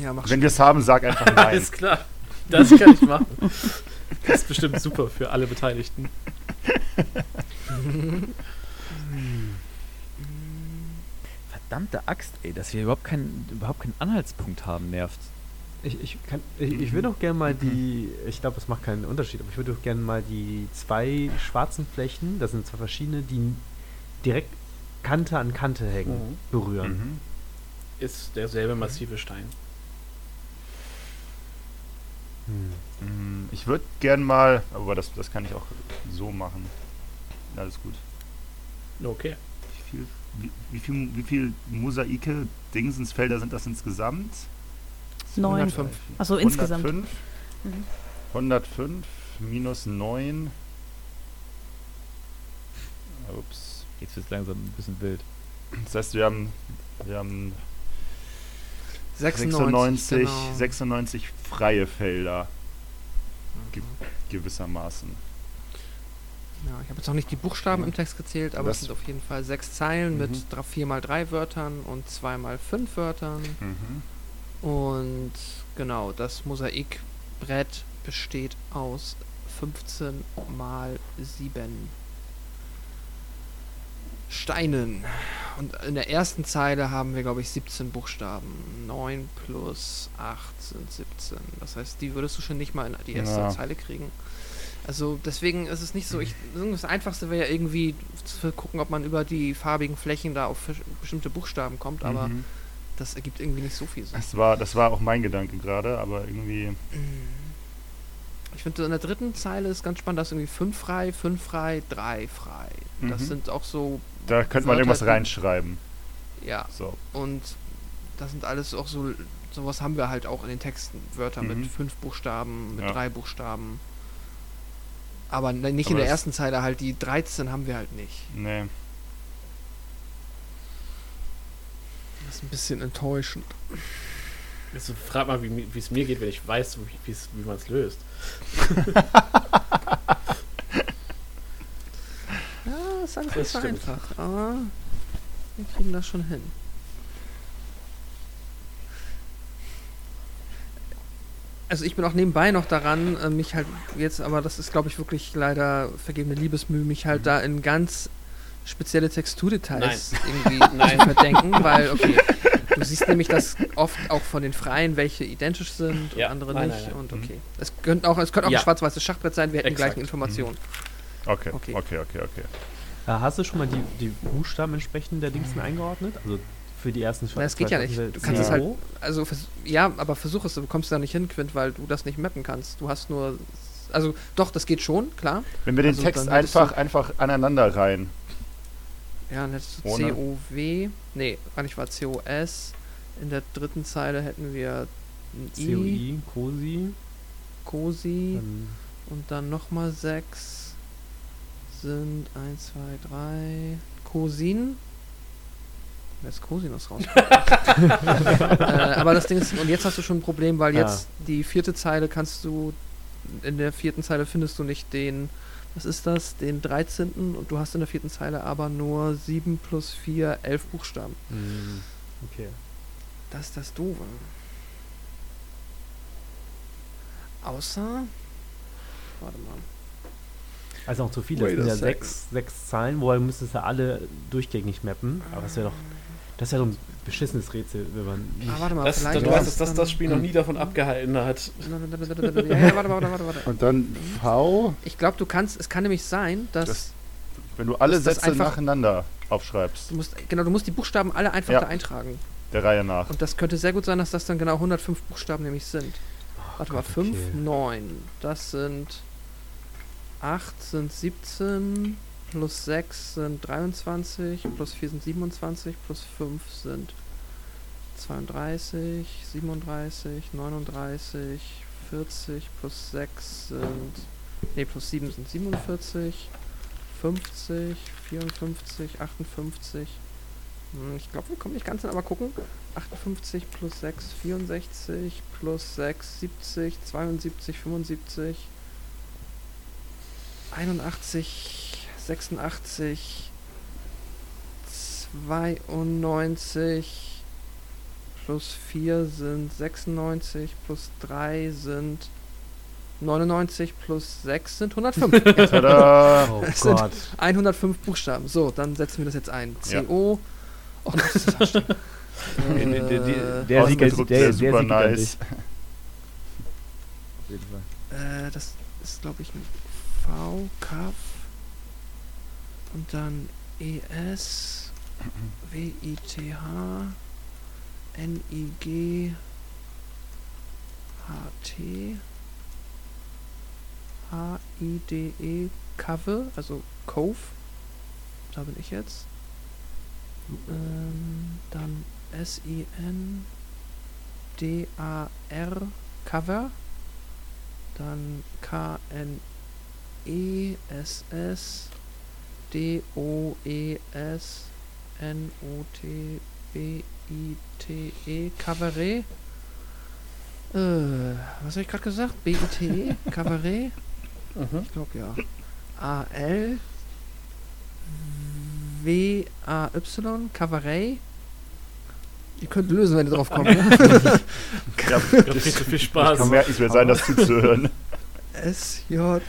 ja, mach wenn wir es haben, sag einfach <laughs> nein. Alles klar. Das kann ich machen. Das ist bestimmt super für alle Beteiligten. Verdammte Axt, ey, dass wir überhaupt keinen, überhaupt keinen Anhaltspunkt haben, nervt. Ich, ich, kann, ich, ich würde auch gerne mal die, ich glaube, es macht keinen Unterschied, aber ich würde auch gerne mal die zwei schwarzen Flächen, das sind zwei verschiedene, die direkt Kante an Kante hängen, Mhm. berühren. Mhm. Ist derselbe massive Stein. Hm. Mm, Ich würde gern mal, aber das, das kann ich auch so machen. Alles gut. Okay. Wie viel, wie, wie viel, wie viel Mosaike, Dingsensfelder sind das insgesamt? Neun. 105. Also insgesamt. 105, Mhm. 105 minus 9. Ups. Jetzt wird es langsam ein bisschen wild. Das heißt, wir haben, wir haben 96, 96, genau. 96 freie Felder gewissermaßen. Ja, ich habe jetzt noch nicht die Buchstaben im Text gezählt, aber Das- es sind auf jeden Fall sechs Zeilen mit Mhm. dra- vier mal drei Wörtern und zwei mal fünf Wörtern. Mhm. Und genau, das Mosaikbrett besteht aus 15 mal 7 Steinen. Und in der ersten Zeile haben wir, glaube ich, 17 Buchstaben. 9 plus 8 sind 17. Das heißt, die würdest du schon nicht mal in die erste Ja. Zeile kriegen. Also deswegen ist es nicht so, ich, das Einfachste wäre ja irgendwie zu gucken, ob man über die farbigen Flächen da auf bestimmte Buchstaben kommt, aber Mhm. Das ergibt irgendwie nicht so viel Sinn. Das war, das war auch mein Gedanke gerade, aber irgendwie. Ich finde, in der dritten Zeile ist ganz spannend, da ist irgendwie 5 frei, 5 frei, 3 frei. Das Mhm. sind auch so, Da könnte man irgendwas reinschreiben. ja, So. und das sind alles auch so, sowas haben wir halt auch in den Texten. Wörter mit Mhm. 5 Buchstaben, mit Ja. 3 Buchstaben. Aber ne- nicht Aber in der ersten Zeile halt, die 13 haben wir halt nicht. Nee. Das ist ein bisschen enttäuschend. Also frag mal, wie es mir geht, wenn ich weiß, wie, man es löst. <laughs> Ja, ist alles Das nicht so einfach, aber wir kriegen das schon hin. Also ich bin auch nebenbei noch daran, äh, mich halt jetzt, aber das ist glaube ich wirklich leider vergebene Liebesmühe, mich halt da in ganz spezielle Texturdetails irgendwie <laughs> Nein. zu verdenken, weil, okay, du siehst nämlich das oft auch von den Freien, welche identisch sind Ja, und andere nein, nicht nein, nein. und Mhm. okay. Es könnte auch, es könnte auch Ja. ein schwarz-weißes Schachbrett sein, wir hätten die Exakt. gleichen Informationen. Okay, Okay. okay, okay, okay. Äh, hast du schon mal die, die Buchstaben entsprechend der Dingsen eingeordnet? Also für die ersten Na, das geht ja nicht. Du kannst Ja. es halt, also ja, aber versuch es, du kommst da nicht hin, Quint, weil du das nicht mappen kannst. Du hast nur, also doch, das geht schon, klar. Wenn wir den Also Text einfach, einfach aneinander rein. Ja, dann hättest du Ohne. C-O-W, nee, eigentlich war C-O-S. In der dritten Zeile hätten wir ein I, COI, COSI, Cosi dann und dann nochmal sechs sind 1, 2, 3, Cosin. Wer ist Cosinus raus? <laughs> äh, aber das Ding ist, und jetzt hast du schon ein Problem, weil Ah. jetzt die vierte Zeile kannst du, in der vierten Zeile findest du nicht den, was ist das, den 13. und du hast in der vierten Zeile aber nur 7 plus 4, 11 Buchstaben. Hm, okay. Das ist das Doofe. Außer, warte mal. Also auch zu viele. Wait Das sind ja sechs, sechs Zahlen, woher müsstest du alle durchgängig mappen. Aber das wäre doch. Das ist ja so ein beschissenes Rätsel, wenn man nicht. Ah, warte mal, Das, vielleicht. du ist weißt, dass das, Spiel noch nie davon abgehalten hat. Ja, ja, warte, warte, warte, warte. Und dann V, Ich glaube, du kannst, es kann nämlich sein, dass Das- wenn du alle Sätze einfach- nacheinander aufschreibst, du musst, genau, du musst die Buchstaben alle einfach Ja. da eintragen. der Reihe nach. Und das könnte sehr gut sein, dass das dann genau 105 Buchstaben nämlich sind. Warte mal, Gott, 5, okay. 9, das sind 8 sind 17, plus 6 sind 23, plus 4 sind 27, plus 5 sind 32, 37, 39, 40, plus 6 sind, nee, plus 7 sind 47, 50, 54, 58. Hm, Ich glaube, wir kommen nicht ganz hin, aber gucken. 58 plus 6, 64 plus 6, 70, 72, 75, 81, 86, 92 plus 4 sind 96 plus 3 sind 99 plus 6 sind 105. <laughs> Tada! Oh Es sind Gott. 105 Buchstaben. So, dann setzen wir das jetzt ein. Ja. CO. Oh Gott, ist das anstrengend. <laughs> Der- der- der- Äh, Der sieht Ausgedruckt, der, super nice. Auf jeden Fall. Äh, das ist, glaube ich, ein V, Kaff. Und dann ES, WITH, NIG, HT, HIDE, Cove, also Cove. Da bin ich jetzt. Ähm, dann S-I-N, D-A-R, Cover. Dann E K-N-E-S-S D-O-E-S N-O-T-B-I-T-E Cabaret. Äh, was habe ich gerade gesagt? B-I-T-E? Cabaret? Mhm. Ich glaube ja. A-L W-A-Y Cabaret. Ihr könnt lösen, wenn ihr drauf kommt. ne? <laughs> Ich hab viel zu viel Spaß. kann mir nicht mehr sein, das zuzuhören. S-J-O-I-N-E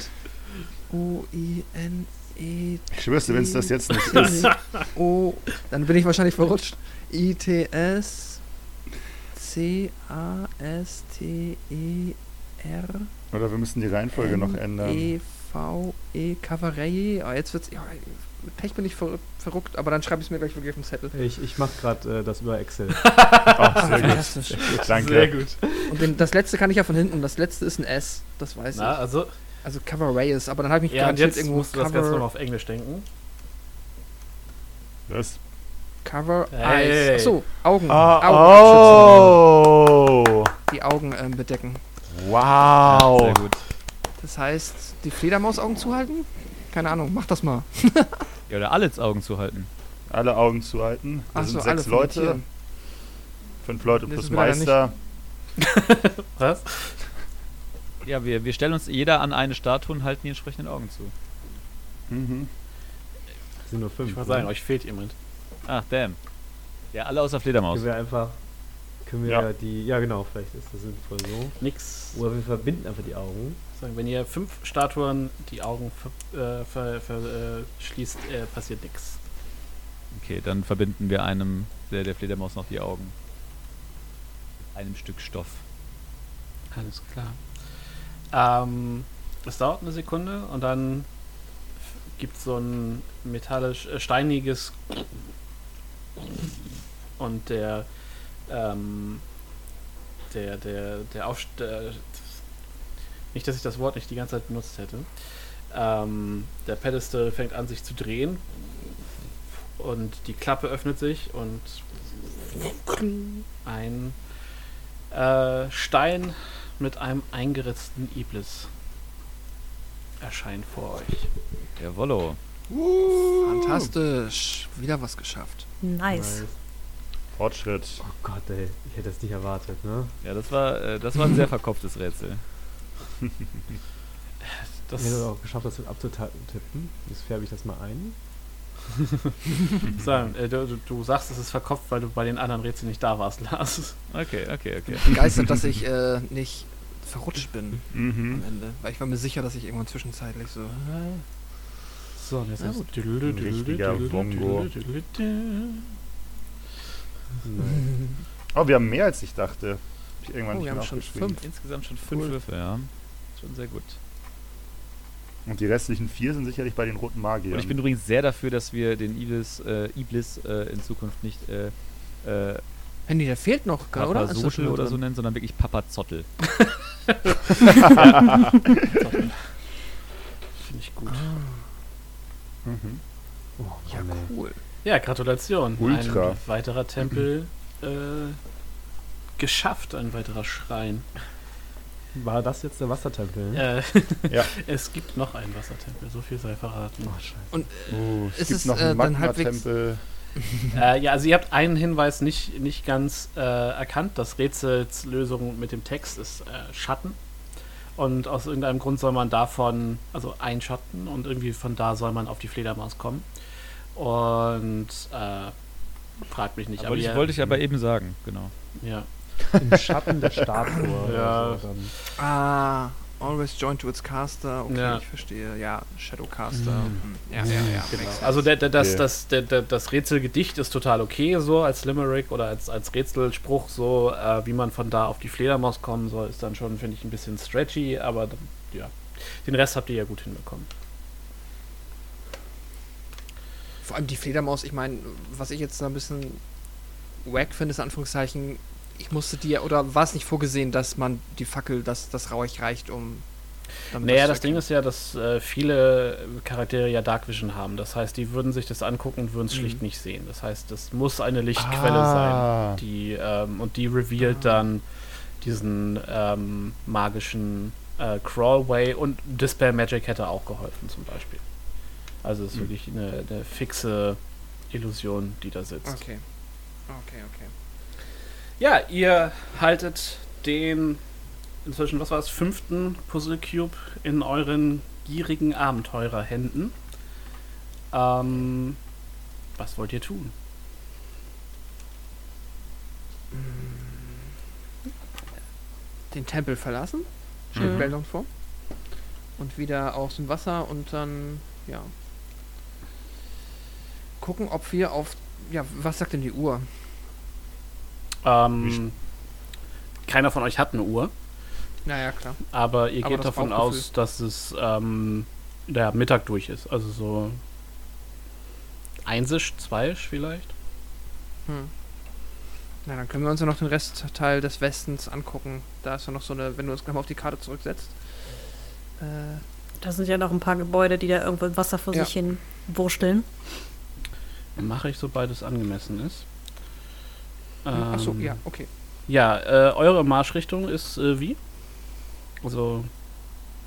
Ich schwör's dir, wenn es das jetzt nicht ist. O, dann bin ich wahrscheinlich verrutscht. I T S C A S T E R Oder wir müssen die Reihenfolge noch ändern. E V E Cavarei. Oh, jetzt wird's. Ja, mit Pech bin ich ver verrückt, aber dann schreibe ich es mir gleich wirklich auf den Zettel. Ich, ich mache gerade äh, das über Excel. <laughs> Ach, sehr gut. Fantastisch. Danke. Sehr gut. Und den, das letzte kann ich ja von hinten. Das letzte ist ein S. Das weiß Na, ich. also, Also Cavarei ist, aber dann habe ich mich ja, garantiert jetzt irgendwo musst du das Ganze Cover, nochmal auf Englisch denken. Was? Cover Hey. Eyes. Achso, Augen. Ah, Augenschützen. oh! Die Augen ähm, bedecken. Wow! Sehr gut. Das heißt, die Fledermausaugen zuhalten? Keine Ahnung, mach das mal. <laughs> Ja, oder alle Augen zuhalten. Alle Augen zuhalten. Das Achso, sind alle sechs Leute. Fünf Leute Das plus Meister. <laughs> Was? Ja, wir, wir stellen uns jeder an eine Statue und halten die entsprechenden Augen zu. Mhm. sind nur fünf. Ich ne? sagen, euch fehlt jemand. Ach, damn. Ja, alle außer Fledermaus. Können wir einfach. Können wir Ja. die. Ja, genau, vielleicht ist das sinnvoll so. Nix. Oder wir verbinden einfach die Augen. Sagen, wenn ihr fünf Statuen die Augen ver, äh, ver, ver, äh, schließt, äh, passiert nichts. Okay, dann verbinden wir einem der, der Fledermaus noch die Augen. Einem Stück Stoff. Alles klar. Ähm, es dauert eine Sekunde und dann gibt es so ein metallisch, äh, steiniges und der ähm, der der der Aufst der, nicht, dass ich das Wort nicht die ganze Zeit benutzt hätte. Ähm, der Pedestal fängt an sich zu drehen und die Klappe öffnet sich und ein äh, Stein mit einem eingeritzten Iblis erscheint vor euch. Jawollo. Fantastisch. Wieder was geschafft. Nice. Fortschritt. Oh Gott, ey. Ich hätte das nicht erwartet, ne? Ja, das war, äh, das war ein sehr verkopftes Rätsel. <laughs> Das Ich hätte auch geschafft, das abzutippen. Jetzt färbe ich das mal ein. <laughs> sagen, äh, du, du, du sagst, es ist verkopft, weil du bei den anderen Rätseln nicht da warst, Lars. Okay, okay, okay. Begeistert, dass ich äh, nicht verrutscht bin am Mhm. Ende. Weil ich war mir sicher, dass ich irgendwann zwischenzeitlich so. äh, So, und jetzt ist Richtiger Bongo. Oh, wir haben mehr als ich dachte. Hab ich irgendwann Oh, nicht wir haben schon fünf. Insgesamt schon fünf Cool. Würfe, ja. Schon sehr gut. Und die restlichen vier sind sicherlich bei den roten Magiern. Und ich bin übrigens sehr dafür, dass wir den Iblis, äh, Iblis äh, in Zukunft nicht äh, äh, Handy, der fehlt noch, oder? Papa Ist Sotel schon oder so nennen, sondern wirklich Papa Zottel. <laughs> Finde ich gut. Mhm. Oh, Ja, cool. Ja, Gratulation. Ultra. Ein weiterer Tempel äh, geschafft, ein weiterer Schrein. War das jetzt der Wassertempel? Äh, <laughs> Ja. <laughs> Es gibt noch einen Wassertempel, so viel sei verraten. Oh, scheiße. Und Uh, es Ist gibt es, noch äh, einen dann halbwegs-. <laughs> äh, ja, also ihr habt einen Hinweis nicht, nicht ganz äh, erkannt. Das Rätsels Lösung mit dem Text ist äh, Schatten. Und aus irgendeinem Grund soll man davon, also einschatten und irgendwie von da soll man auf die Fledermaus kommen. Und äh, fragt mich nicht. Wollte ich, ihr- wollte ich aber eben sagen, genau. Ja. Im Schatten der Statue. <laughs> Ja. oder so dann. ah, always join to its caster. Okay, Ja. ich verstehe. Ja, Shadowcaster. Hm. Ja, ja, ja. Genau. Also der, der, das, Okay. das, der, der, das Rätselgedicht ist total okay, so als Limerick oder als, als Rätselspruch, so äh, wie man von da auf die Fledermaus kommen soll, ist dann schon, finde ich, ein bisschen stretchy, aber ja, den Rest habt ihr ja gut hinbekommen. Vor allem die Fledermaus, ich meine, was ich jetzt da ein bisschen wack finde, ist in Anführungszeichen, ich musste die, oder war es nicht vorgesehen, dass man die Fackel, dass das Rauch reicht, um. damit Naja, zu das Ding ist ja, dass äh, viele Charaktere ja Dark Vision haben. Das heißt, die würden sich das angucken und würden es Mhm. schlicht nicht sehen. Das heißt, das muss eine Lichtquelle Ah. sein, die ähm, und die revealed Ah. dann diesen ähm, magischen äh, Crawlway und Dispel Magic hätte auch geholfen zum Beispiel. Also es ist Mhm. wirklich eine, eine fixe Illusion, die da sitzt. Okay. Okay, okay. Ja, ihr haltet den inzwischen, was war es, fünften Puzzle Cube in euren gierigen Abenteurerhänden. Ähm, was wollt ihr tun? Den Tempel verlassen, stellt Mhm. Beldon vor. Und wieder aus dem Wasser und dann, ja. Gucken, ob wir auf. Ja, was sagt denn die Uhr? Ähm, keiner von euch hat eine Uhr, Naja, klar. aber ihr Aber geht davon aus, dass es ähm, der Mittag durch ist. Also so einsisch, zweiisch vielleicht. Hm. Na, dann können wir uns ja noch den Restteil des Westens angucken. Da ist ja noch so eine, wenn du uns gleich mal auf die Karte zurücksetzt. Äh, Da sind ja noch ein paar Gebäude, die da irgendwo im Wasser vor Ja. sich hin wursteln. Mache ich, sobald es angemessen ist. Achso, Ähm, ja, okay. Ja, äh, eure Marschrichtung ist äh, wie? Also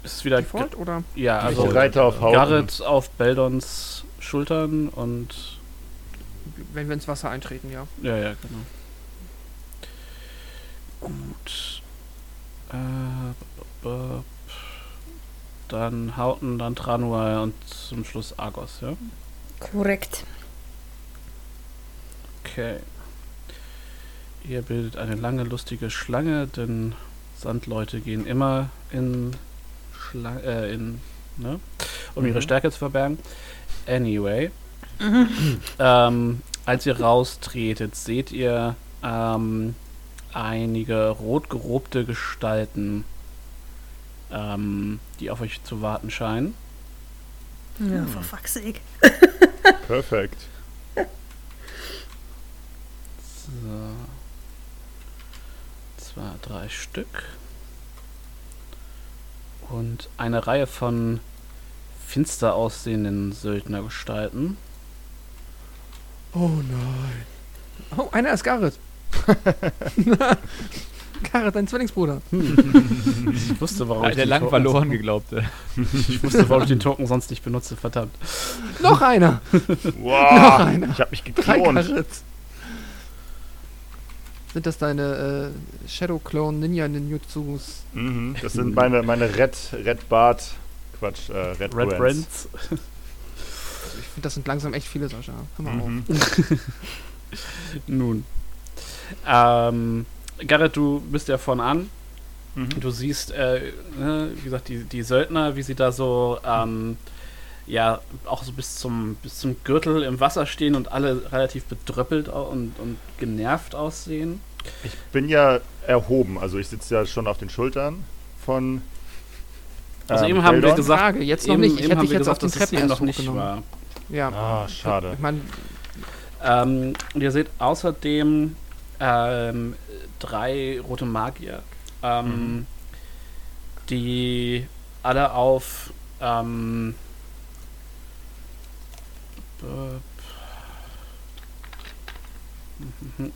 ist es wieder Default oder? ja, Also Reiter auf Haut. Garrett auf Beldons Schultern und Wenn wir ins Wasser eintreten, ja. ja, ja, genau. Gut. Äh, dann Hauten, dann Tranual und zum Schluss Argos, ja? Korrekt. Okay. Ihr bildet eine lange, lustige Schlange, denn Sandleute gehen immer in Schlange, äh, in, ne? Um ihre Mhm. Stärke zu verbergen. Anyway. <clears throat> ähm, als ihr raustretet, seht ihr ähm, einige rot gerobte Gestalten, ähm, die auf euch zu warten scheinen. Ja, for fuck's sake. Perfekt. So. Zwei, drei Stück. Und eine Reihe von finster aussehenden Söldnergestalten. Oh nein. Oh, einer ist Garrett. <laughs> Garrett, dein Zwillingsbruder. Ich wusste, warum ich der den lang Token- verloren geglaubte. Ich wusste, warum ich den Token sonst nicht benutze, verdammt. Noch einer. Wow, einer. ich hab mich Drei geklont. Sind das deine äh, Shadow Clone Ninja Ninjutsus? Mhm, das sind meine, meine Red, Red Bart, Quatsch, äh, Red, Red Brands. Brands. Ich finde, das sind langsam echt viele, Sascha. Hör mal Mhm. <laughs> Nun. Ähm, Garrett, du bist ja von an. Mhm. Du siehst, äh, ne, wie gesagt, die, die Söldner, wie sie da so, ähm, ja, auch so bis zum, bis zum Gürtel im Wasser stehen und alle relativ bedröppelt und, und genervt aussehen. Ich bin ja erhoben, also ich sitze ja schon auf den Schultern von. Also ähm, eben haben wir Beldon. gesagt, Frage, jetzt noch eben, nicht. Ich hätte dich wir jetzt auf gesagt, den dass es Treppen noch nicht hochgenommen. war. Ja. Ah, schade. Ich meine, Ähm, und ihr seht außerdem ähm, drei rote Magier, ähm, Mhm. die alle auf ähm, äh,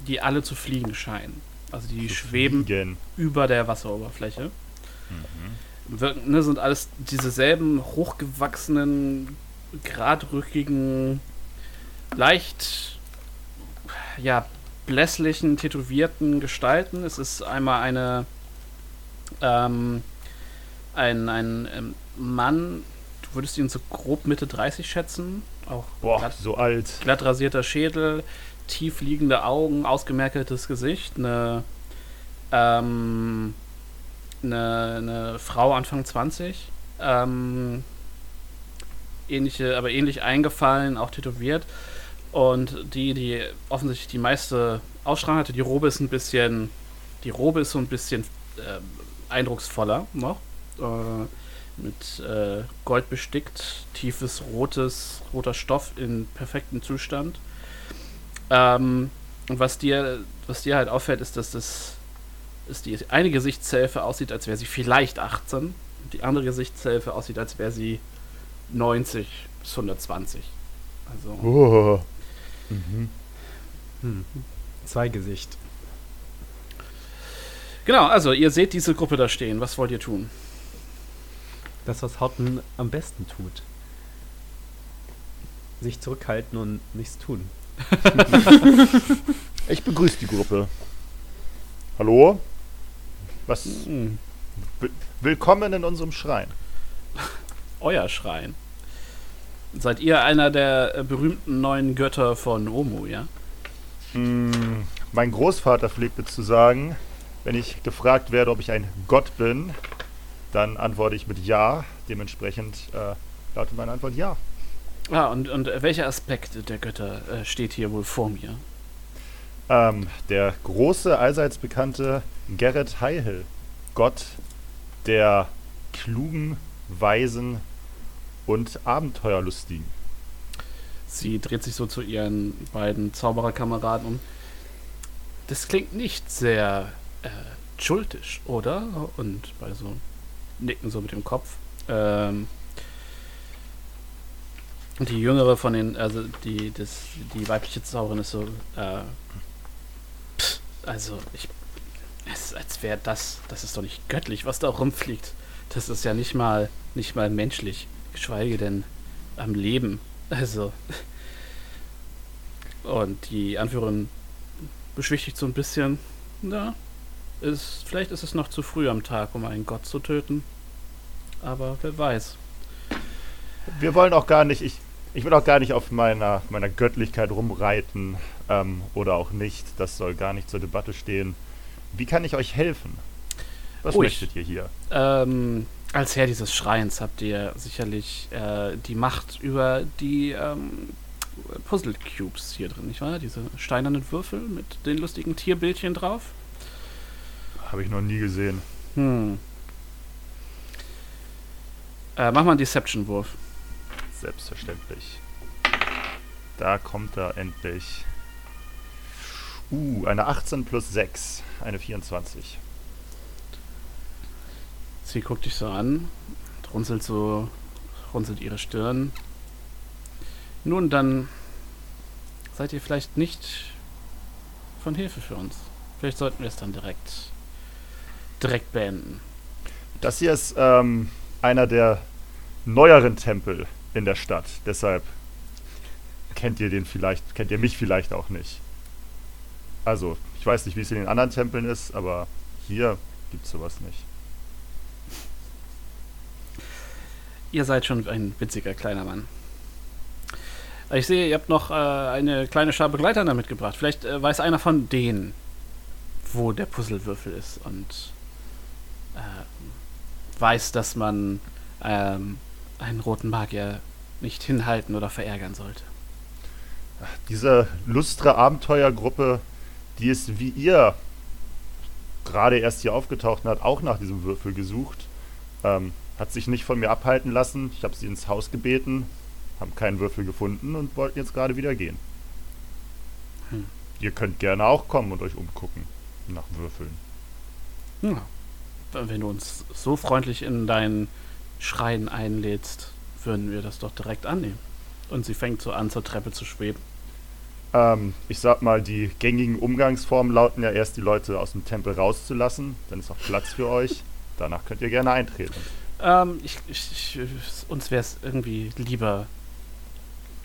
die alle zu fliegen scheinen. Also die Zu schweben fliegen. über der Wasseroberfläche. Mhm. Wirken, ne, sind alles dieselben hochgewachsenen, geradrückigen, leicht ja, blässlichen, tätowierten Gestalten. Es ist einmal eine ähm, ein, ein ähm, Mann, du würdest ihn so grob Mitte 30 schätzen. Auch Boah, glatt, so alt. glatt rasierter Schädel, tief liegende Augen, ausgemerkeltes Gesicht, eine, ähm, eine, eine Frau Anfang 20, ähm, ähnliche, aber ähnlich eingefallen, auch tätowiert. Und die, die offensichtlich die meiste Ausstrahlung hatte, die Robe ist ein bisschen, die Robe ist so ein bisschen äh, eindrucksvoller noch. Äh, mit äh, Gold bestickt, tiefes rotes, roter Stoff in perfektem Zustand. Ähm, und was dir, was dir halt auffällt, ist, dass das ist die eine Gesichtshälfte aussieht, als wäre sie vielleicht 18. Und die andere Gesichtshälfte aussieht, als wäre sie 90 bis 120. Also. Oh. Mhm. Hm. Zweigesicht. Genau, also ihr seht diese Gruppe da stehen. Was wollt ihr tun? Das, was Horton am besten tut. Sich zurückhalten und nichts tun. <laughs> Ich begrüße die Gruppe. Hallo? Was? Hm, Wi- Willkommen in unserem Schrein. euer Schrein. Seid ihr einer der äh, berühmten neuen Götter von Omu, ja? Mm, Mein Großvater pflegte zu sagen, wenn ich gefragt werde, ob ich ein Gott bin, dann antworte ich mit Ja. Dementsprechend äh, lautet meine Antwort Ja. Ah, und, und welcher Aspekt der Götter äh, steht hier wohl vor mir? Ähm, der große, allseits bekannte Gerrit Heihel. Gott der klugen, weisen und abenteuerlustigen. Sie dreht sich so zu ihren beiden Zaubererkameraden um. Das klingt nicht sehr äh, schuldisch, oder? Und bei so Nicken so mit dem Kopf. Ähm, die jüngere von den, also die, das, die weibliche Zauberin ist so, äh, pff, also ich, es als wäre das, das ist doch nicht göttlich, was da rumfliegt. Das ist ja nicht mal, nicht mal menschlich, geschweige denn am Leben. Also. Und die Anführerin beschwichtigt so ein bisschen. Na, ist, vielleicht ist es noch zu früh am Tag, um einen Gott zu töten. Aber wer weiß. Wir wollen auch gar nicht, ich, ich will auch gar nicht auf meiner, meiner Göttlichkeit rumreiten ähm, oder auch nicht. Das soll gar nicht zur Debatte stehen. Wie kann ich euch helfen? Was ich- möchtet ihr hier? Ähm, als Herr dieses Schreins habt ihr sicherlich äh, die Macht über die ähm, Puzzle Cubes hier drin, nicht wahr? Diese steinernen Würfel mit den lustigen Tierbildchen drauf. Habe ich noch nie gesehen. Hm. Äh, mach mal einen Deception-Wurf. Selbstverständlich. Da kommt er endlich. Uh, eine 18 plus 6. Eine 24. Sie guckt dich so an, runzelt so, runzelt ihre Stirn. Nun, dann seid ihr vielleicht nicht von Hilfe für uns. Vielleicht sollten wir es dann direkt, direkt beenden. Das hier ist ähm, einer der neueren Tempel in der Stadt. Deshalb kennt ihr den vielleicht, kennt ihr mich vielleicht auch nicht. Also, ich weiß nicht, wie es in den anderen Tempeln ist, aber hier gibt es sowas nicht. Ihr seid schon ein witziger kleiner Mann. Ich sehe, ihr habt noch äh, eine kleine Schar Begleiter da mitgebracht. Vielleicht äh, weiß einer von denen, wo der Puzzlewürfel ist und äh, weiß, dass man ähm, einen roten Magier nicht hinhalten oder verärgern sollte. Diese lustre Abenteuergruppe, die ist wie ihr gerade erst hier aufgetaucht und hat auch nach diesem Würfel gesucht. Ähm, hat sich nicht von mir abhalten lassen. Ich habe sie ins Haus gebeten, haben keinen Würfel gefunden und wollten jetzt gerade wieder gehen. Hm. Ihr könnt gerne auch kommen und euch umgucken nach Würfeln. Ja. Wenn du uns so freundlich in deinen Schrein einlädst, würden wir das doch direkt annehmen. Und sie fängt so an, zur Treppe zu schweben. Ähm, ich sag mal, die gängigen Umgangsformen lauten ja erst, die Leute aus dem Tempel rauszulassen. Dann ist auch Platz für euch. danach könnt ihr gerne eintreten. Ähm, ich, ich, ich, uns wäre es irgendwie lieber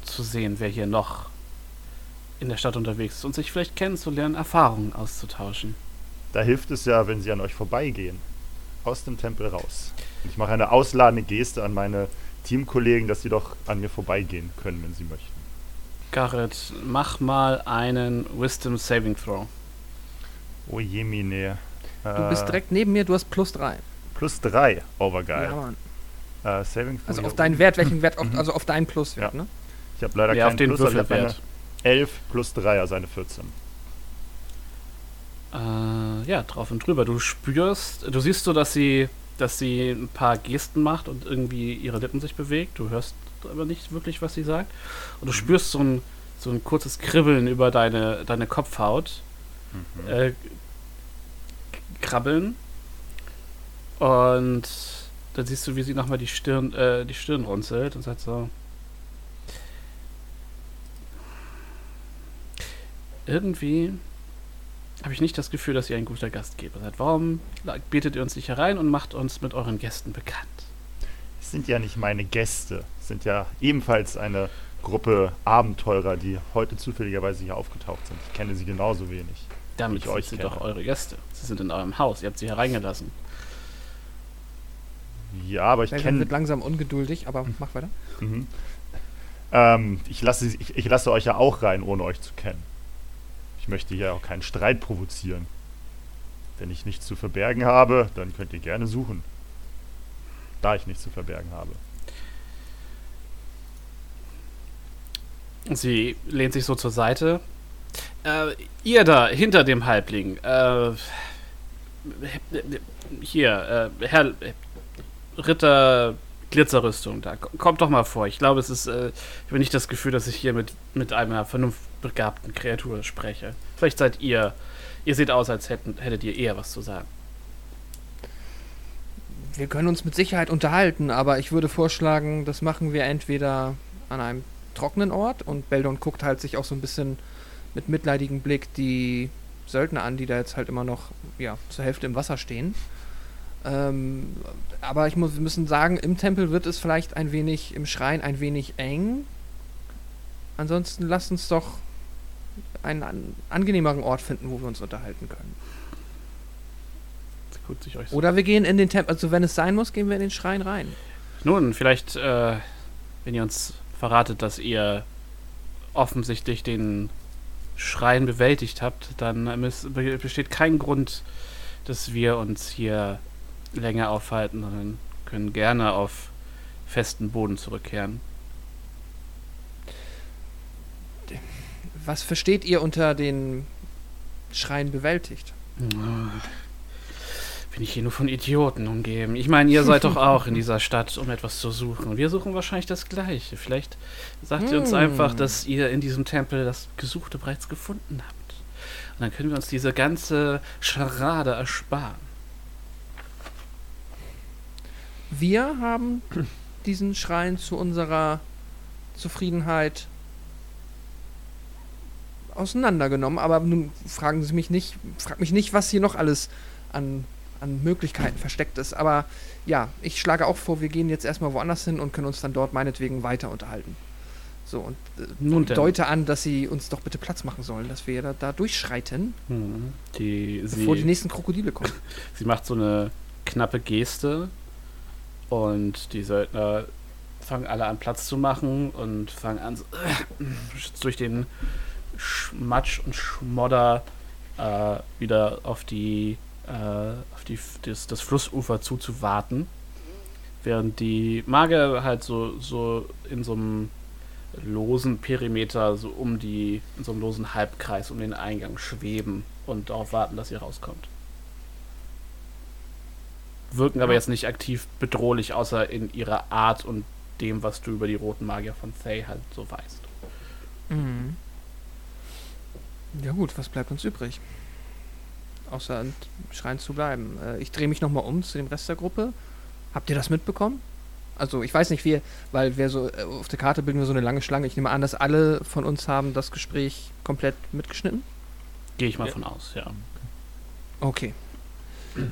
zu sehen, wer hier noch in der Stadt unterwegs ist und sich vielleicht kennenzulernen, Erfahrungen auszutauschen. Da hilft es ja, wenn sie an euch vorbeigehen. Aus dem Tempel raus. Und ich mache eine ausladende Geste an meine Teamkollegen, dass sie doch an mir vorbeigehen können, wenn sie möchten. Garrett, mach mal einen Wisdom Saving Throw. Oh je, Mine. Du bist direkt neben mir, du hast plus drei. Plus drei. Oh, war geil. Ja, Mann. Äh, Saving Throw Also auf deinen. Wert, welchen Wert, auf, Mhm. also auf deinen Pluswert, Ja. ne? Ich habe leider Ja, auf keinen den Plus, aber ich hab Würfelwert. eine 11 plus 3, also eine 14. Äh, ja, drauf und drüber. Du spürst, du siehst so, dass sie, dass sie ein paar Gesten macht und irgendwie ihre Lippen sich bewegt. Du hörst aber nicht wirklich, was sie sagt. Und du spürst so ein, so ein kurzes Kribbeln über deine, deine Kopfhaut. Äh, k- krabbeln. Und dann siehst du, wie sie nochmal die Stirn, äh, die Stirn runzelt und sagt so. Irgendwie habe ich nicht das Gefühl, dass ihr ein guter Gastgeber seid. Warum bietet ihr uns nicht herein und macht uns mit euren Gästen bekannt? Es sind ja nicht meine Gäste. Es sind ja ebenfalls eine Gruppe Abenteurer, die heute zufälligerweise hier aufgetaucht sind. Ich kenne sie genauso wenig. Damit Ich sind euch sie kenne. doch eure Gäste. Sie sind in eurem Haus. Ihr habt sie hereingelassen. Ja, aber ich kenne. wird langsam ungeduldig, aber mach weiter. Mhm. Ähm, ich, lasse, ich, ich lasse euch ja auch rein, ohne euch zu kennen. Ich möchte hier auch keinen Streit provozieren. Wenn ich nichts zu verbergen habe, dann könnt ihr gerne suchen. Da ich nichts zu verbergen habe. Sie lehnt sich so zur Seite. Äh, ihr da, hinter dem Halbling. Äh, hier, äh, Herr Ritter Glitzerrüstung, da kommt doch mal vor. Ich glaube, es ist, äh, ich habe nicht das Gefühl, dass ich hier mit, mit einer vernunftbegabten Kreatur spreche. Vielleicht seid ihr, ihr seht aus, als hätten, hättet ihr eher was zu sagen. Wir können uns mit Sicherheit unterhalten, aber ich würde vorschlagen, das machen wir entweder an einem trockenen Ort und Beldon guckt halt sich auch so ein bisschen mit mitleidigem Blick die Söldner an, die da jetzt halt immer noch ja, zur Hälfte im Wasser stehen. Ähm, aber ich muss, wir müssen sagen, im Tempel wird es vielleicht ein wenig, im Schrein ein wenig eng. Ansonsten lasst uns doch einen an, angenehmeren Ort finden, wo wir uns unterhalten können. So Oder wir gehen in den Tempel, also wenn es sein muss, gehen wir in den Schrein rein. Nun, vielleicht, äh, wenn ihr uns verratet, dass ihr offensichtlich den Schrein bewältigt habt, dann besteht kein Grund, dass wir uns hier länger aufhalten, sondern können gerne auf festen Boden zurückkehren. Was versteht ihr unter den Schrein bewältigt? Bin ich hier nur von Idioten umgeben. Ich meine, ihr seid doch <laughs> auch in dieser Stadt, um etwas zu suchen. Und wir suchen wahrscheinlich das Gleiche. Vielleicht sagt ihr uns Hm. einfach, dass ihr in diesem Tempel das Gesuchte bereits gefunden habt. Und dann können wir uns diese ganze Scharade ersparen. Wir haben diesen Schrein zu unserer Zufriedenheit auseinandergenommen, aber nun fragen Sie mich nicht, frag mich nicht, was hier noch alles an, an Möglichkeiten versteckt ist. Aber ja, ich schlage auch vor, wir gehen jetzt erstmal woanders hin und können uns dann dort meinetwegen weiter unterhalten. So, und äh, Nun denn. deute an, dass Sie uns doch bitte Platz machen sollen, dass wir da, da durchschreiten, Mhm. Die, bevor die sie, nächsten Krokodile kommen. <laughs> sie macht so eine knappe Geste und die Söldner fangen alle an Platz zu machen und fangen an so, durch den Schmatsch und Schmodder äh, wieder auf die äh, auf die das, das Flussufer zuzuwarten, während die Magier halt so so in so einem losen Perimeter so um die in so einem losen Halbkreis um den Eingang schweben und darauf warten, dass ihr rauskommt. Wirken aber jetzt nicht aktiv bedrohlich, außer in ihrer Art und dem, was du über die roten Magier von Thay halt so weißt. Mhm. Ja gut, was bleibt uns übrig? Außer im Schrein zu bleiben. Äh, ich drehe mich nochmal um zu dem Rest der Gruppe. Habt ihr das mitbekommen? Also ich weiß nicht, wir, weil wir so äh, auf der Karte bilden wir so eine lange Schlange. Ich nehme an, dass alle von uns haben das Gespräch komplett mitgeschnitten. Gehe ich mal Ja. von aus, ja. Okay. ähm,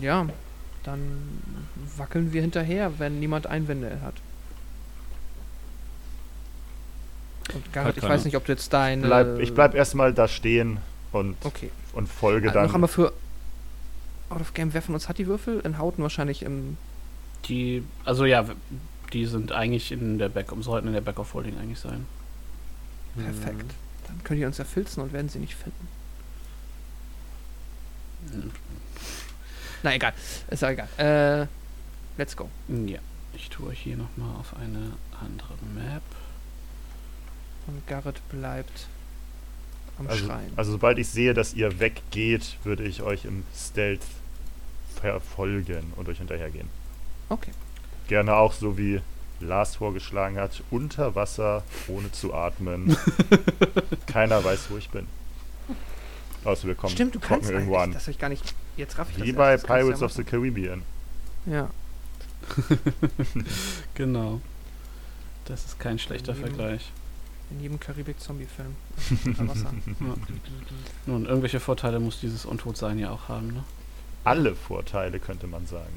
Ja, dann wackeln wir hinterher, wenn niemand Einwände hat. Und Garrett, Hat ich weiß nicht, ob du jetzt dein. Bleib, ich bleib erstmal da stehen und, Okay. und folge dann. noch einmal für Out of Game, wer von uns hat die Würfel? In Hauten wahrscheinlich im. Die, also ja, die sind eigentlich in der Back, sollten in der Back of Holding eigentlich sein. Perfekt. Dann können die uns ja filzen und werden sie nicht finden. Na egal. Ist ja egal. Äh, let's go. Ja, ich tue euch hier nochmal auf eine andere Map. Und Garrett bleibt am also, Schrein. also sobald ich sehe, dass ihr weggeht, würde ich euch im Stealth verfolgen und euch hinterhergehen. Okay. Gerne auch so wie Lars vorgeschlagen hat, unter Wasser, ohne zu atmen. <laughs> Keiner weiß, wo ich bin. Außer wir kommen Stimmt, du kannst irgendwo eigentlich. an. Das ich gar nicht. Jetzt raff ich Wie das bei erst. Das Pirates ja of the Caribbean. Ja. <laughs> Genau. Das ist kein schlechter Mhm. Vergleich. In jedem Karibik-Zombie-Film. <laughs> Wasser. Ja. Nun, irgendwelche Vorteile muss dieses Untotsein ja auch haben, ne? Alle Vorteile, könnte man sagen.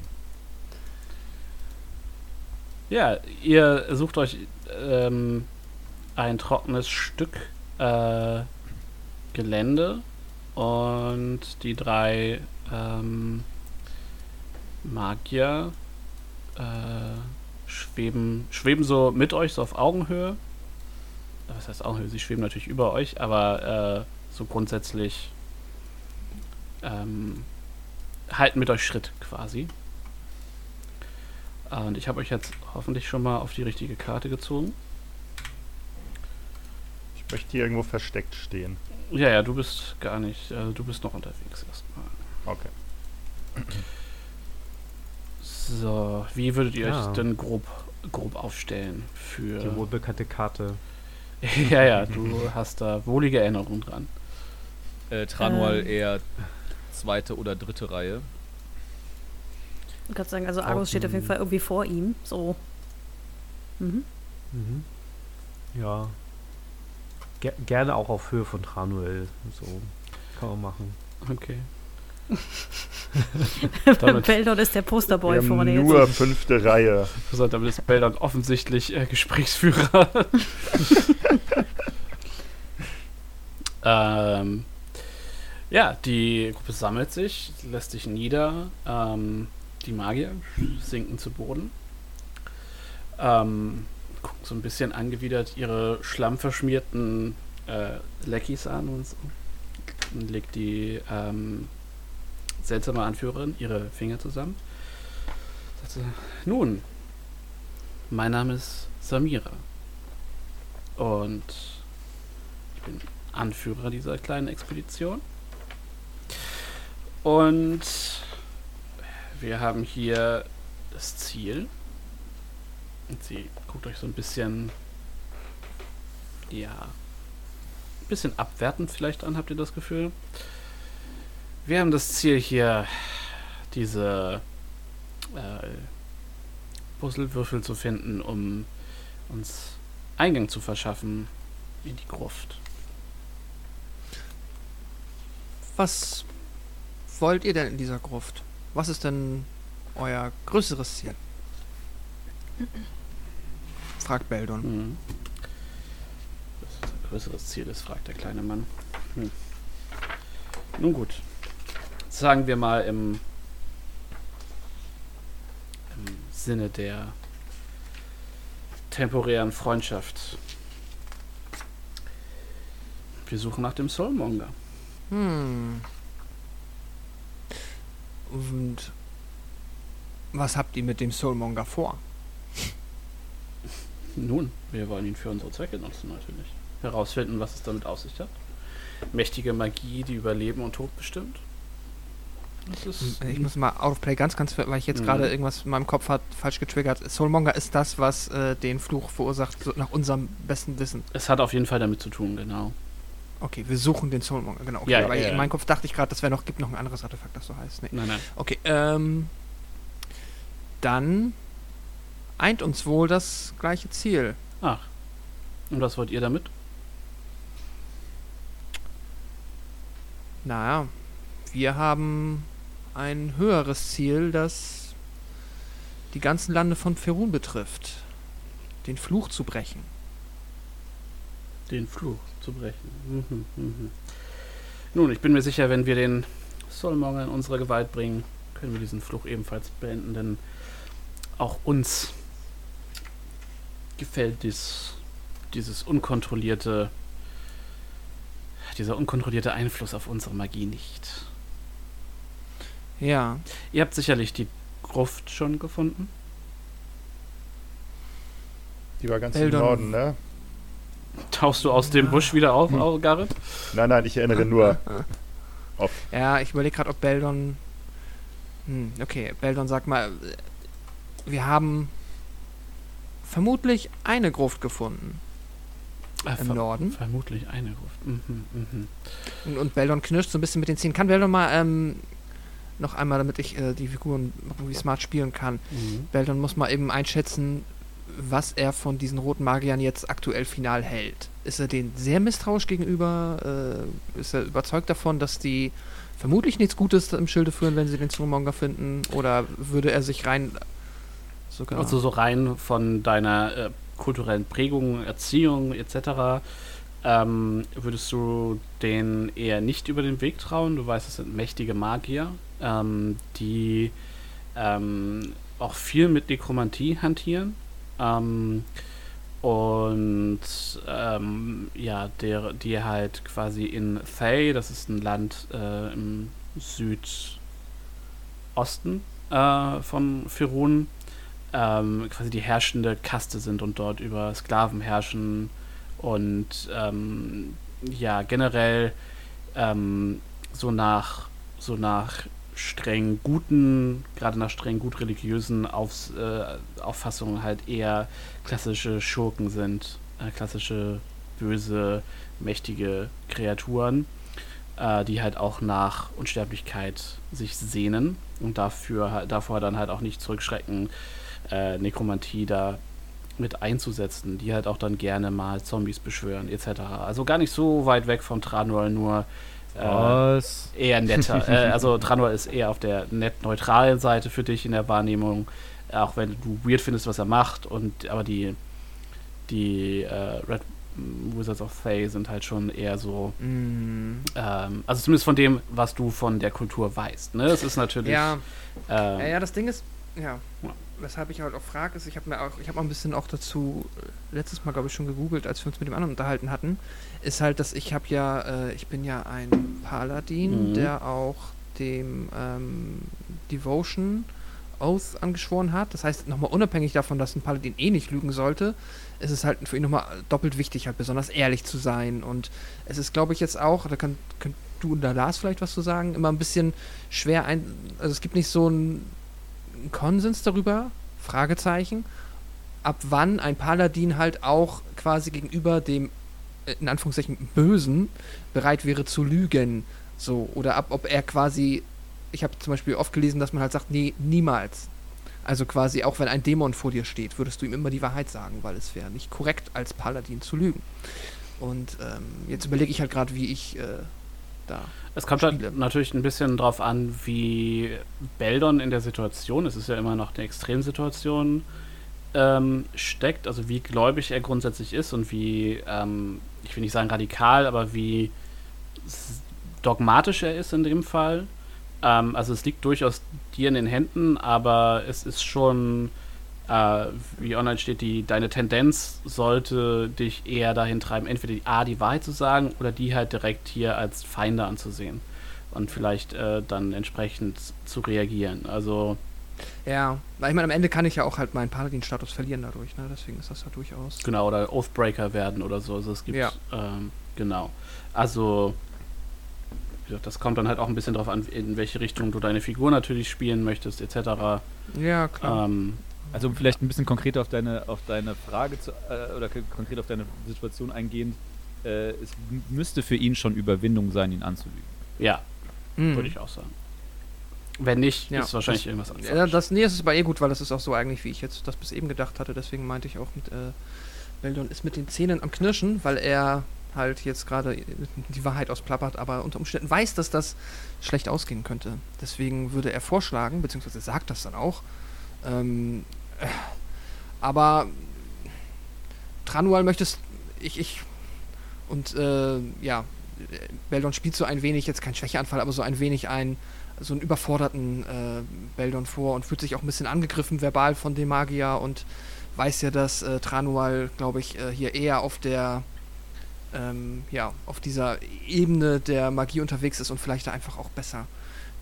Ja, ihr sucht euch ähm, ein trockenes Stück äh, Gelände und die drei ähm, Magier äh, schweben, schweben so mit euch, so auf Augenhöhe. Was heißt Augenhöhe? Sie schweben natürlich über euch, aber äh, so grundsätzlich ähm, halten mit euch Schritt quasi. Und ich habe euch jetzt hoffentlich schon mal auf die richtige Karte gezogen. Ich möchte hier irgendwo versteckt stehen. Ja, ja, du bist gar nicht, also du bist noch unterwegs erstmal. Okay. So, wie würdet ihr Ja. euch denn grob, grob aufstellen für. Die wohlbekannte Karte. <laughs> ja, ja, du hast da wohlige Erinnerungen dran. Äh, Tranual Ähm. eher zweite oder dritte Reihe. Ich kann sagen, also Argus steht auf jeden. Fall irgendwie vor ihm. So. Mhm. Mhm. Ja. Ger gerne auch auf Höhe von Tranuel. So. Kann man machen. Okay. <laughs> Beldon ist der Wir Posterboy vorne haben jetzt. nur fünfte Reihe. So, damit ist Bell dann offensichtlich äh, Gesprächsführer. <laughs> ähm, ja, die Gruppe sammelt sich, lässt sich nieder. Ähm, die Magier sinken zu Boden. Ähm, gucken so ein bisschen angewidert ihre schlammverschmierten äh, Leckies an und so. Und legt die ähm, seltsame Anführerin ihre Finger zusammen. Sagt sie, nun, mein Name ist Samira. Und ich bin Anführer dieser kleinen Expedition. Und wir haben hier das Ziel. Und sie guckt euch so ein bisschen, ja, ein bisschen abwertend vielleicht an, habt ihr das Gefühl? Wir haben das Ziel hier, diese äh, Puzzlewürfel zu finden, um uns Eingang zu verschaffen in die Gruft. Was wollt ihr denn in dieser Gruft? Was ist denn euer größeres Ziel? Fragt Beldon. Mhm. Was ein größeres Ziel ist, fragt der kleine Mann. Hm. Nun gut. Sagen wir mal im, im Sinne der temporären Freundschaft. Wir suchen nach dem Soulmonger. Hm. Und was habt ihr mit dem Soulmonger vor? <laughs> Nun, wir wollen ihn für unsere Zwecke nutzen natürlich. Herausfinden, was es damit auf sich hat. Mächtige Magie, die über Leben und Tod bestimmt. Ist Ich muss mal out of play ganz, ganz, weil ich jetzt Mhm. gerade irgendwas in meinem Kopf hat falsch getriggert. Soulmonger ist das, was äh, den Fluch verursacht, so nach unserem besten Wissen. es hat auf jeden Fall damit zu tun, genau. Okay, wir suchen den Soulmonger, genau. Okay, Ja, aber ja, in ja. meinem Kopf dachte ich gerade, das wäre noch, gibt noch ein anderes Artefakt, das so heißt. Nee. Nein, nein. Okay, ähm. Dann eint uns wohl das gleiche Ziel. Ach. Und was wollt ihr damit? Naja, wir haben ein höheres Ziel, das die ganzen Lande von Ferun betrifft. Den Fluch zu brechen. Den Fluch zu brechen. Mhm, mhm. Nun, ich bin mir sicher, wenn wir den Solmonger in unsere Gewalt bringen, können wir diesen Fluch ebenfalls beenden, denn auch uns gefällt dies, dieses unkontrollierte, dieser unkontrollierte Einfluss auf unsere Magie nicht. Ja. Ihr habt sicherlich die Gruft schon gefunden. Die war ganz Eldon. im Norden, ne? Tauchst du aus dem Busch wieder auf, hm. Garrett? Nein, nein, ich erinnere nur. <laughs> Auf. Ja, ich überlege gerade, ob Beldon. Hm, okay, Beldon sag mal, wir haben vermutlich eine Gruft gefunden. Äh, Im ver Norden. Vermutlich eine Gruft. Mhm, mhm. Und, und Beldon knirscht so ein bisschen mit den Zähnen. Kann Beldon mal ähm, noch einmal, damit ich äh, die Figuren irgendwie smart spielen kann. Mhm. Beldon muss mal eben einschätzen, was er von diesen roten Magiern jetzt aktuell final hält. Ist er denen sehr misstrauisch gegenüber? Äh, ist er überzeugt davon, dass die vermutlich nichts Gutes im Schilde führen, wenn sie den Zungenmonger finden? Oder würde er sich rein sogar. Also so rein von deiner äh, kulturellen Prägung, Erziehung etc. Ähm, würdest du denen eher nicht über den Weg trauen? Du weißt, es sind mächtige Magier, ähm, die ähm, auch viel mit Nekromantie hantieren. Ähm, und ähm, ja, der, die halt quasi in Thay, das ist ein Land äh, im Südosten äh, von Firun, ähm, quasi die herrschende Kaste sind und dort über Sklaven herrschen und ähm, ja, generell ähm, so nach so nach streng guten, gerade nach streng gut religiösen Aufs, äh, Auffassungen halt eher klassische Schurken sind, äh, klassische böse, mächtige Kreaturen, äh, die halt auch nach Unsterblichkeit sich sehnen und dafür davor dann halt auch nicht zurückschrecken, äh, Nekromantie da mit einzusetzen, die halt auch dann gerne mal Zombies beschwören, etc. Also gar nicht so weit weg von Tranol, nur äh, eher netter. äh, also Tranol ist eher auf der nett neutralen Seite für dich in der Wahrnehmung, auch wenn du weird findest, was er macht, und aber die, die äh, Red Wizards of Thay sind halt schon eher so, Mm. ähm, also zumindest von dem, was du von der Kultur weißt. Ne? Es ist natürlich. Ja, ähm, ja, ja, das Ding ist, ja, Ja. weshalb ich halt auch frage, ist, ich habe mir auch, ich habe mal ein bisschen auch dazu äh, letztes Mal, glaube ich, schon gegoogelt, als wir uns mit dem anderen unterhalten hatten, ist halt, dass ich habe ja, äh, ich bin ja ein Paladin, Mhm. der auch dem ähm, Devotion Oath angeschworen hat. Das heißt, nochmal unabhängig davon, dass ein Paladin eh nicht lügen sollte, ist es halt für ihn nochmal doppelt wichtig, halt besonders ehrlich zu sein. Und es ist, glaube ich, jetzt auch, da kann, könnt du und da Lars vielleicht was zu sagen, immer ein bisschen schwer ein. Also es gibt nicht so einen Konsens darüber, Fragezeichen, ab wann ein Paladin halt auch quasi gegenüber dem, in Anführungszeichen, Bösen bereit wäre zu lügen. So, oder ab, ob er quasi, ich habe zum Beispiel oft gelesen, dass man halt sagt, nee, niemals. Also quasi, auch wenn ein Dämon vor dir steht, würdest du ihm immer die Wahrheit sagen, weil es wäre nicht korrekt, als Paladin zu lügen. Und ähm, jetzt überlege ich halt gerade, wie ich äh, da. Es kommt Spiele. halt natürlich ein bisschen drauf an, wie Beldon in der Situation, es ist ja immer noch eine Extremsituation, ähm, steckt, also wie gläubig er grundsätzlich ist und wie, ähm, ich will nicht sagen radikal, aber wie dogmatisch er ist in dem Fall. Ähm, also es liegt durchaus dir in den Händen, aber es ist schon, äh, wie online steht, die, deine Tendenz sollte dich eher dahin treiben, entweder die A, die Wahrheit zu sagen oder die halt direkt hier als Feinde anzusehen und vielleicht äh, dann entsprechend zu reagieren. Also Ja, weil ich meine, am Ende kann ich ja auch halt meinen Paladin-Status verlieren dadurch, ne? Deswegen ist das ja durchaus. genau, oder Oathbreaker werden oder so. Also es gibt, Ja. ähm, genau. Also wie gesagt, das kommt dann halt auch ein bisschen darauf an, in welche Richtung du deine Figur natürlich spielen möchtest, etc. Ja, klar. Ähm, Also um vielleicht ein bisschen konkreter auf deine, auf deine Frage zu, äh, oder konkret auf deine Situation eingehend, äh, es müsste für ihn schon Überwindung sein, ihn anzulügen. ja, Mhm. würde ich auch sagen. Wenn nicht, Ja. ist wahrscheinlich irgendwas anderes. Ja, das, nee, es ist aber eh gut, weil das ist auch so eigentlich, wie ich jetzt das bis eben gedacht hatte. Deswegen meinte ich auch mit, äh, Beldon ist mit den Zähnen am Knirschen, weil er halt jetzt gerade die Wahrheit ausplappert, aber unter Umständen weiß, dass das schlecht ausgehen könnte. Deswegen würde er vorschlagen, beziehungsweise sagt das dann auch, ähm, äh, aber Tranual möchtest ich, ich und äh, ja, Beldon spielt so ein wenig, jetzt kein Schwächeanfall, aber so ein wenig ein, so einen überforderten äh, Beldon vor und fühlt sich auch ein bisschen angegriffen verbal von dem Magier und weiß ja, dass äh, Tranual, glaube ich, äh, hier eher auf der ähm, ja, auf dieser Ebene der Magie unterwegs ist und vielleicht da einfach auch besser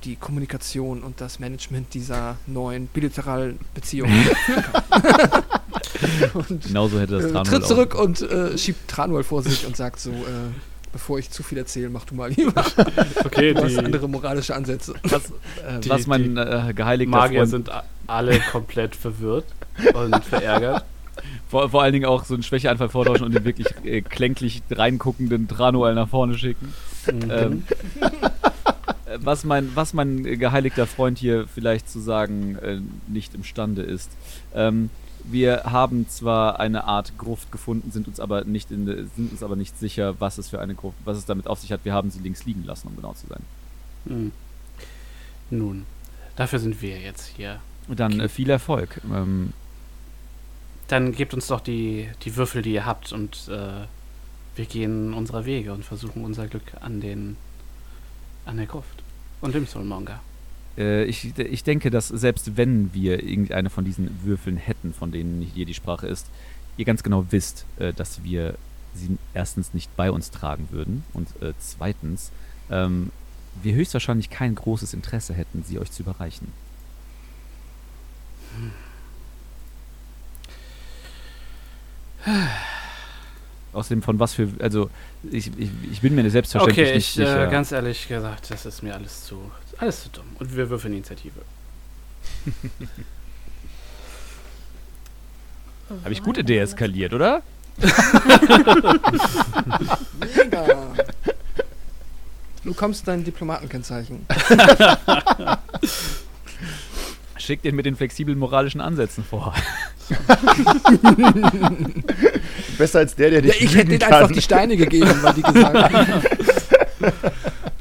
die Kommunikation und das Management dieser neuen bilateralen Beziehung und, <laughs> Genauso hätte das äh, Tranual tritt auch. zurück und äh, schiebt Tranual vor sich und sagt so, äh, bevor ich zu viel erzähle, mach du mal lieber. <laughs> Okay, Du hast die andere moralische Ansätze. Was, <laughs> Die- was mein äh, geheiligter Magier Freund, sind a- alle komplett verwirrt und <laughs> verärgert. vor, vor allen Dingen auch so einen Schwächeanfall vortauschen und den wirklich äh, klänglich reinguckenden Tranual nach vorne schicken. Mhm. Ähm, äh, was, mein, was mein äh, geheiligter Freund hier vielleicht zu sagen äh, nicht imstande ist. Ähm, wir haben zwar eine Art Gruft gefunden, sind uns aber nicht in, sind uns aber nicht sicher, was es für eine Gruft, was es damit auf sich hat. Wir haben sie links liegen lassen, um genau zu sein. Hm. Nun, dafür sind wir jetzt hier. Dann äh, viel Erfolg. Ähm, Dann gebt uns doch die, die Würfel, die ihr habt, und äh, wir gehen unserer Wege und versuchen unser Glück an den an der Gruft und dem Soulmonger. Äh, ich, ich denke, dass selbst wenn wir irgendeine von diesen Würfeln hätten, von denen hier die Sprache ist, ihr ganz genau wisst, äh, dass wir sie erstens nicht bei uns tragen würden und äh, zweitens ähm, wir höchstwahrscheinlich kein großes Interesse hätten, sie euch zu überreichen. Außerdem von was für, also ich, ich, ich bin mir selbstverständlich Okay, nicht ich, sicher. äh, ganz ehrlich gesagt, das ist mir alles zu, alles zu dumm. Und wir würfeln Initiative. <laughs> Habe ich gut deeskaliert, oder? Mega. Du kommst dein Diplomatenkennzeichen. <laughs> Schick den mit den flexiblen moralischen Ansätzen vor. <laughs> Besser als der, der Ja, dich ich hätte denen kann. einfach die Steine gegeben, weil die gesagt haben.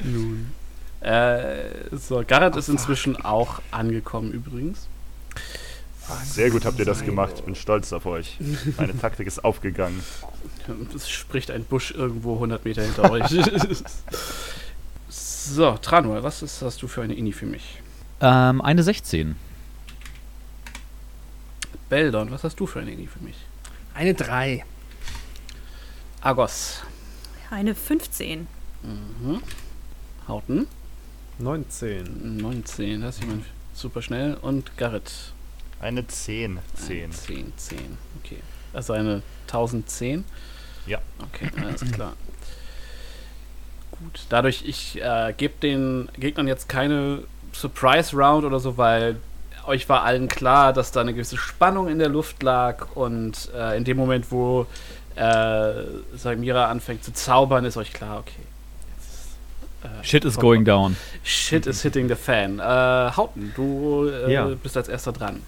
Nun. Äh, so, Garrett ist inzwischen auch angekommen übrigens. Sehr gut habt ihr das gemacht. Ich bin stolz auf euch. <laughs> Meine Taktik ist aufgegangen. Es spricht ein Busch irgendwo 100 Meter hinter euch. <laughs> so, Tranuel, was ist, hast du für eine Ini für mich? Ähm, eine 16. Beldon, was hast du für eine Ini für mich? Eine 3. Agos. Eine 15. Mhm. Hauten. 19. 19, das ist jemand super schnell. Und Garrett. Eine 10. 10. 10, 10. Okay. Also eine 1010? Ja. Okay, alles klar. Gut, dadurch, ich äh, gebe den Gegnern jetzt keine Surprise Round oder so, weil euch war allen klar, dass da eine gewisse Spannung in der Luft lag und äh, in dem Moment, wo äh, Samira anfängt zu zaubern, ist euch klar, okay. Äh, Shit is going down. Shit is hitting the fan. Äh, Hauten, du äh, Ja. bist als erster dran.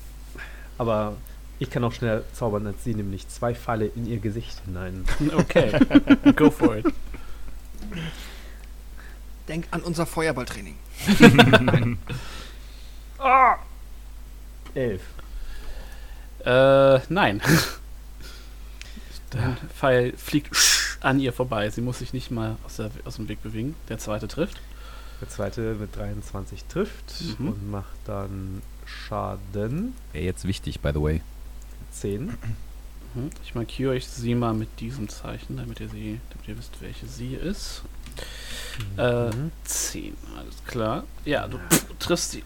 Aber ich kann auch schneller zaubern als sie, nämlich zwei Pfeile in ihr Gesicht hinein. <laughs> Okay, go for it. Denk an unser Feuerballtraining. <laughs> Elf. Äh, nein. <laughs> Dein Pfeil fliegt an ihr vorbei. Sie muss sich nicht mal aus, der, aus dem Weg bewegen. Der zweite trifft. Der zweite mit 23 trifft Mhm. und macht dann Schaden. Wäre jetzt wichtig, by the way. 10. Mhm. Ich markiere euch sie mal mit diesem Zeichen, damit ihr sie, damit ihr wisst, welche sie ist. Äh, Mhm. 10, alles klar. Ja, du triffst sie.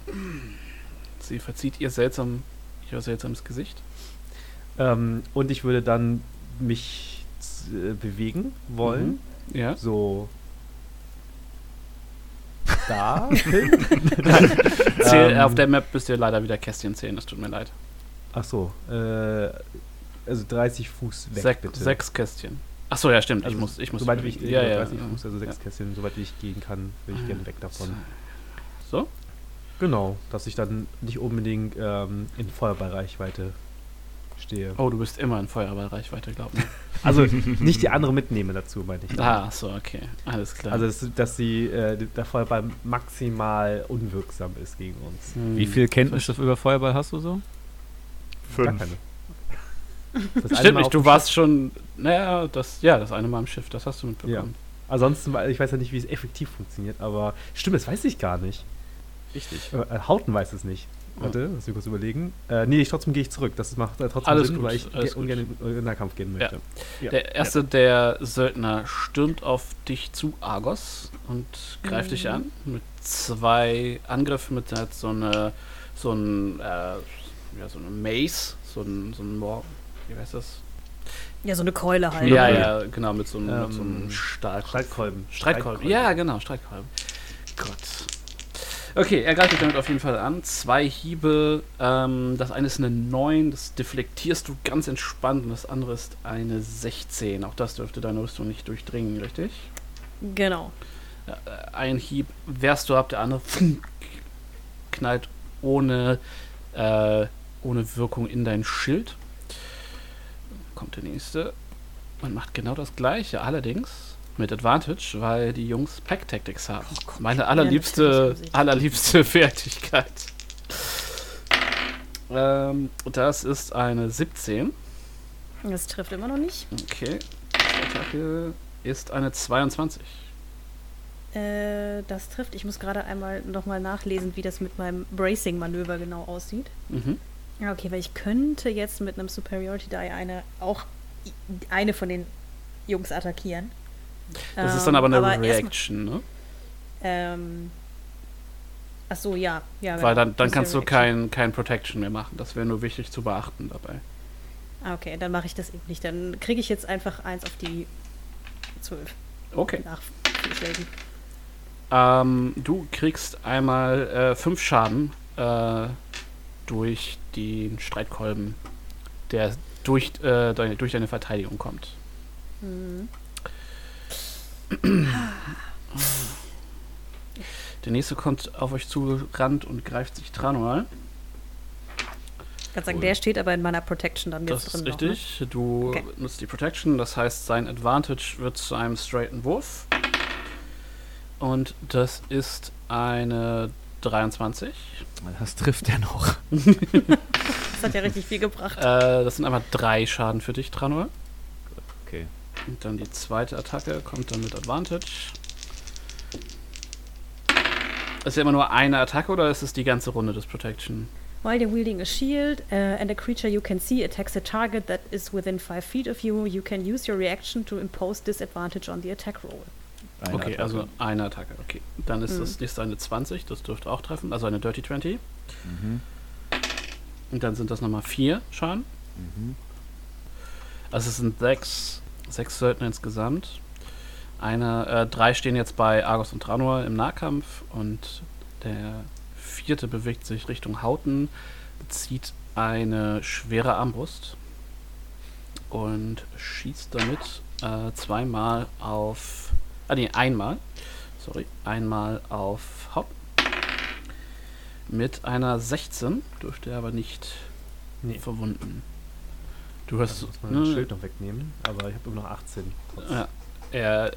Sie verzieht ihr seltsam, ihr seltsames Gesicht. Ähm, und ich würde dann mich äh, bewegen wollen. Ja. So. Da. <laughs> Ähm, auf der Map bist ihr leider wieder Kästchen zählen, das tut mir leid. Ach so. Äh, also 30 Fuß weg, Sech, bitte. Sechs Kästchen. Achso, ja, stimmt. Also ich muss, ich muss. Soweit ich, ja, ja, 30 ja. Fuß, also sechs Ja. Kästchen, soweit wie ich gehen kann, will ich gerne weg davon. So? Genau, dass ich dann nicht unbedingt ähm, in Feuerballreichweite stehe. Oh, du bist immer in Feuerballreichweite, glaub mir. <laughs> Also nicht die andere mitnehme dazu, meine ich. Ah, so, okay. Alles klar. Also, dass, dass sie, äh, der Feuerball maximal unwirksam ist gegen uns. Hm. Wie viel Kenntnis über Feuerball hast du so? Gar Fünf. keine. <laughs> Das Stimmt nicht, du warst schon, naja, das, ja, das eine Mal im Schiff, das hast du mitbekommen. Ansonsten, weil- ich weiß ja nicht, wie es effektiv funktioniert, aber stimmt, das weiß ich gar nicht. Richtig. Äh, Hauten weiß es nicht. Warte, lass mich kurz überlegen. Äh, nee, ich, trotzdem gehe ich zurück. Das macht äh, trotzdem Alles Sinn, gut, weil ich ge- ungern in, in den Nahkampf gehen Ja. möchte. Ja. Der erste der Söldner stürmt auf dich zu, Argos, und greift dich Mhm. an mit zwei Angriffen mit halt so eine so ein äh, ja, so eine Mace, so ein so ein Mor wie heißt das? Ja, so eine Keule halt. Ja, Ja. ja, genau, mit so einem, mit so einem Ähm, Stahl Streitkolben. Streitkolben. Ja, genau, Streitkolben. Gott. Okay, er greift dich damit auf jeden Fall an. Zwei Hiebe. Ähm, das eine ist eine 9, das deflektierst du ganz entspannt. Und das andere ist eine 16. Auch das dürfte deine Rüstung nicht durchdringen, richtig? Genau. Äh, ein Hieb wehrst du ab, der andere <laughs> knallt ohne, äh, ohne Wirkung in dein Schild. Kommt der nächste und macht genau das gleiche, allerdings mit Advantage, weil die Jungs Pack Tactics haben. Oh Gott. Meine allerliebste, allerliebste <laughs> Fertigkeit. Ähm, das ist eine 17. Das trifft immer noch nicht. Okay. Die Attacke ist eine 22. Äh, das trifft. Ich muss gerade einmal nochmal nachlesen, wie das mit meinem Bracing-Manöver genau aussieht. Mhm. Okay, weil ich könnte jetzt mit einem Superiority Die eine auch eine von den Jungs attackieren. Das ist Ähm, dann aber eine erstmal- Reaction, ne? Ähm, ach so, ja. ja Weil genau. dann, dann Das ist kannst du kein, kein Protection mehr machen. Das wäre nur wichtig zu beachten dabei. Ah, okay, dann mache ich das eben nicht. Dann kriege ich jetzt einfach eins auf die 12 Okay. Ähm, du kriegst einmal äh, fünf Schaden äh, durch den Streitkolben, der durch, äh, deine, durch deine Verteidigung kommt. Mhm. <clears throat> Der nächste kommt auf euch zugerannt und greift sich Tranual. Ich kann sagen, Cool. der steht aber in meiner Protection dann Das jetzt ist drin. noch, ne? richtig. Du Okay. nutzt die Protection, das heißt, sein Advantage wird zu einem straighten Wurf. Und das ist eine 23. Das trifft er noch. <laughs> Das hat ja richtig viel gebracht. Äh, das sind einmal drei Schaden für dich, Tranor. Okay. Und dann die zweite Attacke kommt dann mit Advantage. Ist ja immer nur eine Attacke oder ist es die ganze Runde des Protection? While you're wielding a shield uh, and a creature you can see attacks a target that is within 5 feet of you, you can use your reaction to impose disadvantage on the attack roll. Eine okay, Attacke. also eine Attacke. Okay. Dann ist Mhm. das nächste eine 20, das dürfte auch treffen, also eine Dirty 20. Mhm. Und dann sind das nochmal vier Schaden. Mhm. Also es sind sechs, sechs Söldner insgesamt. Einer, äh, drei stehen jetzt bei Argos und Tranor im Nahkampf und der vierte bewegt sich Richtung Hauten, zieht eine schwere Armbrust und schießt damit äh, zweimal auf, ah nee, einmal, sorry, einmal auf Hauten. Mit einer 16 dürfte er aber nicht Nee. verwunden. Du hast muss man ne, das Schild noch wegnehmen, aber ich habe immer noch 18. trotz- Ja, er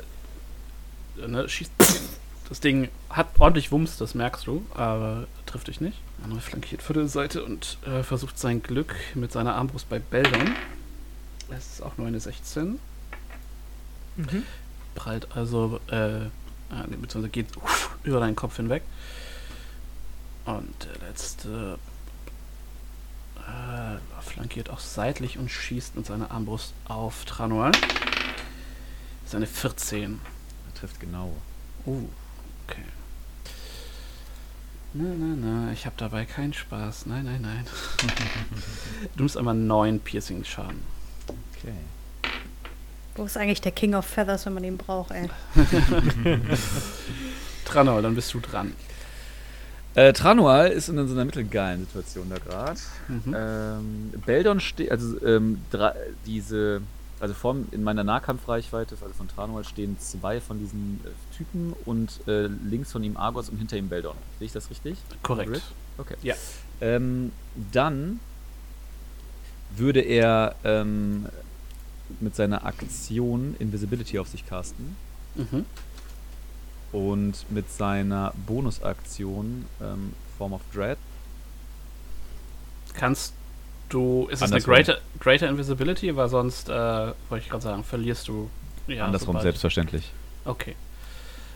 ne, schießt. <clears throat> Das Ding hat ordentlich Wumms, das merkst du, aber trifft dich nicht. Er flankiert für die Seite und äh, versucht sein Glück mit seiner Armbrust bei Beldon. Es ist auch nur eine 16. Mhm. Prallt also, äh, nee, beziehungsweise geht über deinen Kopf hinweg. Und der letzte äh, flankiert auch seitlich und schießt mit seiner Armbrust auf Tranual. Das ist eine 14. Er trifft genau. Oh, okay. Na, na, na, ich habe dabei keinen Spaß. Nein, nein, nein. <laughs> du musst einmal 9 Piercing-Schaden. Okay. Wo ist eigentlich der King of Feathers, wenn man ihn braucht, ey? <laughs> Tranol, dann bist du dran. Äh, Tranual ist in so einer mittelgeilen Situation da gerade. Mhm. Ähm, Beldon steht, also ähm, diese, also vorm, in meiner Nahkampfreichweite, also von Tranual stehen zwei von diesen äh, Typen und äh, links von ihm Argos und hinter ihm Beldon. Sehe ich das richtig? Korrekt. Okay. Ja. Ähm, dann würde er ähm, mit seiner Aktion Invisibility auf sich casten Mhm. Und mit seiner Bonusaktion ähm, Form of Dread. Kannst du. Ist es eine greater, greater Invisibility? Weil sonst, äh, wollte ich gerade sagen, verlierst du. Ja, Andersrum sobald- selbstverständlich. Okay.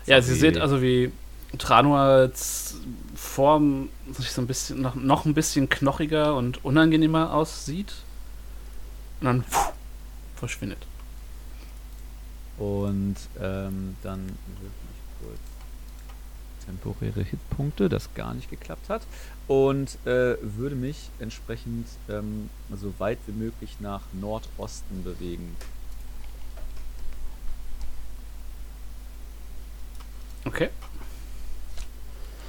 Ja, sie seht also, wie Tranuals Form sich so ein bisschen noch, noch ein bisschen knochiger und unangenehmer aussieht. Und dann pfuh, verschwindet. Und ähm, dann temporäre Hitpunkte, das gar nicht geklappt hat. Und äh, würde mich entsprechend ähm, so weit wie möglich nach Nordosten bewegen. Okay.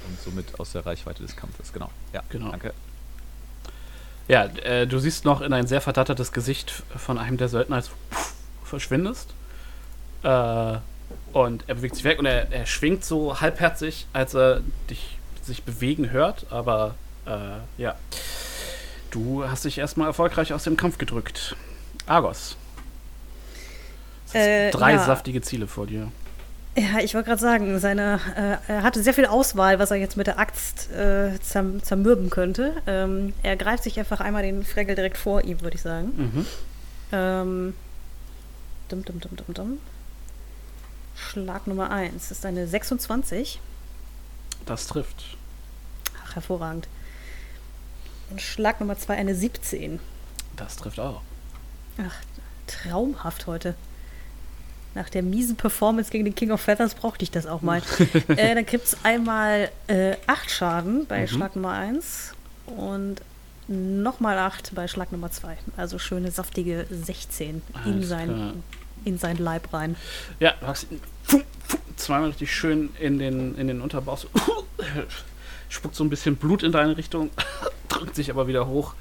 Und somit aus der Reichweite des Kampfes, genau. Ja, Genau. danke. Ja, äh, du siehst noch in ein sehr verdattertes Gesicht von einem der Söldner, als du verschwindest. Äh, und er bewegt sich weg und er, er schwingt so halbherzig, als er dich sich bewegen hört. Aber äh, ja, du hast dich erstmal erfolgreich aus dem Kampf gedrückt. Argos. Äh, drei ja. saftige Ziele vor dir. Ja, ich wollte gerade sagen, seine, äh, er hatte sehr viel Auswahl, was er jetzt mit der Axt äh, zerm zermürben könnte. Ähm, er greift sich einfach einmal den Fregel direkt vor ihm, würde ich sagen. Mhm. Ähm, dum, dum, dum, dum, dum. Schlag Nummer 1 ist eine 26. Das trifft. Ach, hervorragend. Und Schlag Nummer 2 eine 17. Das trifft auch. Ach, traumhaft heute. Nach der miesen Performance gegen den King of Feathers brauchte ich das auch mal. <laughs> äh, dann gibt es einmal äh, 8 Schaden bei Mhm. Schlag Nummer 1 und nochmal 8 bei Schlag Nummer 2. Also schöne saftige 16 in Alles sein, klar. In sein Leib rein. Ja, du hast ihn fum, fum, zweimal richtig schön in den, in den Unterbauch. So, <laughs> spuckt so ein bisschen Blut in deine Richtung, <laughs> drückt sich aber wieder hoch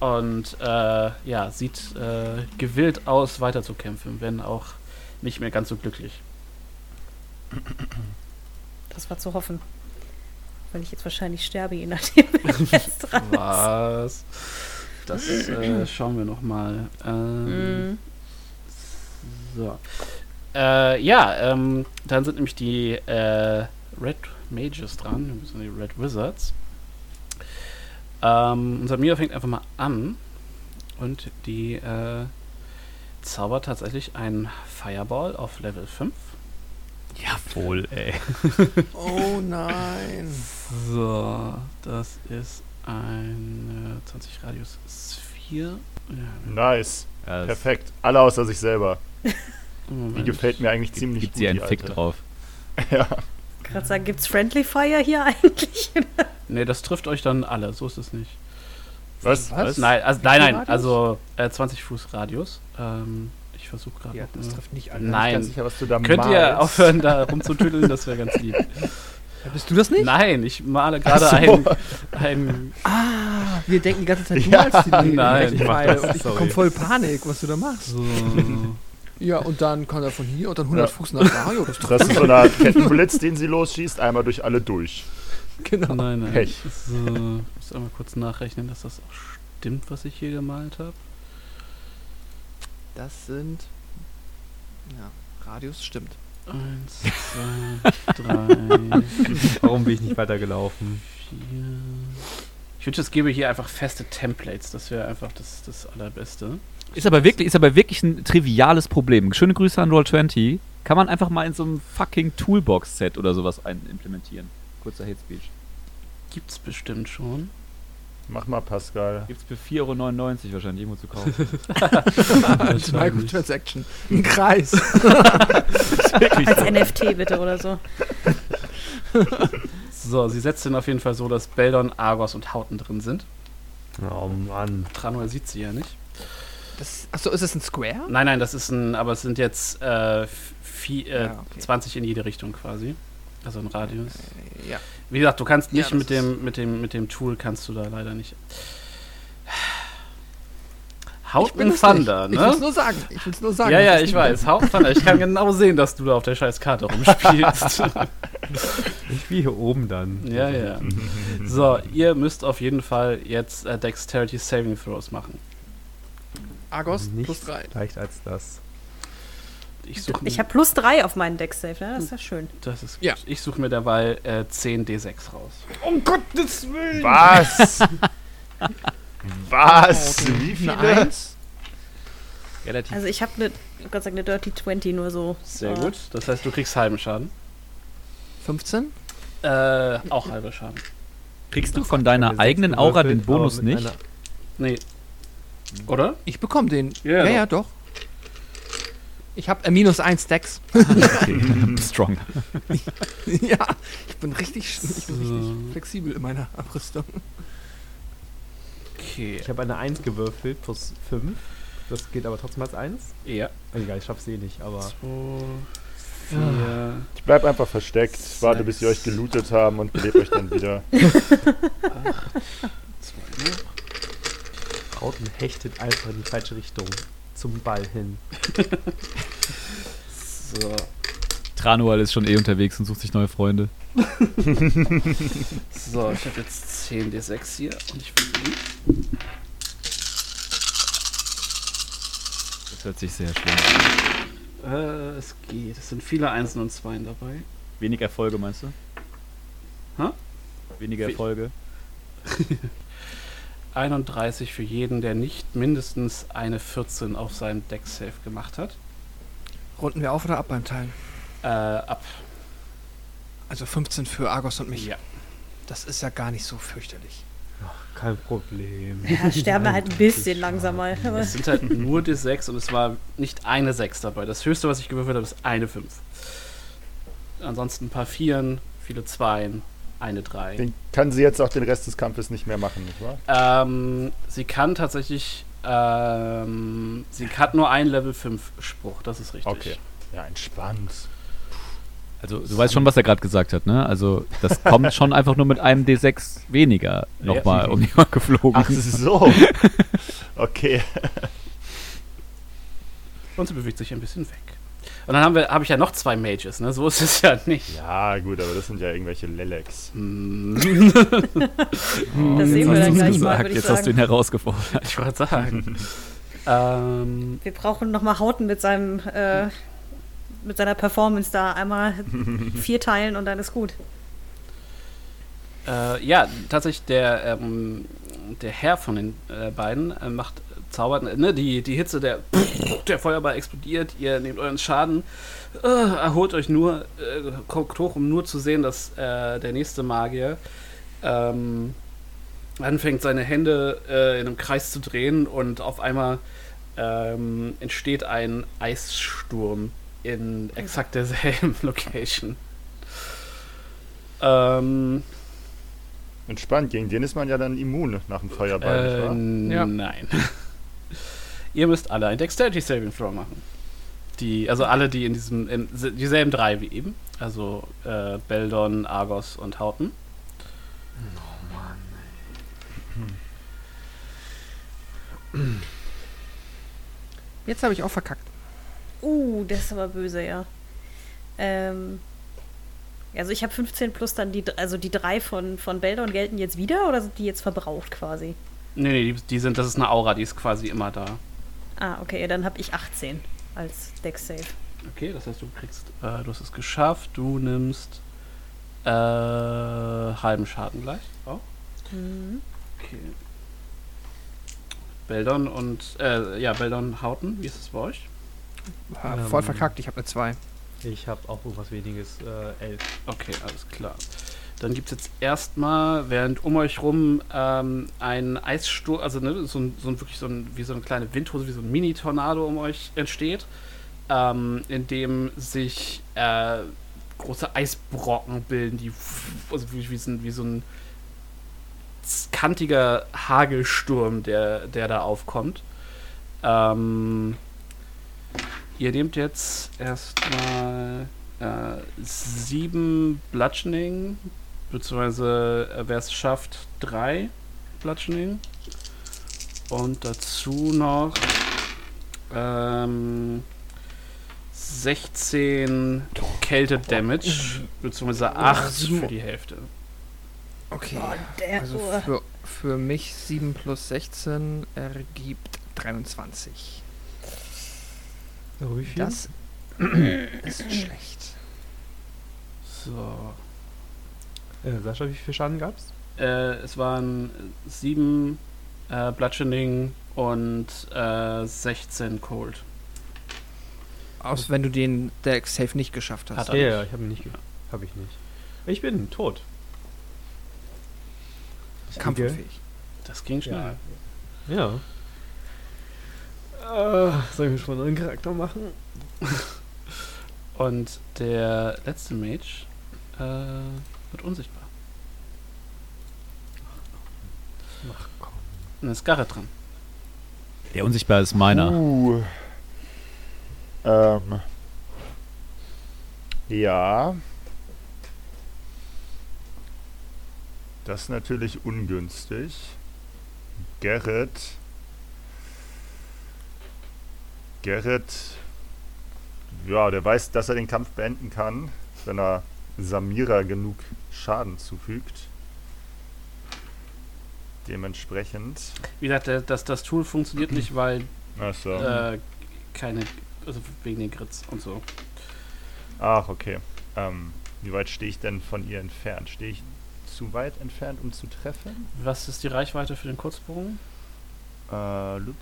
und äh, ja, sieht äh, gewillt aus, weiter zu kämpfen, wenn auch nicht mehr ganz so glücklich. Das war zu hoffen. Weil ich jetzt wahrscheinlich sterbe, je nachdem, <laughs> wer jetzt dran ist. Was? Das äh, schauen wir nochmal. Ähm, Mm. So. Äh, ja, ähm, dann sind nämlich die äh, Red Mages dran, das sind die Red Wizards. Ähm, unser Mio fängt einfach mal an und die äh, zaubert tatsächlich einen Fireball auf Level 5. Jawohl, ey. <laughs> Oh nein. So, das ist ein äh, 20 Radius Sphäre. Ja, Nice. Ja, Perfekt. Alle außer sich selber. Die Moment. gefällt mir eigentlich Gibt, ziemlich gibt gut. sie einen die Fick Alte. drauf. <laughs> Ja. Gerade sagen, gibt's Friendly Fire hier <laughs> eigentlich? Nee, das trifft euch dann alle, so ist es nicht. Was? Was? Nein, also, nein, nein, also äh, 20 Fuß Radius. Ähm, ich versuche gerade. Ja, das trifft nicht alle. Nein. Ganz sicher, was du da Könnt ihr malst. aufhören, da rumzutüdeln? Das wäre ganz lieb. Ja, bist du das nicht? Nein, ich male gerade so. ein, ein. Ah, wir denken die ganze Zeit, du Ja. malst die Dinge. Nein, ich ich sorry. bekomme voll Panik, was du da machst. So. Ja, und dann kann er von hier und dann 100 Ja. Fuß nach da. Ja, das Das ist so eine Art Kettenblitz, den sie losschießt, einmal durch alle durch. genau. Nein, nein. Pech. So, ich muss einmal kurz nachrechnen, dass das auch stimmt, was ich hier gemalt habe. Das sind. Ja, Radius stimmt. Eins, zwei, drei, <laughs> Warum bin ich nicht weitergelaufen? vier. Ich wünsche, es gäbe hier einfach feste Templates. Das wäre einfach das, das Allerbeste. Ist aber wirklich, ist aber wirklich ein triviales Problem. Schöne Grüße an Roll20. Kann man einfach mal in so einem fucking Toolbox-Set oder sowas ein implementieren. Kurzer Hate Speech. Gibt's bestimmt schon. Mach mal, Pascal. Gibt's für 4,99 Euro wahrscheinlich irgendwo zu kaufen. <laughs> Microtransaction. Ein Kreis. <laughs> Als NFT bitte oder so. So, sie setzt ihn auf jeden Fall so, dass Beldon, Argos und Hauten drin sind. Oh Mann. Tranuel sieht sie ja nicht. Das, achso, ist das ein Square? Nein, nein, das ist ein, aber es sind jetzt äh, vi- äh, Ja, okay. 20 in jede Richtung quasi. Also ein Radius. Ja. Wie gesagt, du kannst Ja, nicht das mit dem, mit dem, mit dem Tool kannst du da leider nicht. Bin es Thunder, nicht. Ich will es ne? nur sagen. Ich will es nur sagen. Ja, ja, es ich weiß. Hauten Thunder. Ich kann genau sehen, dass du da auf der scheiß Karte rumspielst. <laughs> Ich wie hier oben dann. ja, ja. <laughs> So, ihr müsst auf jeden Fall jetzt äh, Dexterity Saving Throws machen. Argos Nichts plus 3. leicht als das. Ich suche Ich habe plus drei auf meinen Deck Save, ne? Das ist ja schön. das ist gut. Ja. Ich suche mir dabei äh, 10 D6 raus. Um Gottes Willen! Was? <laughs> Was? Wie Eine viele? 1? Relativ. Also ich habe eine, Gott sei Dank, eine Dirty 20 nur so. Sehr gut. Das heißt, du kriegst halben Schaden. 15? Äh, auch halber Schaden. Kriegst du von deiner Eine eigenen Aura den Bonus nicht? Nee. Oder? Ich bekomme den. Ja, Ja, doch. ja, doch. Ich habe äh, minus 1 Stacks. <laughs> Okay. Strong. <laughs> ja, ich bin richtig, ich bin So. richtig flexibel in meiner Abrüstung. Okay. Ich habe eine 1 gewürfelt plus 5. Das geht aber trotzdem als 1. Ja. Egal, ich schaff's eh nicht, aber. 2, 4, Ich bleib einfach versteckt, warte bis sie euch gelootet haben und belebt euch dann wieder. <laughs> 2, Rauten hechtet einfach in die falsche Richtung. Zum Ball hin. <laughs> So. Tranual ist schon eh unterwegs und sucht sich neue Freunde. <laughs> So, ich habe jetzt 10 D6 hier und ich will Das hört sich sehr schlimm an. Äh, es geht. Es sind viele Einsen und Zweien dabei. Wenig Erfolge, meinst du? Hä? Weniger Erfolge. <laughs> 31 für jeden, der nicht mindestens eine 14 auf seinem Deck Save gemacht hat. Runden wir auf oder ab beim Teilen? Äh, ab. Also 15 für Argos und mich. Ja. Das ist ja gar nicht so fürchterlich. Kein Problem. Ja, <laughs> sterben wir halt ein bisschen langsamer. Es sind halt nur D6 und es war nicht eine 6 dabei. Das höchste, was ich gewürfelt habe, ist eine 5. Ansonsten ein paar Vieren, viele Zweien, eine 3. Den kann sie jetzt auch den Rest des Kampfes nicht mehr machen, nicht wahr? Ähm, sie kann tatsächlich. Ähm, sie hat nur einen Level 5 Spruch, das ist richtig. Okay. Ja, entspannt. Also, du weißt schon, was er gerade gesagt hat, ne? Also, das <laughs> kommt schon einfach nur mit einem D6 weniger nochmal um die Ohren geflogen. Ach so. <laughs> Okay. Und sie bewegt sich ein bisschen weg. Und dann haben wir, habe ich ja noch zwei Mages, ne? So ist es ja nicht. Ja, gut, aber das sind ja irgendwelche Leleks. <laughs> Hm, das sehen wir dann gleich mal, Jetzt hast du ihn sagen. herausgefordert. ich wollte sagen. <laughs> ähm, Wir brauchen nochmal Hauten mit seinem, äh, mit seiner Performance da einmal <laughs> vier teilen und dann ist gut. Äh, ja, tatsächlich der, ähm, der Herr von den äh, beiden äh, macht zaubert, ne, die, die Hitze, der, <laughs> der Feuerball explodiert, ihr nehmt euren Schaden, äh, erholt euch nur, äh, guckt hoch, um nur zu sehen, dass äh, der nächste Magier ähm, anfängt, seine Hände äh, in einem Kreis zu drehen und auf einmal ähm, entsteht ein Eissturm in exakt derselben <laughs> Location. Ähm, Entspannt, gegen den ist man ja dann immun nach dem Feuerball, nicht Äh, wahr? Ja. Nein. Ihr müsst alle ein Dexterity Saving Throw machen. Die, also alle, die in diesem, in, dieselben drei wie eben. Also äh, Beldon, Argos und Hauten. Jetzt habe ich auch verkackt. Uh, das ist aber böse, ja. Ähm, also ich habe 15 plus dann die, also die drei von, von Beldon gelten jetzt wieder oder sind die jetzt verbraucht quasi? Nee, nee, die, die sind, das ist eine Aura, die ist quasi immer da. Ah, okay, dann habe ich 18 als Deck Save. Okay, das heißt, du kriegst, äh, du hast es geschafft, du nimmst äh, halben Schaden gleich. Auch. Mhm. Okay. Beldon und, äh, ja, Beldon, Hauten, wie ist es bei euch? Ja, Ähm, voll verkackt, ich habe eine 2. Ich habe auch irgendwas weniges. Äh, 11. Okay, alles klar. Dann gibt es jetzt erstmal, während um euch rum ähm, ein Eissturm, also ne, so, ein, so ein wirklich so ein, wie so eine kleine Windhose, wie so ein Mini-Tornado um euch entsteht, ähm, in dem sich äh, große Eisbrocken bilden, die also wie, wie, so, ein- wie so ein kantiger Hagelsturm, der, der da aufkommt. Ähm, ihr nehmt jetzt erstmal äh, sieben Bludgeoning, beziehungsweise äh, wer es schafft, drei Bludgeoning. Und dazu noch ähm, 16 Kälte-Damage, beziehungsweise 8 für die Hälfte. Okay. Der, Also oh. für, für mich 7 plus 16 ergibt 23. So, wie viel? Das <clears throat> ist schlecht. So. Äh, Sascha, wie viel Schaden gab's? Äh, es waren sieben äh, Bludgeoning und äh, 16 Cold. Aus wenn du den Deck Safe nicht geschafft hast. Hat Ja, er ja, nicht. ich habe ihn nicht. ge- Hab ich nicht. Ich bin tot. Kampfunfähig. Das ging schnell. Ja. Äh, soll ich mir schon einen neuen Charakter machen? Und der letzte Mage äh, wird unsichtbar. Ach komm. Und dann ist Garrett dran. Der unsichtbar ist meiner. Uh. Ähm. Ja. Das ist natürlich ungünstig. Gerrit. Gerrit. Ja, der weiß, dass er den Kampf beenden kann, wenn er Samira genug Schaden zufügt. Dementsprechend. Wie gesagt, das, das Tool funktioniert nicht, weil Achso. äh, keine, also wegen den Grits und so. Ach, okay. Ähm, wie weit stehe ich denn von ihr entfernt? Stehe ich zu weit entfernt, um zu treffen? Was ist die Reichweite für den Kurzbogen? Äh, lup.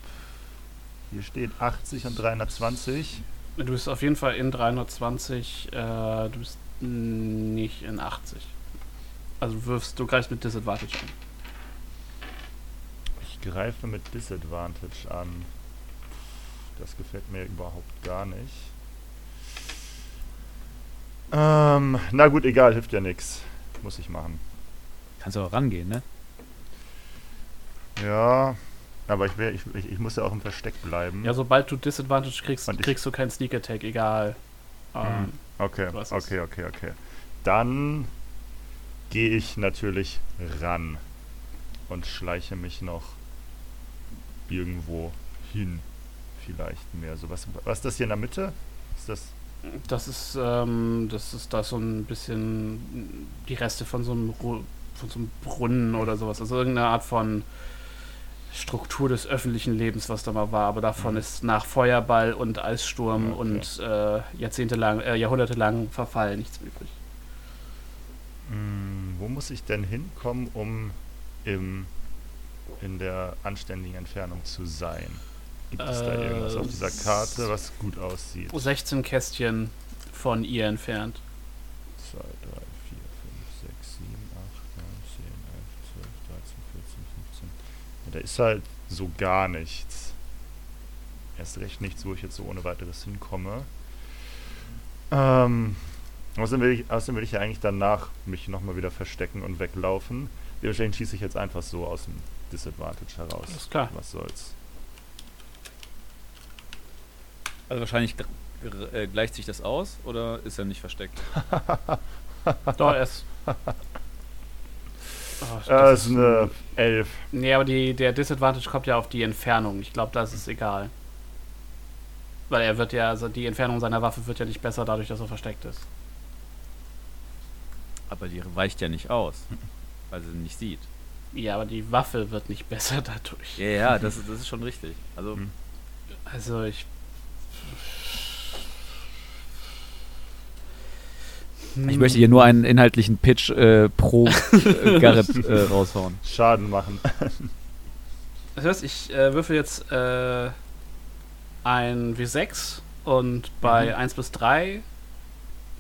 Hier steht 80 und 320. Du bist auf jeden Fall in 320, äh, du bist nicht in 80. Also du wirfst, du greifst mit Disadvantage an. Ich greife mit Disadvantage an. Das gefällt mir überhaupt gar nicht. Ähm, na gut, egal, hilft ja nichts. Muss ich machen. Kannst du auch rangehen, ne? Ja, aber ich, will, ich, ich, ich muss ja auch im Versteck bleiben. Ja, sobald du Disadvantage kriegst, Und ich- kriegst du keinen Sneak Attack, egal. Ähm, Okay, okay, okay, okay. Dann gehe ich natürlich ran und schleiche mich noch irgendwo hin. Vielleicht mehr. So was, was ist das hier in der Mitte? Ist das. Das ist, ähm, das ist da so ein bisschen die Reste von so einem, Ru- von so einem Brunnen oder sowas. Also irgendeine Art von Struktur des öffentlichen Lebens, was da mal war. Aber davon ist nach Feuerball und Eissturm Okay. und äh, jahrzehntelang, äh, jahrhundertelang Verfall nichts übrig. Mh, wo muss ich denn hinkommen, um im, in der anständigen Entfernung zu sein? Gibt es da Äh, irgendwas auf dieser Karte, was gut aussieht? 16 Kästchen von ihr entfernt. 2, 3, 4, 5, 6, 7, 8, 9, 10, 11, 12, 13, 14, 15. Ja, da ist halt so gar nichts. Erst recht nichts, wo ich jetzt so ohne weiteres hinkomme. Ähm, außerdem, will ich, außerdem will ich ja eigentlich danach mich nochmal wieder verstecken und weglaufen. Dementsprechend schieße ich jetzt einfach so aus dem Disadvantage heraus. Alles klar. Was soll's. Also wahrscheinlich äh, gleicht sich das aus oder ist er nicht versteckt? <laughs> Doch, es. Oh, Äh, das ist eine 11. Nee, aber die, der Disadvantage kommt ja auf die Entfernung. Ich glaube, das ist egal. Weil er wird ja, also die Entfernung seiner Waffe wird ja nicht besser dadurch, dass er versteckt ist. Aber die weicht ja nicht aus, weil sie nicht sieht. Ja, aber die Waffe wird nicht besser <laughs> dadurch. Ja, ja, das, ist- das ist schon richtig. Also, Hm. Also ich. ich möchte hier nur einen inhaltlichen Pitch äh, pro äh, <laughs> Garrett äh, raushauen. Schaden machen. Das heißt, ich äh, würfel jetzt äh, ein W6 und bei Mhm. 1 bis 3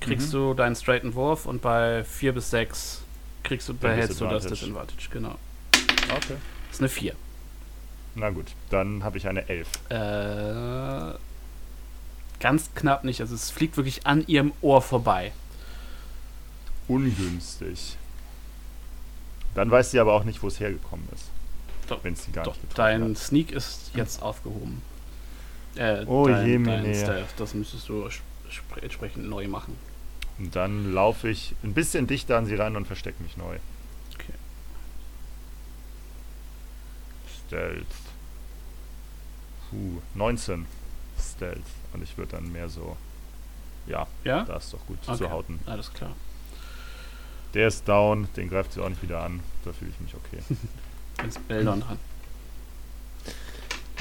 kriegst Mhm. du deinen straighten Wurf und bei 4 bis 6 kriegst du, behältst du das Disadvantage. Genau. Okay. Das ist eine 4. Na gut, dann habe ich eine 11. Äh, ganz knapp nicht. Also es fliegt wirklich an ihrem Ohr vorbei. Ungünstig. Dann weiß sie aber auch nicht, wo es hergekommen ist. Doch, Wenn sie gar Doch, nicht dein hat. Sneak ist jetzt aufgehoben. Äh, Oh dein, jemine. dein Stealth, das müsstest du entsprechend neu machen. Und dann laufe ich ein bisschen dichter an sie ran und verstecke mich neu. Okay. Stealth. Puh, 19 Stealth. Und ich würde dann mehr so. Ja, Ja? da ist doch gut Okay. zu hauten. Alles klar. Der ist down, den greift sie auch nicht wieder an. Da fühle ich mich okay. <laughs> Jetzt ist <laughs> Beldon dran.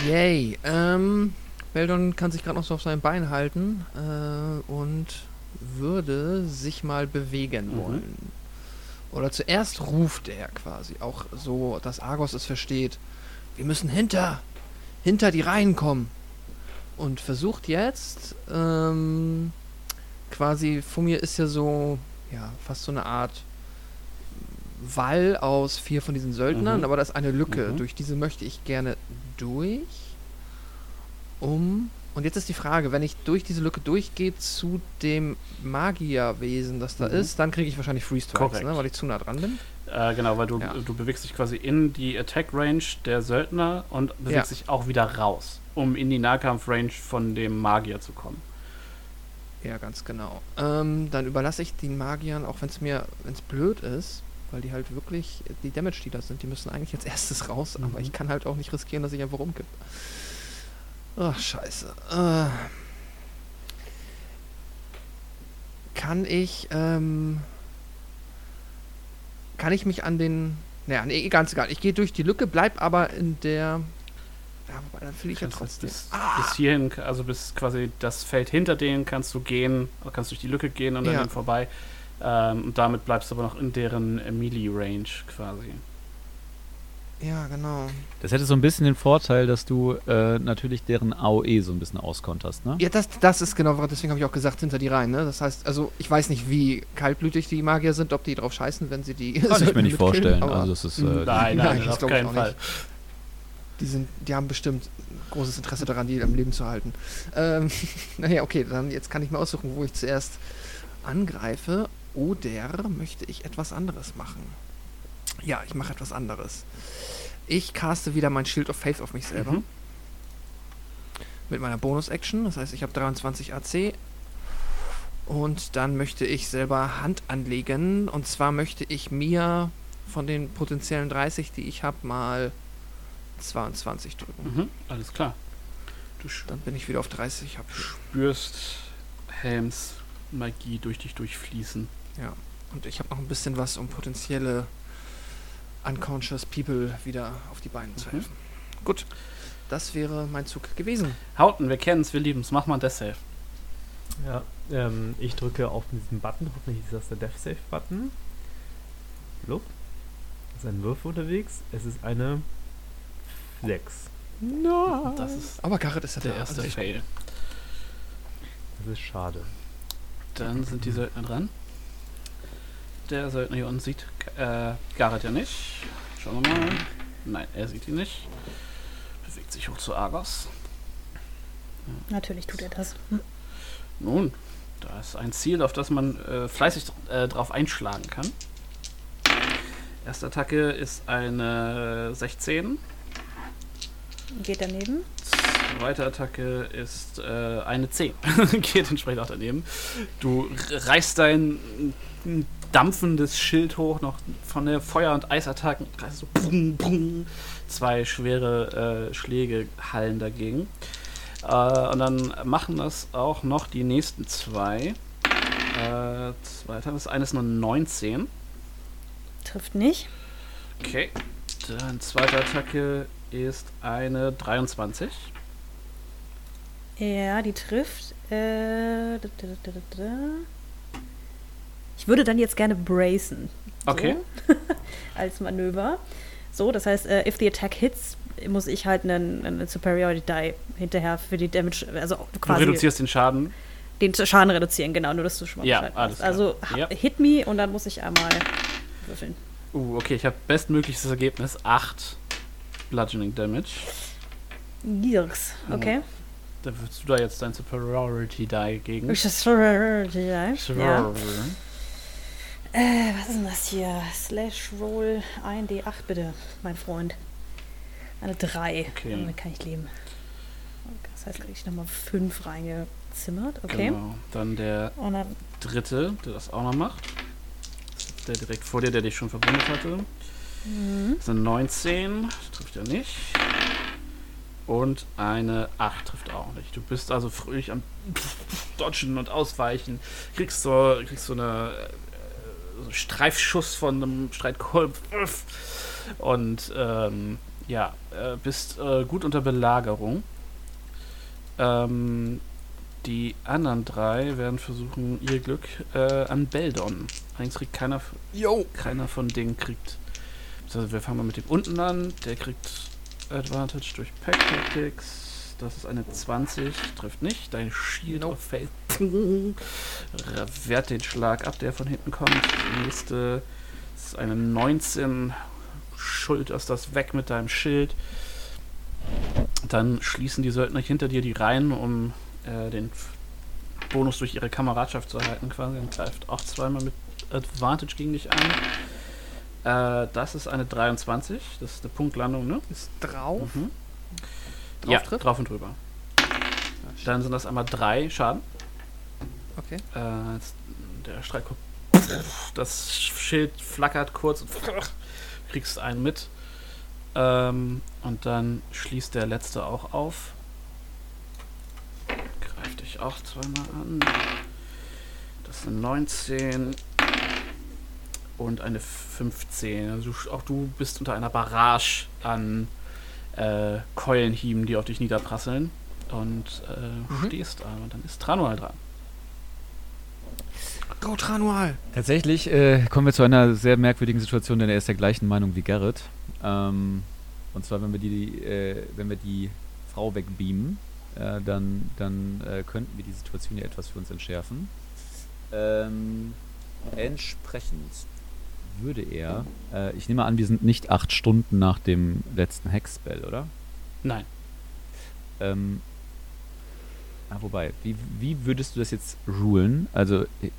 Yay. Ähm, Beldon kann sich gerade noch so auf sein Bein halten äh, und würde sich mal bewegen Mhm. wollen. Oder zuerst ruft er quasi, auch so, dass Argos es versteht. Wir müssen hinter, hinter die Reihen kommen. Und versucht jetzt, ähm, quasi, vor mir ist ja so, ja, fast so eine Art Wall aus vier von diesen Söldnern, Mhm. aber da ist eine Lücke. Mhm. Durch diese möchte ich gerne durch. Um. Und jetzt ist die Frage, wenn ich durch diese Lücke durchgehe zu dem Magierwesen, das da Mhm. ist, dann kriege ich wahrscheinlich Free Strikes, ne, weil ich zu nah dran bin. Äh, genau, weil du, Ja. du bewegst dich quasi in die Attack-Range der Söldner und bewegst Ja. dich auch wieder raus, um in die Nahkampf-Range von dem Magier zu kommen. Ja, ganz genau. Ähm, dann überlasse ich den Magiern, auch wenn es mir, wenn es blöd ist, weil die halt wirklich die Damage-Dealer sind, die müssen eigentlich als erstes raus, aber Mhm. ich kann halt auch nicht riskieren, dass ich einfach umkipp. Ach, scheiße. Äh, kann ich, ähm, kann ich mich an den, naja, nee, ganz egal. Ich gehe durch die Lücke, bleib aber in der, ja, wobei, dann fühle ich ja trotzdem. bis, Ah! bis hierhin, also bis quasi das Feld hinter denen kannst du gehen, oder kannst durch die Lücke gehen und an Ja. vorbei. Ähm, und damit bleibst du aber noch in deren Melee-Range quasi. Ja, genau. Das hätte so ein bisschen den Vorteil, dass du äh, natürlich deren AOE so ein bisschen auskonterst, ne? Ja, das, das ist genau, deswegen habe ich auch gesagt, hinter die Reihen, ne? Das heißt, also ich weiß nicht, wie kaltblütig die Magier sind, ob die drauf scheißen, wenn sie die. Kann ich mir nicht vorstellen. aber Also das ist äh, nein, nein, nein, das auf keinen Fall. die sind, die haben bestimmt großes Interesse daran, die am Leben zu halten. Ähm, <laughs> naja, okay, dann jetzt kann ich mir aussuchen, wo ich zuerst angreife. Oder möchte ich etwas anderes machen? Ja, ich mache etwas anderes. Ich caste wieder mein Shield of Faith auf mich selber. Mhm. mit meiner Bonus-Action. Das heißt, ich habe 23 AC. Und dann möchte ich selber Hand anlegen. Und zwar möchte ich mir von den potenziellen 30, die ich habe, mal 22 drücken. Mhm, alles klar. Du Dann bin ich wieder auf 30. Hab spürst Helms Magie durch dich durchfließen. ja. Und ich habe noch ein bisschen was, um potenzielle unconscious people wieder auf die Beine zu Mhm. helfen. Gut. Das wäre mein Zug gewesen. Hauten, wir kennen's, wir lieben's. Mach mal ein Death Save. Ja, ähm, ich drücke auf diesen Button, hoffentlich ist das der Death Save Button. Look. Es ist ein Würfel unterwegs. Es ist eine 6. No. Das ist Aber Garrett ist ja der da. erste Also Fail. Das ist schade. Dann sind die Söldner dran. Der Söldner hier unten sieht äh, Garrett ja nicht. Schauen wir mal. Nein, er sieht ihn nicht. Bewegt sich hoch zu Argos. Natürlich tut er das. Hm. Nun, da ist ein Ziel, auf das man äh, fleißig äh, drauf einschlagen kann. Erste Attacke ist eine 16. Geht daneben. Zweite Attacke ist äh, eine 10. <laughs> Geht entsprechend auch daneben. Du reißt dein dampfendes Schild hoch, noch von der Feuer- und Eisattacken. So brum, brum. Zwei schwere äh, Schläge hallen dagegen. Äh, und dann machen das auch noch die nächsten zwei. Äh, zwei. Das eine ist nur 19. Trifft nicht. Okay. Dann zweite Attacke ist eine 23. Ja, die trifft. Äh, da, da, da. Ich würde dann jetzt gerne bracen. So, Okay. <laughs> als Manöver. So, das heißt, äh, if the attack hits, muss ich halt einen, einen Superiority Die hinterher für die Damage, also Du quasi reduzierst den Schaden. den Schaden reduzieren, genau, nur dass du schon mal Ja, alles klar. Also Ja. hit me und dann muss ich einmal würfeln. Uh, okay, ich habe bestmögliches Ergebnis. 8 Bludgeoning Damage. Yes, okay. Da würdest du da jetzt dein Superiority Die gegen. Superiority Die. Ja. Äh, was ist denn das hier? Slash Roll 1D8 bitte, mein Freund. Eine 3. Okay. Damit kann ich leben. Das heißt, kriege ich nochmal 5 reingezimmert. Okay. Genau. Dann der dann dritte, der das auch noch macht. Der direkt vor dir, der dich schon verwundet hatte. mhm. Das sind 19, das trifft er nicht. Und eine 8 trifft auch nicht. Du bist also fröhlich am Dodgen und Ausweichen. Kriegst so, kriegst so eine so Streifschuss von einem Streitkolb. Und ähm, ja, äh, bist äh, gut unter Belagerung. Ähm, die anderen drei werden versuchen, ihr Glück äh, an Beldon. Allerdings kriegt keiner, Yo! keiner von denen kriegt. Also wir fangen mal mit dem unten an. Der kriegt Advantage durch Pack Tactics. Das ist eine 20, trifft nicht. Dein Shield Nope. fällt. <laughs> Wehrt den Schlag ab, der von hinten kommt. Nächste ist eine 19. Schulterst das weg mit deinem Schild. Dann schließen die Söldner hinter dir die Reihen, um äh, den Bonus durch ihre Kameradschaft zu erhalten, quasi. Und greift auch zweimal mit Advantage gegen dich an. Äh, das ist eine 23. Das ist eine Punktlandung, ne? Ist drauf. Mhm. Drauf ja, trifft? drauf und drüber. Dann sind das einmal drei Schaden. Okay. Äh, der Streik. Das Schild flackert kurz und <laughs> kriegst einen mit. Ähm, und dann schließt der letzte auch auf. Greift dich auch zweimal an. Das sind 19 und eine 15. Also auch du bist unter einer Barrage an äh, Keulenhieben, die auf dich niederprasseln. Und äh, Mhm. stehst da. Und dann ist Tranual dran. Go Tranual! Tatsächlich äh, kommen wir zu einer sehr merkwürdigen Situation, denn er ist der gleichen Meinung wie Garrett. Ähm, und zwar, wenn wir die, äh, wenn wir die Frau wegbeamen, äh, dann, dann äh, könnten wir die Situation ja etwas für uns entschärfen. Ähm, entsprechend würde er, äh, ich nehme an, wir sind nicht acht Stunden nach dem letzten Hexspell, oder? Nein. Ähm, ah, wobei, wie, wie würdest du das jetzt rulen? Also, äh,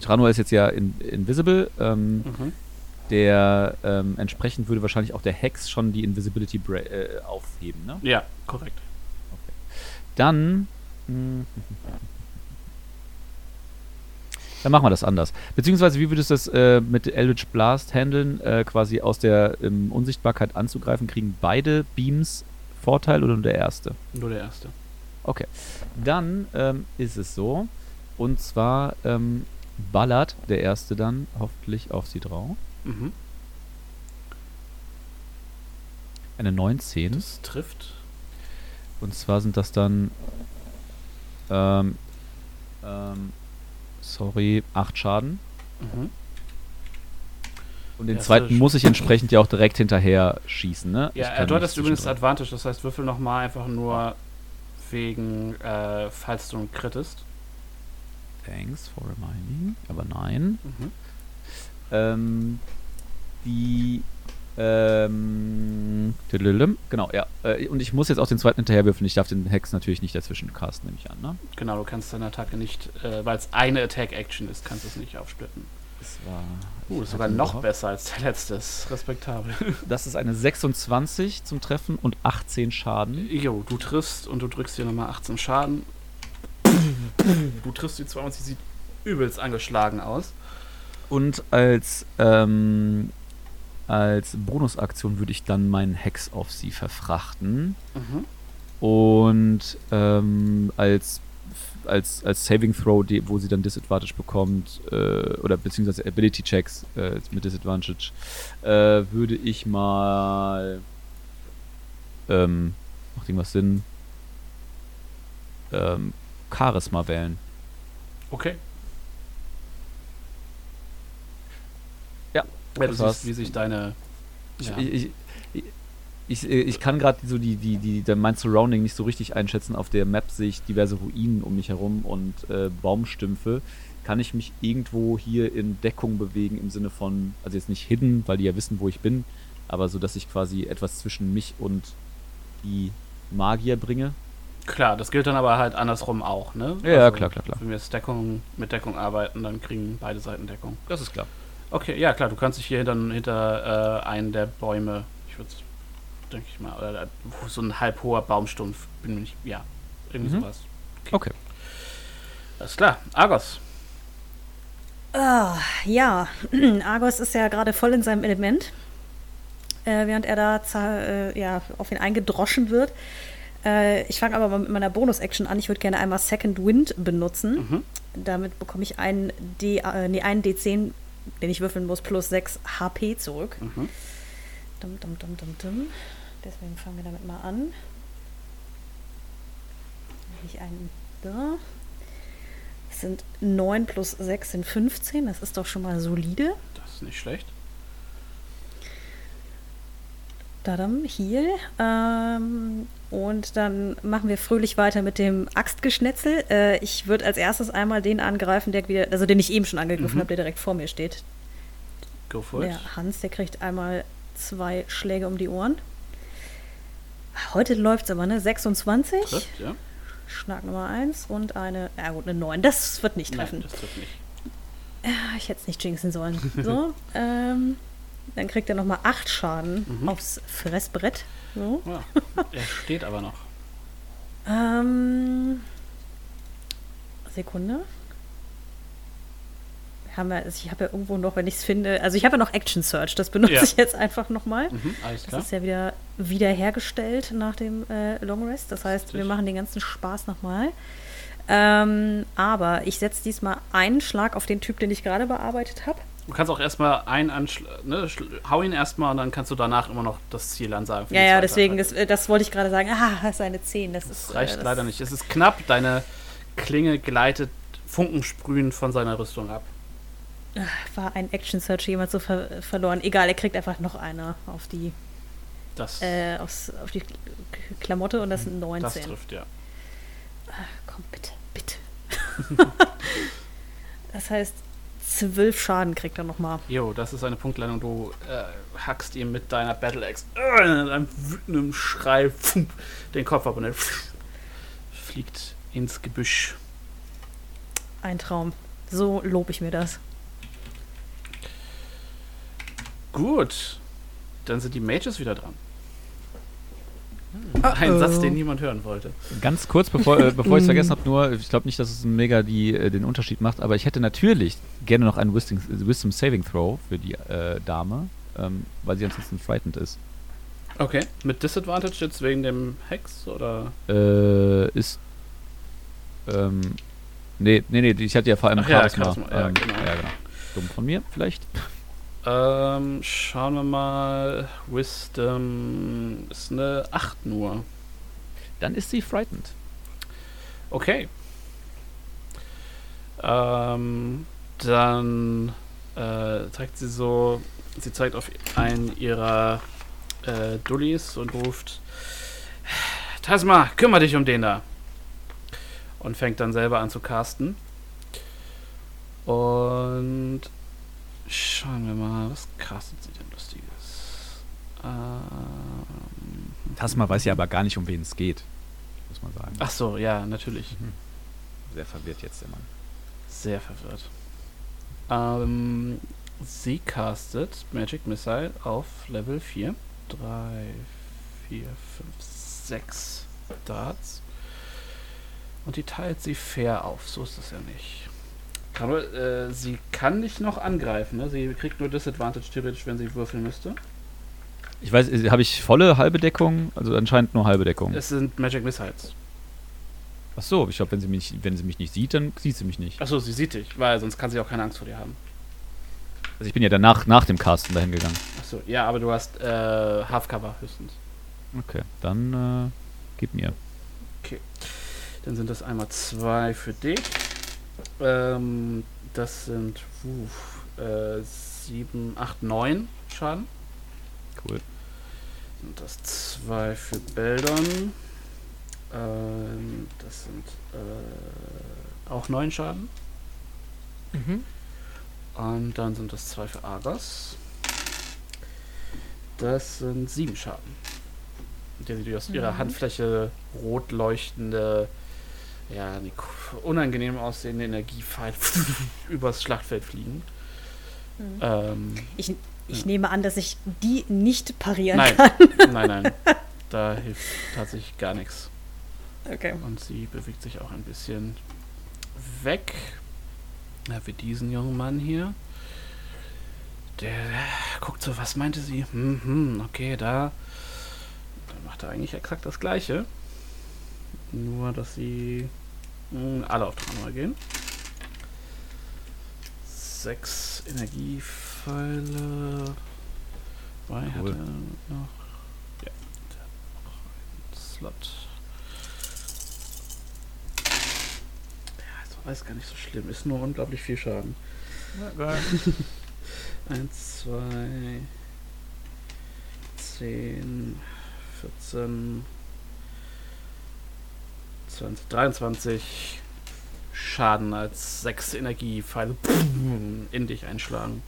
Tranua ist jetzt ja in, invisible. Ähm, Mhm. der ähm, entsprechend würde wahrscheinlich auch der Hex schon die Invisibility bra äh, aufheben, ne? Ja, korrekt. Dann. mh, Dann machen wir das anders. Beziehungsweise, wie würdest du das äh, mit Eldritch Blast handeln? Äh, quasi aus der ähm, Unsichtbarkeit anzugreifen? Kriegen beide Beams Vorteil oder nur der erste? Nur der erste. Okay. Dann ähm, ist es so. Und zwar ähm, ballert der erste dann hoffentlich auf sie drauf. Mhm. Eine 19. Das trifft. Und zwar sind das dann. Ähm, ähm, sorry, 8 Schaden. Mhm. Und den Ja, zweiten muss ich entsprechend ja auch direkt hinterher schießen, ne? Ich Ja, kann äh, du hattest übrigens. Advantage, das heißt, würfel nochmal einfach nur wegen, äh, falls du krittest. Thanks for reminding. Aber nein. Mhm. Ähm, die. Ähm, genau, ja. Äh, und ich muss jetzt auch den zweiten hinterher würfeln. Ich darf den Hex natürlich nicht dazwischen casten, nehme ich an, ne? Genau, du kannst deine Attacke nicht, äh, weil es eine Attack-Action ist, kannst du es nicht aufsplitten. Das war. Uh, das ist sogar noch überhaupt- besser als der letzte. respektabel. <laughs> Das ist eine 26 zum Treffen und 18 Schaden. Jo, du triffst und du drückst dir nochmal 18 Schaden. Du triffst die 20, sie sieht übelst angeschlagen aus. Und als, ähm, als Bonusaktion würde ich dann meinen Hex auf sie verfrachten. Mhm. Und ähm, als, als, als Saving Throw, die, wo sie dann Disadvantage bekommt, äh, oder beziehungsweise Ability Checks äh, mit Disadvantage, äh, würde ich mal. Ähm, macht irgendwas Sinn? Ähm, Charisma wählen. Okay. Ja, Ja, du siehst, wie sich deine. Ich, Ja. ich, ich, ich, ich kann gerade so die, die, die, mein Surrounding nicht so richtig einschätzen. Auf der Map sehe ich diverse Ruinen um mich herum und äh, Baumstümpfe. Kann ich mich irgendwo hier in Deckung bewegen im Sinne von, also jetzt nicht hidden, weil die ja wissen, wo ich bin, aber so, dass ich quasi etwas zwischen mich und die Magier bringe? Klar, das gilt dann aber halt andersrum auch, ne? Ja, klar, klar, klar. Wenn wir jetzt Deckung, mit Deckung arbeiten, dann kriegen beide Seiten Deckung. Das ist klar. Okay, ja klar, du kannst dich hier hinter, hinter äh, einen der Bäume, ich würde denke ich mal, oder wo so ein halb hoher Baumstumpf, bin mir nicht, ja, irgendwie Mhm. sowas. Okay. Alles klar, Argos. Ah, ja, <clears throat> Argos ist ja gerade voll in seinem Element, äh, während er da äh, ja, auf ihn eingedroschen wird. Äh, ich fange aber mal mit meiner Bonus-Action an. Ich würde gerne einmal Second Wind benutzen. Mhm. Damit bekomme ich einen, D, äh, nee, einen D10, den ich würfeln muss, plus 6 HP zurück. Mhm. Dum, dum, dum, dum, dum. Deswegen fangen wir damit mal an. Ich einen da. Es sind 9 plus 6 sind 15. Das ist doch schon mal solide. Das ist nicht schlecht. Dadam, Heal. Ähm, und dann machen wir fröhlich weiter mit dem Axtgeschnetzel. Äh, ich würde als erstes einmal den angreifen, der wieder, also den ich eben schon angegriffen Mhm. habe, der direkt vor mir steht. Go for it. Der Hans, der kriegt einmal zwei Schläge um die Ohren. Heute läuft es aber, ne? 26. Trifft, ja. Schlag Nummer 1 und eine, ja gut, eine 9. Das wird nicht treffen. Nein, das trifft nicht. Ah, Ich hätte es nicht jinxen sollen. So, <laughs> ähm, dann kriegt er nochmal 8 Schaden Mhm. aufs Fressbrett. So. Ja. <laughs> er steht aber noch. Ähm, Sekunde. Haben wir, also ich habe ja irgendwo noch, wenn ich es finde, also ich habe ja noch Action Search, das benutze Ja. ich jetzt einfach nochmal. Mhm, alles Das ist ja wieder wiederhergestellt nach dem äh, Long Rest. Das heißt, wir Richtig. machen den ganzen Spaß nochmal. Ähm, aber ich setze diesmal einen Schlag auf den Typ, den ich gerade bearbeitet habe. Du kannst auch erstmal einen Anschlag, ne, hau ihn erstmal und dann kannst du danach immer noch das Ziel ansagen. Ja, ja, deswegen, das, das wollte ich gerade sagen. Ah, das ist eine 10. Das, ist, Das reicht äh, das leider nicht. Es ist knapp, deine Klinge gleitet Funken sprühen von seiner Rüstung ab. War ein Action Search jemand so ver verloren. Egal, er kriegt einfach noch eine auf die, Das, äh, aufs, auf die Klamotte und das sind das 19. trifft, ja. Komm, bitte, bitte. <laughs> das heißt, 12 Schaden kriegt er nochmal. Jo, das ist eine Punktlandung. Du äh, hackst ihm mit deiner Battle Axe äh, in einem wütenden Schrei pfum, den Kopf ab und er fliegt ins Gebüsch. Ein Traum. So lobe ich mir das. Gut, dann sind die Mages wieder dran. Ein Satz, den niemand hören wollte. Ganz kurz, bevor, äh, bevor ich es <laughs> vergessen habe, nur, ich glaube nicht, dass es mega die, äh, den Unterschied macht, aber ich hätte natürlich gerne noch einen Wisdom, Wisdom Saving Throw für die äh, Dame, ähm, weil sie ansonsten frightened ist. Okay, mit Disadvantage jetzt wegen dem Hex oder? Äh, ist. Ähm, nee, nee, nee, ich hatte ja vor allem Ach ja, Charisma. Charisma, ja, ähm, genau. ja, genau. Dumm von mir, vielleicht. Ähm, schauen wir mal. Wisdom ist eine 8 nur. Dann ist sie frightened. Okay. Ähm, dann äh, zeigt sie so, sie zeigt auf einen ihrer äh, Dullis und ruft, Tasma, kümmere dich um den da. Und fängt dann selber an zu casten. Und schauen wir mal, was castet sie denn Lustiges? Ähm, Tasma weiß ja aber gar nicht, um wen es geht, muss man sagen. ach so, ja, natürlich. Sehr verwirrt jetzt der Mann. Sehr verwirrt. Ähm, sie castet Magic Missile auf Level 4. 3, 4, 5, 6 Darts. Und die teilt sie fair auf. So ist das ja nicht. Aber äh, sie kann nicht noch angreifen. Ne? Sie kriegt nur Disadvantage theoretisch, wenn sie würfeln müsste. Ich weiß, äh, habe ich volle halbe Deckung? Also anscheinend nur halbe Deckung. Es sind Magic Missiles. Ach so, ich glaube, wenn sie mich, wenn sie mich nicht sieht, dann sieht sie mich nicht. Achso, sie sieht dich, weil sonst kann sie auch keine Angst vor dir haben. Also ich bin ja danach nach dem Casten dahin gegangen. Achso, ja, aber du hast äh, Halfcover höchstens. Okay, dann äh, gib mir. Dann sind das einmal zwei für dich. Ähm, das sind uh, äh, sieben, acht, neun Schaden. Cool. Sind das zwei für Beldon. Ähm, das sind äh, auch neun Schaden. Mhm. Und dann sind das zwei für Argos. Das sind sieben Schaden. Der sie aus ihrer Mhm. Handfläche rot leuchtende, ja, ne, k- unangenehm aussehende Energiepfeil <laughs> übers Schlachtfeld fliegen. Mhm. Ähm, Ich, ich Ja. nehme an, dass ich die nicht parieren nein, kann. nein, nein. <laughs> Da hilft tatsächlich gar nichts. Okay. Und sie bewegt sich auch ein bisschen weg. Ja, für diesen jungen Mann hier. Der guckt so, was meinte sie? Hm, hm, okay, da. Dann macht er eigentlich exakt das gleiche. Nur, dass sie mh, alle auf Tranor gehen. Sechs Energiepfeile. Zwei hat Cool. er noch. Ja, Slot. Ja, das war jetzt gar nicht so schlimm. Ist nur unglaublich viel Schaden. <laughs> Eins, zwei, zehn, 14, 20, 23 Schaden als sechs Energiepfeile <laughs> in dich einschlagen.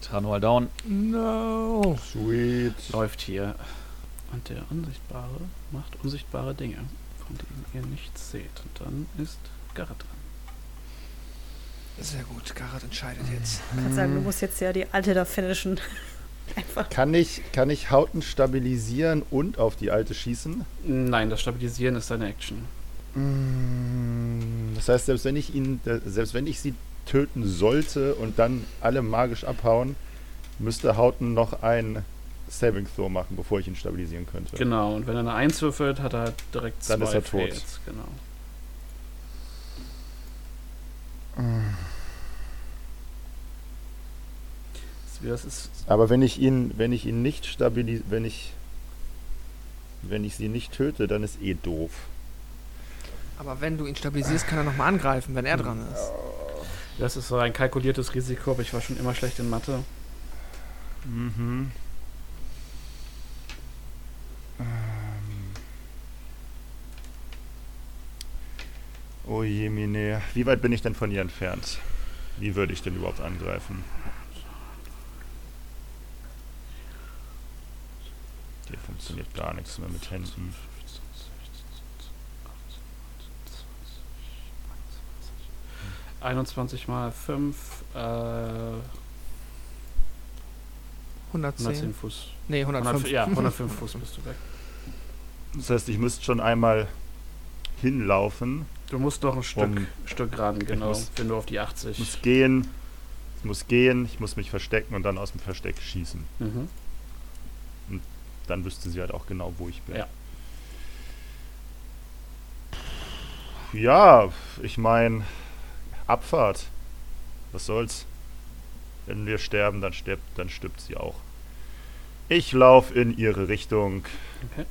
Tranual down. No. Sweet. Läuft hier. Und der Unsichtbare macht unsichtbare Dinge, von denen ihr nichts seht. Und dann ist Garrett dran. Sehr gut, Garat entscheidet jetzt. Ich kann sagen, du musst jetzt ja die alte da finishen. <laughs> Einfach. Kann ich, kann ich Hauten stabilisieren und auf die alte schießen? Nein, das Stabilisieren ist seine Action. Mm, Das heißt, selbst wenn ich ihn, äh, selbst wenn ich sie töten sollte und dann alle magisch abhauen, müsste Hauten noch ein Saving Throw machen, bevor ich ihn stabilisieren könnte. Genau, und wenn er eine 1 würfelt, hat er direkt Dann zwei ist er tot. Fails. Genau. Das- Das ist Aber wenn ich ihn, wenn ich ihn nicht stabilisiere, wenn ich, wenn ich sie nicht töte, dann ist eh doof. Aber wenn du ihn stabilisierst, kann er nochmal angreifen, wenn er dran ist. Das ist so ein kalkuliertes Risiko, aber ich war schon immer schlecht in Mathe. Mhm. Ähm. Oh je, Mine. Wie weit bin ich denn von ihr entfernt? Wie würde ich denn überhaupt angreifen? Hier funktioniert gar nichts mehr mit Händen. 21 mal 5, äh, 110. 110 Fuß. Nee, 105, 105. ja, 105 <laughs> Fuß bist du weg. Das heißt, ich müsste schon einmal hinlaufen. Du musst noch ein Stück, Um- Stück ran, genau, muss- wenn du auf die 80. Ich muss gehen. Ich muss gehen. Ich muss mich verstecken und dann aus dem Versteck schießen. Mhm. Dann wüsste sie halt auch genau, wo ich bin. Ja. Ja, ich meine, Abfahrt. Was soll's? Wenn wir sterben, dann stirbt, dann stirbt sie auch. Ich laufe in ihre Richtung. Okay.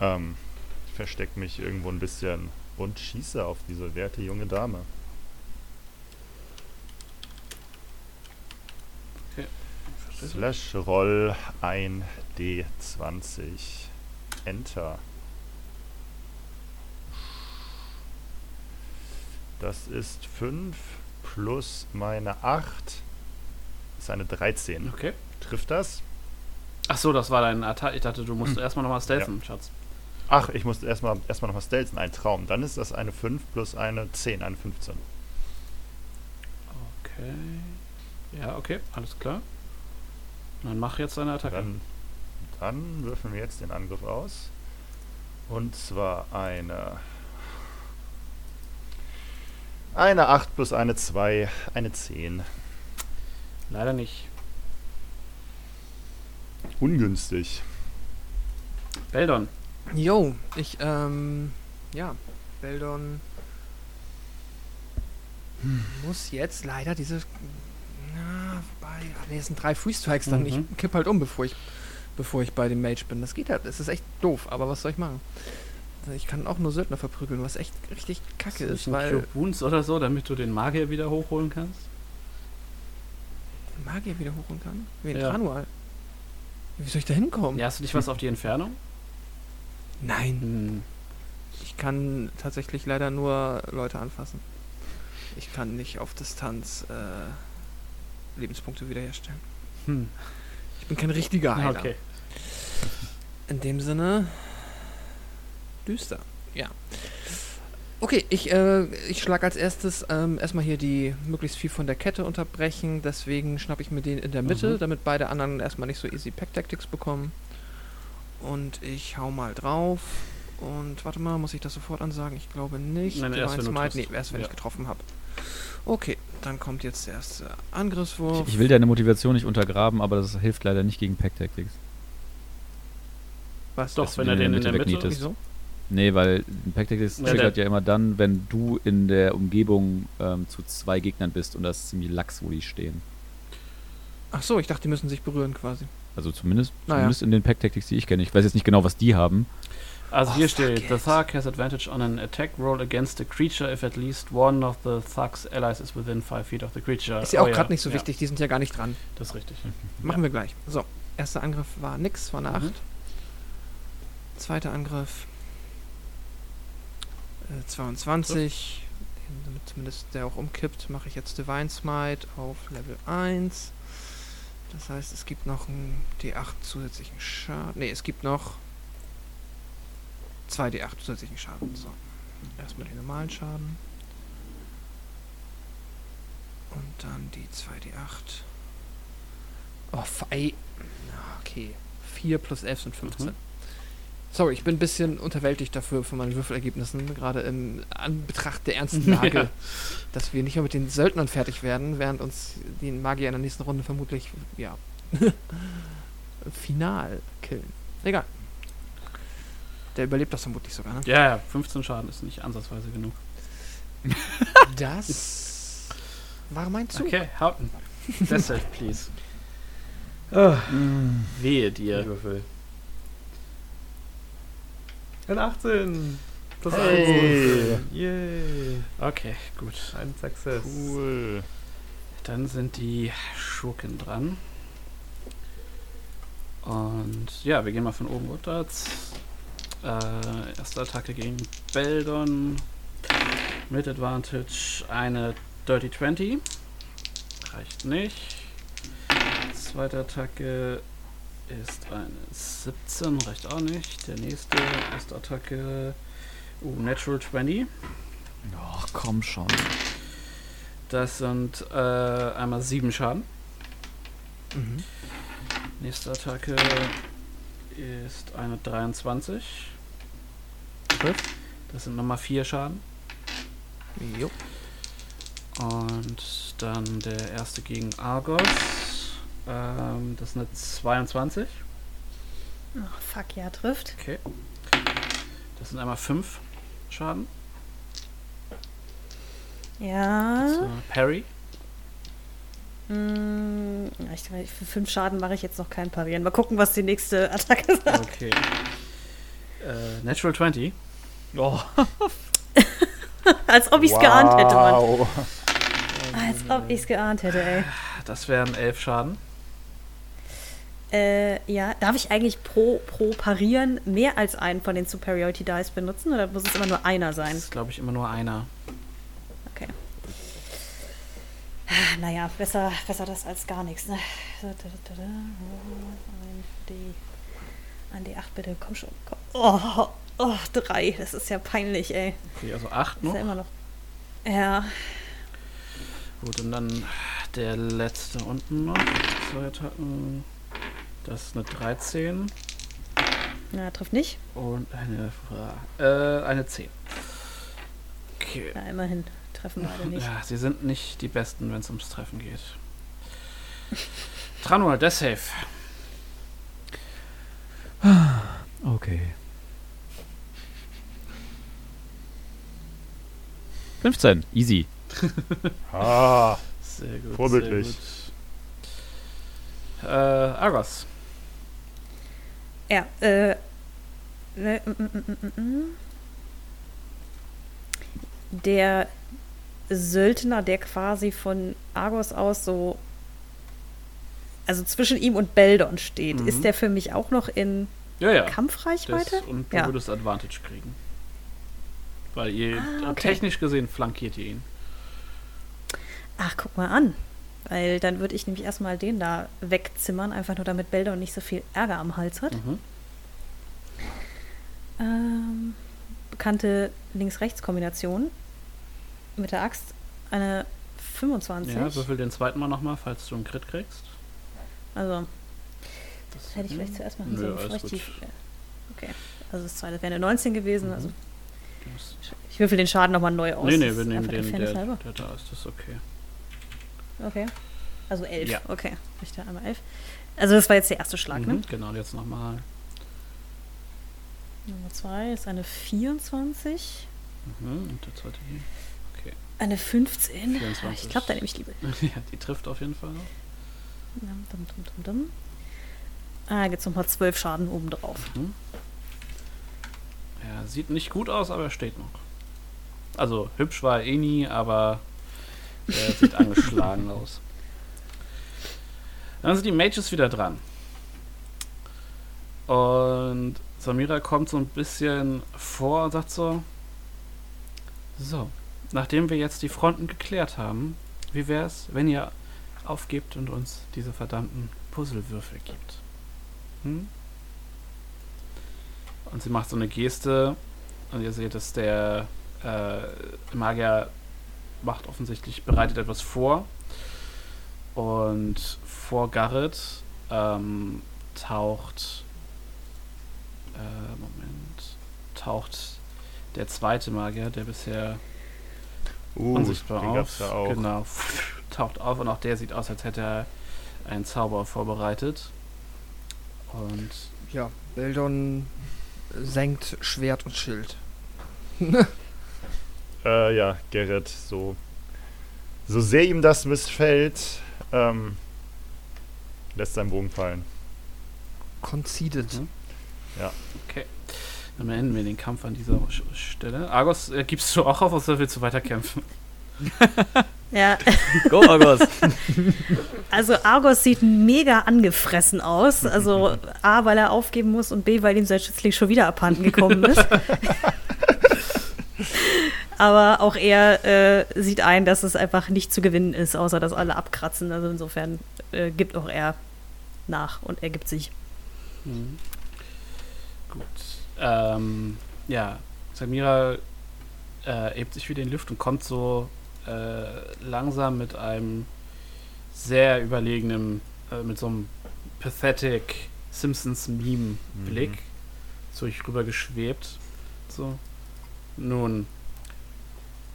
Ähm, versteck mich irgendwo ein bisschen und schieße auf diese werte junge Dame. Slash Roll 1 D20. Enter. Das ist 5 plus meine 8. Ist eine 13. Okay. Trifft das? Ach so, das war dein Attack. Ich dachte, du musst Hm. erstmal nochmal stealthen, Schatz. Ach, ich muss erstmal erstmal nochmal stelzen. Ein Traum. Dann ist das eine 5 plus eine 10, eine 15. Okay. Ja, okay, alles klar. Dann mach jetzt deine Attacke. Dann, dann würfeln wir jetzt den Angriff aus. Und zwar eine. Eine 8 plus eine 2, eine 10. Leider nicht. Ungünstig. Beldon. Jo, ich, ähm, ja, Beldon muss jetzt leider diese, na, wobei, ah, nee, es sind drei Free Strikes, dann Mhm. ich kipp halt um, bevor ich, bevor ich bei dem Mage bin. Das geht halt, es ist echt doof, aber was soll ich machen? Ich kann auch nur Söldner verprügeln, was echt richtig kacke ist, einen weil Wounds oder so, damit du den Magier wieder hochholen kannst? Magier wieder hochholen kann. Wie ein Ja. Tranual. Wie soll ich da hinkommen? Ja, hast du nicht was auf die Entfernung? Nein, Hm. ich kann tatsächlich leider nur Leute anfassen. Ich kann nicht auf Distanz äh, Lebenspunkte wiederherstellen. Hm. Ich bin kein richtiger Heiler. Okay. In dem Sinne düster. Ja. Okay, ich, äh, ich schlage als erstes ähm, erstmal hier die möglichst viel von der Kette unterbrechen. Deswegen schnappe ich mir den in der Mitte, Mhm. damit beide anderen erstmal nicht so easy Pack Tactics bekommen. Und ich hau mal drauf. Und warte mal, muss ich das sofort ansagen? Ich glaube nicht. Nein, erst, wenn triffst. nee, erst wenn Ja. ich getroffen habe. Okay, dann kommt jetzt der erste Angriffswurf. Ich, ich will deine Motivation nicht untergraben, aber das hilft leider nicht gegen Pack Tactics. Was? Doch, wenn er den den in in der der Mitte Mitte... wegnietest. Wieso? Nee, weil Pack Tactics Ja, triggert ja immer dann, wenn du in der Umgebung ähm, zu zwei Gegnern bist und das ist ziemlich lax, wo die stehen. Ach so, ich dachte, die müssen sich berühren quasi. Also zumindest, Naja. zumindest in den Pack Tactics, die ich kenne. Ich weiß jetzt nicht genau, was die haben. Also Oh, hier steht, it. the Thug has advantage on an attack roll against the creature if at least one of the Thug's allies is within 5 feet of the creature. Ist ja auch Oh gerade nicht so ja, wichtig, die sind ja gar nicht dran. Das ist richtig. <laughs> Machen wir gleich. So, erster Angriff war nix, war eine 8. Mhm. Zweiter Angriff äh, 22. Den- Damit zumindest der auch umkippt, mache ich jetzt Divine Smite auf Level 1. Das heißt, es gibt noch einen D8 zusätzlichen Schaden. Ne, es gibt noch 2 D8 zusätzlichen Schaden. So. Erstmal den normalen Schaden. Und dann die 2 D8. Oh, fei. Okay. 4 plus 11 sind 15. Mhm. Sorry, ich bin ein bisschen unterwältigt dafür von meinen Würfelergebnissen, gerade im Anbetracht der ernsten <laughs> Lage, Ja. dass wir nicht mehr mit den Söldnern fertig werden, während uns die Magier in der nächsten Runde vermutlich, ja, <laughs> final killen. Egal. Der überlebt das vermutlich sogar, ne? Ja, ja, 15 Schaden ist nicht ansatzweise genug. <laughs> Das war mein Zug. Okay, Hauten. Deshalb, please. Ah, Wehe dir. Würfel. Ein 18. Plus Hey. 1. Yay. Okay, gut. Ein Success. Cool. Dann sind die Schurken dran. Und ja, wir gehen mal von oben runter. Äh, erste Attacke gegen Beldon. Mit Advantage eine Dirty 20. Reicht nicht. Zweite Attacke ist eine 17. Reicht auch nicht. Der nächste erste Attacke. Uh, Natural 20. Ach, komm schon. Das sind äh, einmal 7 Schaden. Mhm. Nächste Attacke ist eine 23. Trifft. Das sind nochmal 4 Schaden. Jo. Und dann der erste gegen Argos. Ähm, das ist eine 22. Oh, fuck, ja, trifft. Okay. Das sind einmal 5 Schaden. Ja. Das ist, äh, Parry. Ja, ich, für fünf Schaden mache ich jetzt noch kein Parieren. Mal gucken, was die nächste <laughs> Attacke sagt. Okay. äh, Natural 20. Oh. <laughs> Als ob ich es geahnt hätte, Mann. Wow. Als ob ich es geahnt hätte, ey. Das wären 11 Schaden. Äh, ja, darf ich eigentlich pro, pro Parieren mehr als einen von den Superiority Dice benutzen oder muss es immer nur einer Das sein? ist, glaube ich, immer nur einer. Okay. Naja, besser, besser das als gar nichts, ne? So, da, da, da, da. Ein D. Ein D8 bitte, komm schon. Komm. Oh, oh, drei. Das ist ja peinlich, ey. Okay, also 8 Das ist noch. ja immer noch. Ja, Gut, und dann der letzte unten noch. Zwei Attacken. Das ist eine 13 na, trifft nicht. und eine, äh, eine 10. Okay. Ja, immerhin. Treffen beide nicht. Ja, sie sind nicht die Besten, wenn es ums Treffen geht. Tranual, der Safe. Okay. 15, easy. <laughs> Ah, Sehr gut. Vorbildlich. Sehr gut. Äh, Argos. Ja, äh. Ne, mm, mm, mm. Der Söldner, der quasi von Argos aus so. Also zwischen ihm und Beldon steht, Mhm. ist der für mich auch noch in Ja, ja. Kampfreichweite? Das, und du Ja. würdest Advantage kriegen. Weil ihr Ah, okay. technisch gesehen flankiert ihr ihn. Ach, guck mal an. Weil dann würde ich nämlich erstmal den da wegzimmern, einfach nur damit Beldon nicht so viel Ärger am Hals hat. Mhm. Ähm, bekannte Links-Rechts-Kombination. Mit der Axt eine 25. Ja, würfel den zweiten Mal nochmal, falls du einen Crit kriegst. Also, Das das hätte ich vielleicht zuerst machen sollen. bevor ich die-. Okay. Also das zweite wäre eine 19 gewesen. Mhm. Also Du musst- ich würfel den Schaden nochmal neu aus. Nee, nee, wir nehmen den, der, der da ist. Das ist okay. Okay. Also 11. Ja. Okay. Ich da einmal 11. Also das war jetzt der erste Schlag, ne? Mhm, genau, jetzt nochmal. Nummer 2 ist eine 24. Mhm, und der zweite hier. Eine 15. 24. Ich glaube, da nehme ich lieber. <laughs> ja, die trifft auf jeden Fall. Dum, dum, dum, dum, dum. Ah, jetzt nochmal 12 Schaden obendrauf. Mhm. Er sieht nicht gut aus, aber er steht noch. Also hübsch war er eh nie, aber er sieht angeschlagen <laughs> aus. Dann sind die Mages wieder dran. Und Samira kommt so ein bisschen vor und sagt so: So, nachdem wir jetzt die Fronten geklärt haben, wie wäre es, wenn ihr aufgebt und uns diese verdammten Puzzlewürfel gibt? Hm? Und sie macht so eine Geste und ihr seht, dass der äh, Magier macht offensichtlich, bereitet etwas vor. Und vor Garrett ähm, taucht äh, Moment, taucht der zweite Magier, der bisher Uh, unsichtbar auf. ja auch. Genau, <laughs> taucht auf und auch der sieht aus, als hätte er einen Zauber vorbereitet. Und Ja, Beldon senkt Schwert und Schild. <laughs> Äh, ja, Gerrit, so, so sehr ihm das missfällt, ähm, lässt seinen Bogen fallen. Conceded. Mhm. dann beenden wir den Kampf an dieser Stelle. Argos, äh, gibst du auch auf oder willst du weiterkämpfen? <laughs> Ja, Go, Argos! <laughs> also Argos sieht mega angefressen aus. Also A, weil er aufgeben muss und B, weil ihm sein Schützling schon wieder abhanden gekommen ist. <laughs> Aber auch er äh, sieht ein, dass es einfach nicht zu gewinnen ist, außer dass alle abkratzen. Also insofern äh, gibt auch er nach und er gibt sich. Mhm. Gut. Ähm, ja, Samira äh, hebt sich wieder in die Luft und kommt so äh, langsam mit einem sehr überlegenen, äh, mit so einem pathetic Simpsons-Meme-Blick Mhm. zu euch rüber geschwebt. So. Nun,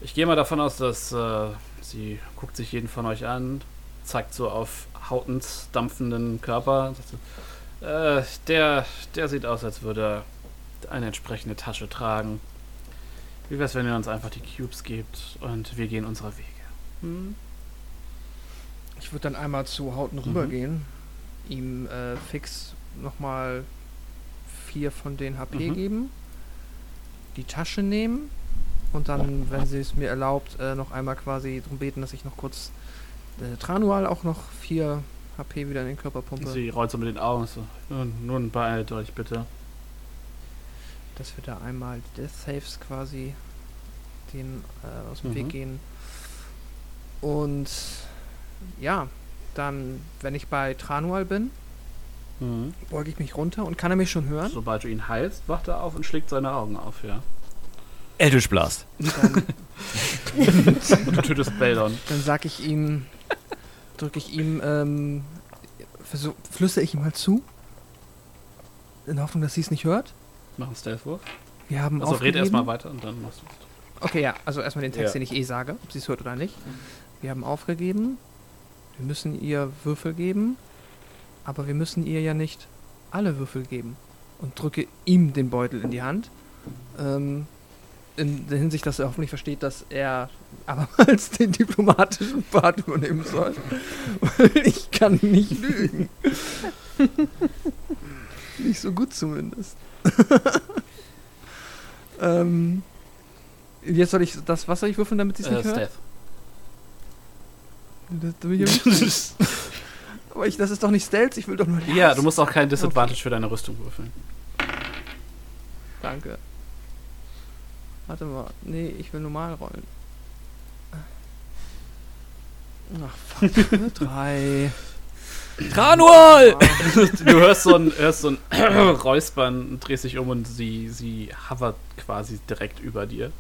ich gehe mal davon aus, dass äh, sie guckt sich jeden von euch an, zeigt so auf Hautens dampfenden Körper äh, der, der sieht aus, als würde er eine entsprechende Tasche tragen. Wie wär's, wenn ihr uns einfach die Cubes gebt und wir gehen unserer Wege? Hm? Ich würde dann einmal zu Hauten rübergehen, ihm äh, fix nochmal vier von den HP Mhm. geben, die Tasche nehmen und dann, wenn sie es mir erlaubt, äh, noch einmal quasi darum beten, dass ich noch kurz äh, Tranual auch noch vier HP wieder in den Körper pumpe, Sie rollt so mit den Augen so. Nun, nun beeilt euch bitte. dass wir da einmal die Death Saves quasi den äh, aus dem Mhm. Weg gehen. Und ja, dann, wenn ich bei Tranual bin, Mhm. beuge ich mich runter und kann er mich schon hören? Sobald du ihn heilst, wacht er auf und schlägt seine Augen auf, ja. Eldritch Blast. <laughs> Du tötest Beldon. dann sag ich ihm, drücke ich ihm, ähm, versuch, flüstere ich ihm halt zu. In der Hoffnung, dass sie es nicht hört. Mach einen Stealth-Wurf. Wir haben Also red aufgegeben. erstmal weiter und dann machst du es. Okay, ja, also erstmal den Text, Ja. den ich eh sage, ob sie es hört oder nicht. Wir haben aufgegeben. Wir müssen ihr Würfel geben. Aber wir müssen ihr ja nicht alle Würfel geben. Und drücke ihm den Beutel in die Hand. Ähm, in der Hinsicht, dass er hoffentlich versteht, dass er abermals den diplomatischen Part übernehmen soll. Weil ich kann nicht lügen. nicht so gut zumindest. <laughs> ähm, jetzt soll ich das, was soll ich würfeln, damit sie es Äh, nicht hört? Das, da bin ich ja <laughs> nicht- Aber ich, das ist doch nicht Stealth, ich will doch nur ja, du musst auch keinen Disadvantage für deine Rüstung würfeln. Danke. Warte mal. Nee, ich will normal rollen. Ach, fuck. <laughs> Drei. Tranual! Du hörst so ein, hörst so ein <clears throat> Räuspern und drehst dich um und sie, sie hovert quasi direkt über dir.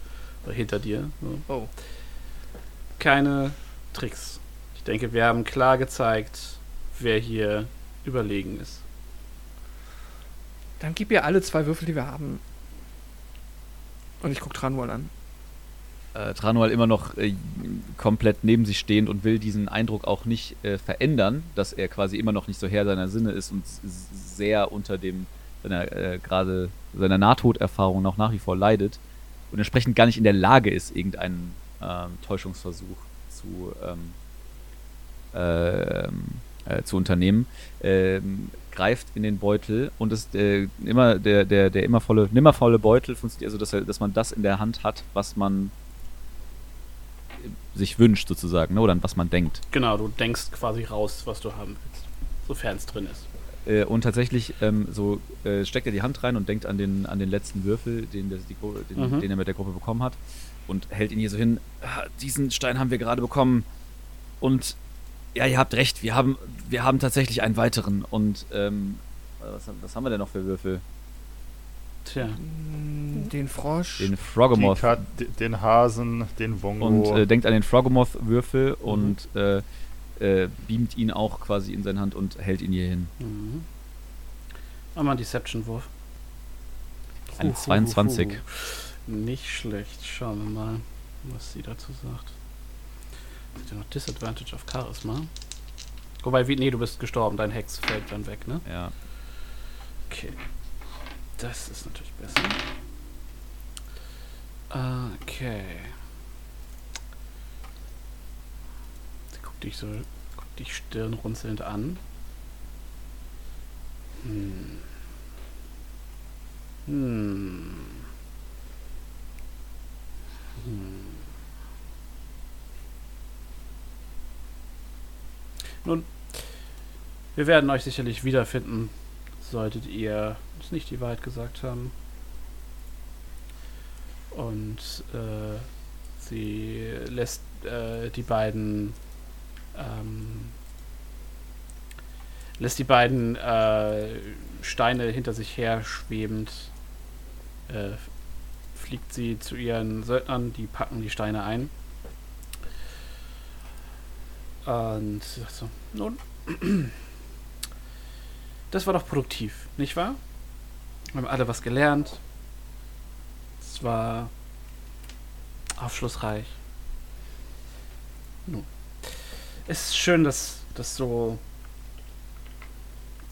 Oder hinter dir. So. Oh. Keine Tricks. Ich denke, wir haben klar gezeigt, wer hier überlegen ist. Dann gib ihr alle zwei Würfel, die wir haben. Und ich guck Tranual an. Äh, Tranual immer noch äh, komplett neben sich stehend und will diesen Eindruck auch nicht äh, verändern, dass er quasi immer noch nicht so Herr seiner Sinne ist und sehr unter dem seiner äh, gerade seiner Nahtoderfahrung noch nach wie vor leidet und entsprechend gar nicht in der Lage ist, irgendeinen ähm, Täuschungsversuch zu ähm, ähm, äh, zu unternehmen, ähm, greift in den Beutel und es äh, immer der der der immer volle nimmervolle Beutel funktioniert also dass er, dass man das in der Hand hat, was man sich wünscht sozusagen, ne? oder an was man denkt. Genau, du denkst quasi raus, was du haben willst, sofern es drin ist. Äh, und tatsächlich ähm, so äh, steckt er die Hand rein und denkt an den an den letzten Würfel, den, der, die, den, Mhm. den er mit der Gruppe bekommen hat und hält ihn hier so hin. "Ah, Diesen Stein haben wir gerade bekommen und ja, ihr habt recht. Wir haben wir haben tatsächlich einen weiteren und ähm, was, haben- was haben wir denn noch für Würfel? Tja, Mm, Den Frosch. Den Die Frogomoth Kat, den Hasen, den Wongo. und äh, denkt an den Frogomoth-Würfel und äh, äh, beamt ihn auch quasi in seine Hand und hält ihn hier hin. Mhm. Mach mal einen Deception-Wurf. Eine Huhuhuhu. 22. Nicht schlecht. Schauen wir mal, was sie dazu sagt. Hat ja noch Disadvantage auf Charisma. Wobei, wie, nee, du bist gestorben. Dein Hex fällt dann weg, ne? Ja. Okay. Das ist natürlich besser. Okay. Sie guckt dich so, guckt dich stirnrunzelnd an. Hm. Hm. Hm. Nun, wir werden euch sicherlich wiederfinden, solltet ihr uns nicht die Wahrheit gesagt haben. Und äh, sie lässt äh, die beiden ähm, lässt die beiden äh, Steine hinter sich her schwebend äh, fliegt sie zu ihren Söldnern, die packen die Steine ein. Und so, nun, <clears throat> das war doch produktiv, nicht wahr? Wir haben alle was gelernt. Es war aufschlussreich. Nun, es ist schön, dass, dass so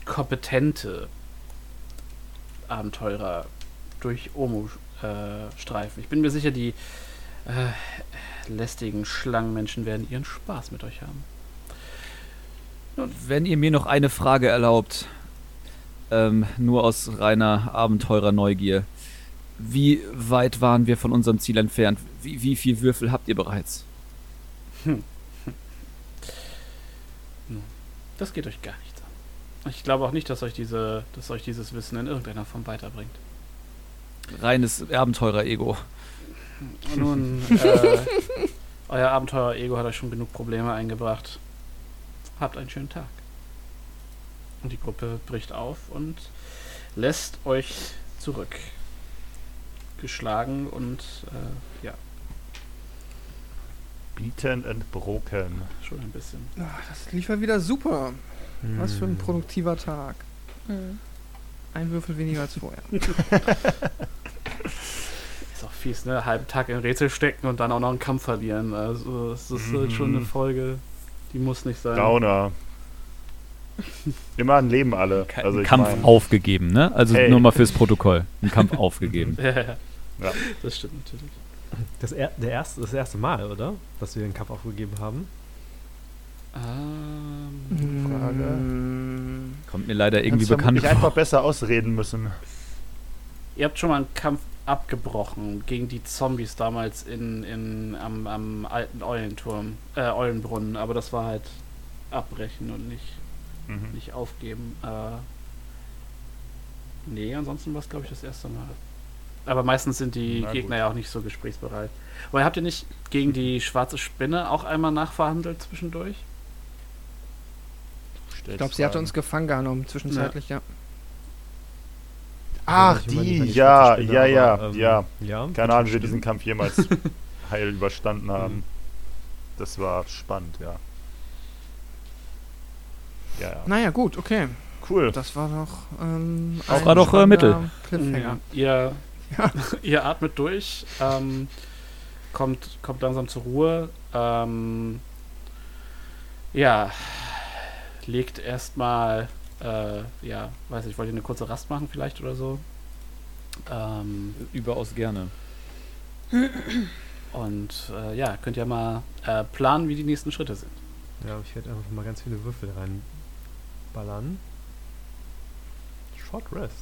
kompetente Abenteurer durch Omo äh, streifen. Ich bin mir sicher, die äh, lästigen Schlangenmenschen werden ihren Spaß mit euch haben. Wenn ihr mir noch eine Frage erlaubt, ähm, nur aus reiner Abenteurer-Neugier. Wie weit waren wir von unserem Ziel entfernt? Wie, wie viel Würfel habt ihr bereits? Das geht euch gar nichts an. Ich glaube auch nicht, dass euch, diese, dass euch dieses Wissen in irgendeiner Form weiterbringt. Reines Abenteurer-Ego. Nun, <laughs> äh, euer Abenteuer-Ego hat euch schon genug Probleme eingebracht. Habt einen schönen Tag. Und die Gruppe bricht auf und lässt euch zurück. Geschlagen und äh, ja, Beaten and broken. schon ein bisschen. Ah, das lief ja wieder super. Was für ein produktiver Tag. Hm. Ein Würfel weniger als vorher. <laughs> <laughs> Ist auch fies, ne? Halben Tag im Rätsel stecken und dann auch noch einen Kampf verlieren. Also, es ist halt schon eine Mhm. Folge, die muss nicht sein. Downer. Immer ein Leben alle. Also ich Kampf mein, aufgegeben, ne? Also Hey. nur mal fürs Protokoll. Ein Kampf aufgegeben. <laughs> Ja, ja. Ja. Das stimmt natürlich. Das, er, der erste, das erste Mal, oder? Dass wir den Kampf aufgegeben haben. Ähm, Frage. Kommt mir leider irgendwie hättest bekannt vermutlich einfach vor. besser ausreden müssen. Ihr habt schon mal einen Kampf abgebrochen gegen die Zombies damals in, in, am, am alten Eulenturm, äh, Eulenbrunnen, aber das war halt abbrechen und nicht, Mhm. nicht aufgeben. Äh, nee, ansonsten war es, glaube ich, das erste Mal. Aber meistens sind die Na Gegner gut. ja auch nicht so gesprächsbereit. Aber habt ihr nicht gegen die schwarze Spinne auch einmal nachverhandelt zwischendurch? Ich glaube, sie hatte uns gefangen genommen, zwischenzeitlich, ja. Ach, die, ja, Spinne, ja, ja, aber, ähm, ja. Ja. Keine Ahnung, wie wir diesen Kampf jemals <laughs> heil überstanden Mhm. haben. Das war spannend, ja. Ja, ja. Naja, gut, okay. Cool. Das war doch. Ähm, Das war doch, äh, Mittel. Cliffhanger. Ihr, Ja. <laughs> ihr atmet durch, ähm, kommt, kommt langsam zur Ruhe. Ähm, ja, legt erstmal, äh, ja, weiß ich, wollt ihr eine kurze Rast machen vielleicht oder so? Ähm, Überaus gerne. und äh, ja, könnt ihr mal äh, planen, wie die nächsten Schritte sind. Ja, ich werde einfach mal ganz viele Würfel reinballern. Short Rest.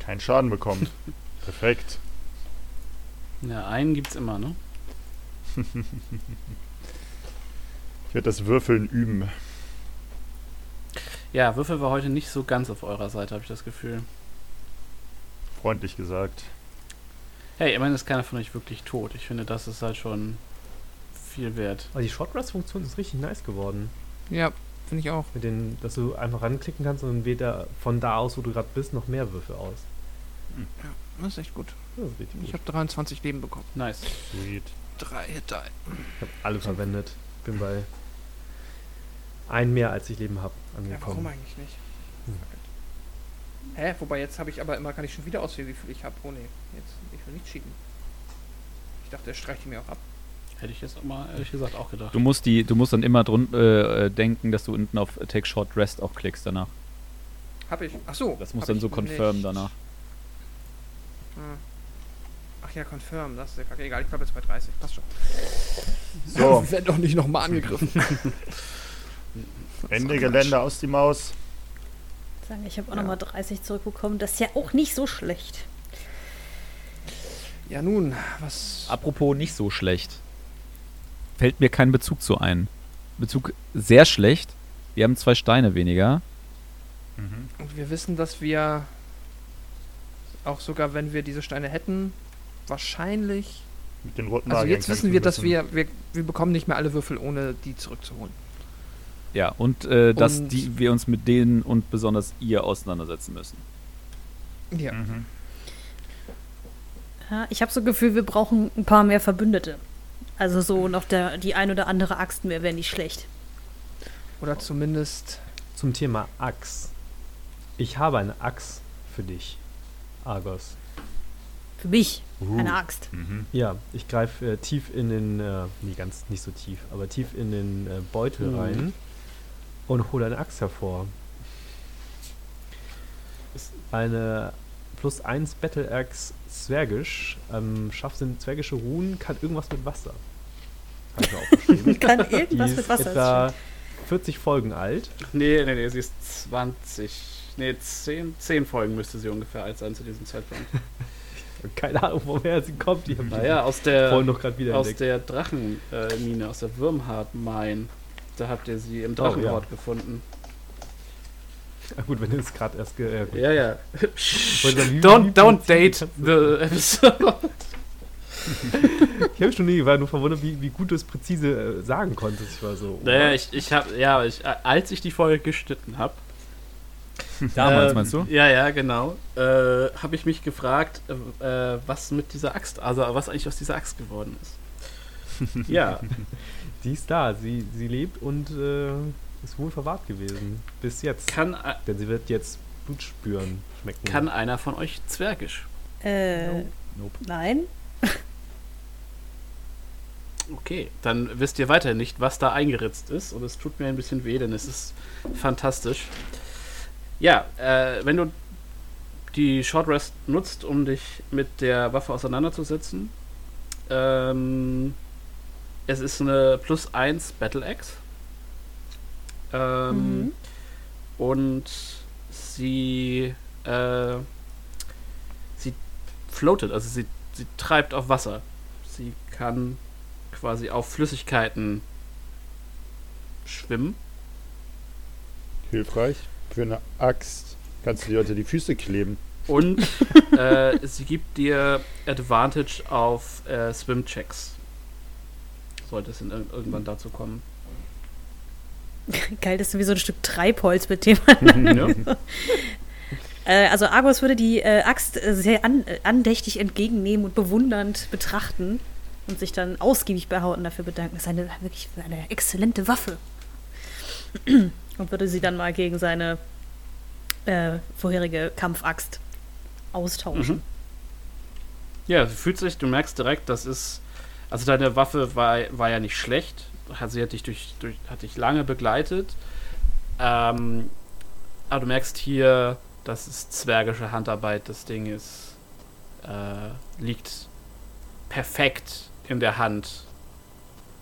Kein Schaden bekommen. <laughs> Perfekt. Ja, einen gibt's immer, ne? <laughs> Ich werde das Würfeln üben. Ja, Würfel war heute nicht so ganz auf eurer Seite, habe ich das Gefühl. Freundlich gesagt. Hey, immerhin ist keiner von euch wirklich tot. Ich finde, das ist halt schon viel wert. Aber die Short Rest Funktion ist richtig nice geworden. Ja, finde ich auch. Mit den, dass du einfach ranklicken kannst und dann wählt er von da aus, wo du gerade bist, noch mehr Würfel aus. Ja, das ist echt gut. Das ist Ich habe 23 Leben bekommen. Nice. Sweet. Drei Hitter. Ich habe alle verwendet. Bin bei ein mehr, als ich Leben habe, Ja, warum angekommen. eigentlich nicht? Hm. Hä? Wobei jetzt habe ich aber immer, kann ich schon wieder auswählen, wie viel ich habe. Oh nee, jetzt, ich will nicht cheaten. Ich dachte, er streicht die mir auch ab. Hätte ich jetzt auch mal ehrlich gesagt auch gedacht. Du musst, die, du musst dann immer drun äh, äh, denken, dass du unten auf Take Short Rest auch klickst danach. Hab ich. Ach so. Das muss dann so confirmen nicht. danach. Ah. Ach ja, confirm, das ist ja kacke. Egal, ich bleib jetzt bei 30. Passt schon. So, <laughs> Wir werden doch nicht nochmal angegriffen. <laughs> Ende Gelände aus die Maus. Sagen, ich habe auch Ja. nochmal 30 zurückbekommen. Das ist ja auch nicht so schlecht. ja, nun, was. Apropos nicht so schlecht. Fällt mir kein Bezug zu ein. Bezug sehr schlecht. Wir haben zwei Steine weniger. Und wir wissen, dass wir auch sogar, wenn wir diese Steine hätten, wahrscheinlich. Mit den roten Also jetzt wissen wir, dass wir, wir. Wir bekommen nicht mehr alle Würfel, ohne die zurückzuholen. Ja, und äh, dass Und- die, wir uns mit denen und besonders ihr auseinandersetzen müssen. Ja. Mhm. Ja, ich habe so ein Gefühl, wir brauchen ein paar mehr Verbündete. Also so noch der, die ein oder andere Axt mehr wäre nicht schlecht. Oder zumindest. Zum Thema Axt. Ich habe eine Axt für dich, Argos. Für mich Uh. eine Axt. Mhm. Ja, ich greife äh, tief in den, äh, nee, ganz nicht so tief, aber tief in den äh, Beutel Mhm. rein und hole eine Axt hervor. Ist- Eine plus 1 Battle Axe Zwergisch, ähm, Scharfsinn zwergische Runen, kann irgendwas mit Wasser. Habe ich mir aufgeschrieben. <laughs> Kann irgendwas ist mit Wasser etwa 40 Folgen alt. Nee, nee, nee, sie ist 20. Nee, 10, 10 Folgen müsste sie ungefähr alt sein zu diesem Zeitpunkt. <laughs> Keine Ahnung, woher sie kommt. Die haben Naja, aus der, vorhin noch wieder aus entdeckt. der Drachenmine, aus der Würmhard-Mine. Da habt ihr sie im Oh, ja. Drachenhort gefunden. Ah, gut, wenn du es gerade erst... Ge äh. Ja, ja. Don't don't date the episode. <laughs> Ich habe schon nie, war nur verwundert, wie, wie gut du es präzise äh, sagen konntest. Ich war so... Naja, ich, ich hab, ja, ich, als ich die Folge geschnitten habe, <laughs> Damals, Ähm, meinst du? Ja, ja, genau. Äh, habe ich mich gefragt, äh, äh, was mit dieser Axt, also was eigentlich aus dieser Axt geworden ist. <laughs> ja, Die ist da, sie, sie lebt und äh, ist wohl verwahrt gewesen. Bis jetzt. kann, Denn sie wird jetzt Blut spüren, schmecken. kann einer von euch Zwergisch? Äh, Nope. nein. Okay, dann wisst ihr weiter nicht, was da eingeritzt ist und es tut mir ein bisschen weh, denn es ist fantastisch. Ja, äh, wenn du die Short Rest nutzt, um dich mit der Waffe auseinanderzusetzen, ähm, es ist eine plus 1 Battle Axe. Ähm, Mhm. Und sie, äh, sie floatet, also sie, sie treibt auf Wasser. Sie kann quasi auf Flüssigkeiten schwimmen. Hilfreich. Für eine Axt kannst du dir unter die Füße kleben. Und <laughs> äh, sie gibt dir Advantage auf äh, Swim-Checks. Sollte es in, ir- irgendwann dazu kommen. <laughs> Geil, das ist wie so ein Stück Treibholz, mit dem <laughs> ja. <laughs> Äh, also Argos würde die äh, Axt äh, sehr an, äh, andächtig entgegennehmen und bewundernd betrachten und sich dann ausgiebig bei Hauten dafür bedanken. Das ist eine wirklich eine exzellente Waffe. <clears throat> und würde sie dann mal gegen seine äh, vorherige Kampfaxt austauschen. Mhm. Ja, fühlt sich, du merkst direkt, das ist. Also deine Waffe war, war ja nicht schlecht. Hat, sie hat dich, durch, durch, hat dich lange begleitet. Ähm, aber du merkst hier, das ist zwergische Handarbeit. Das Ding ist. Äh, liegt perfekt in der Hand.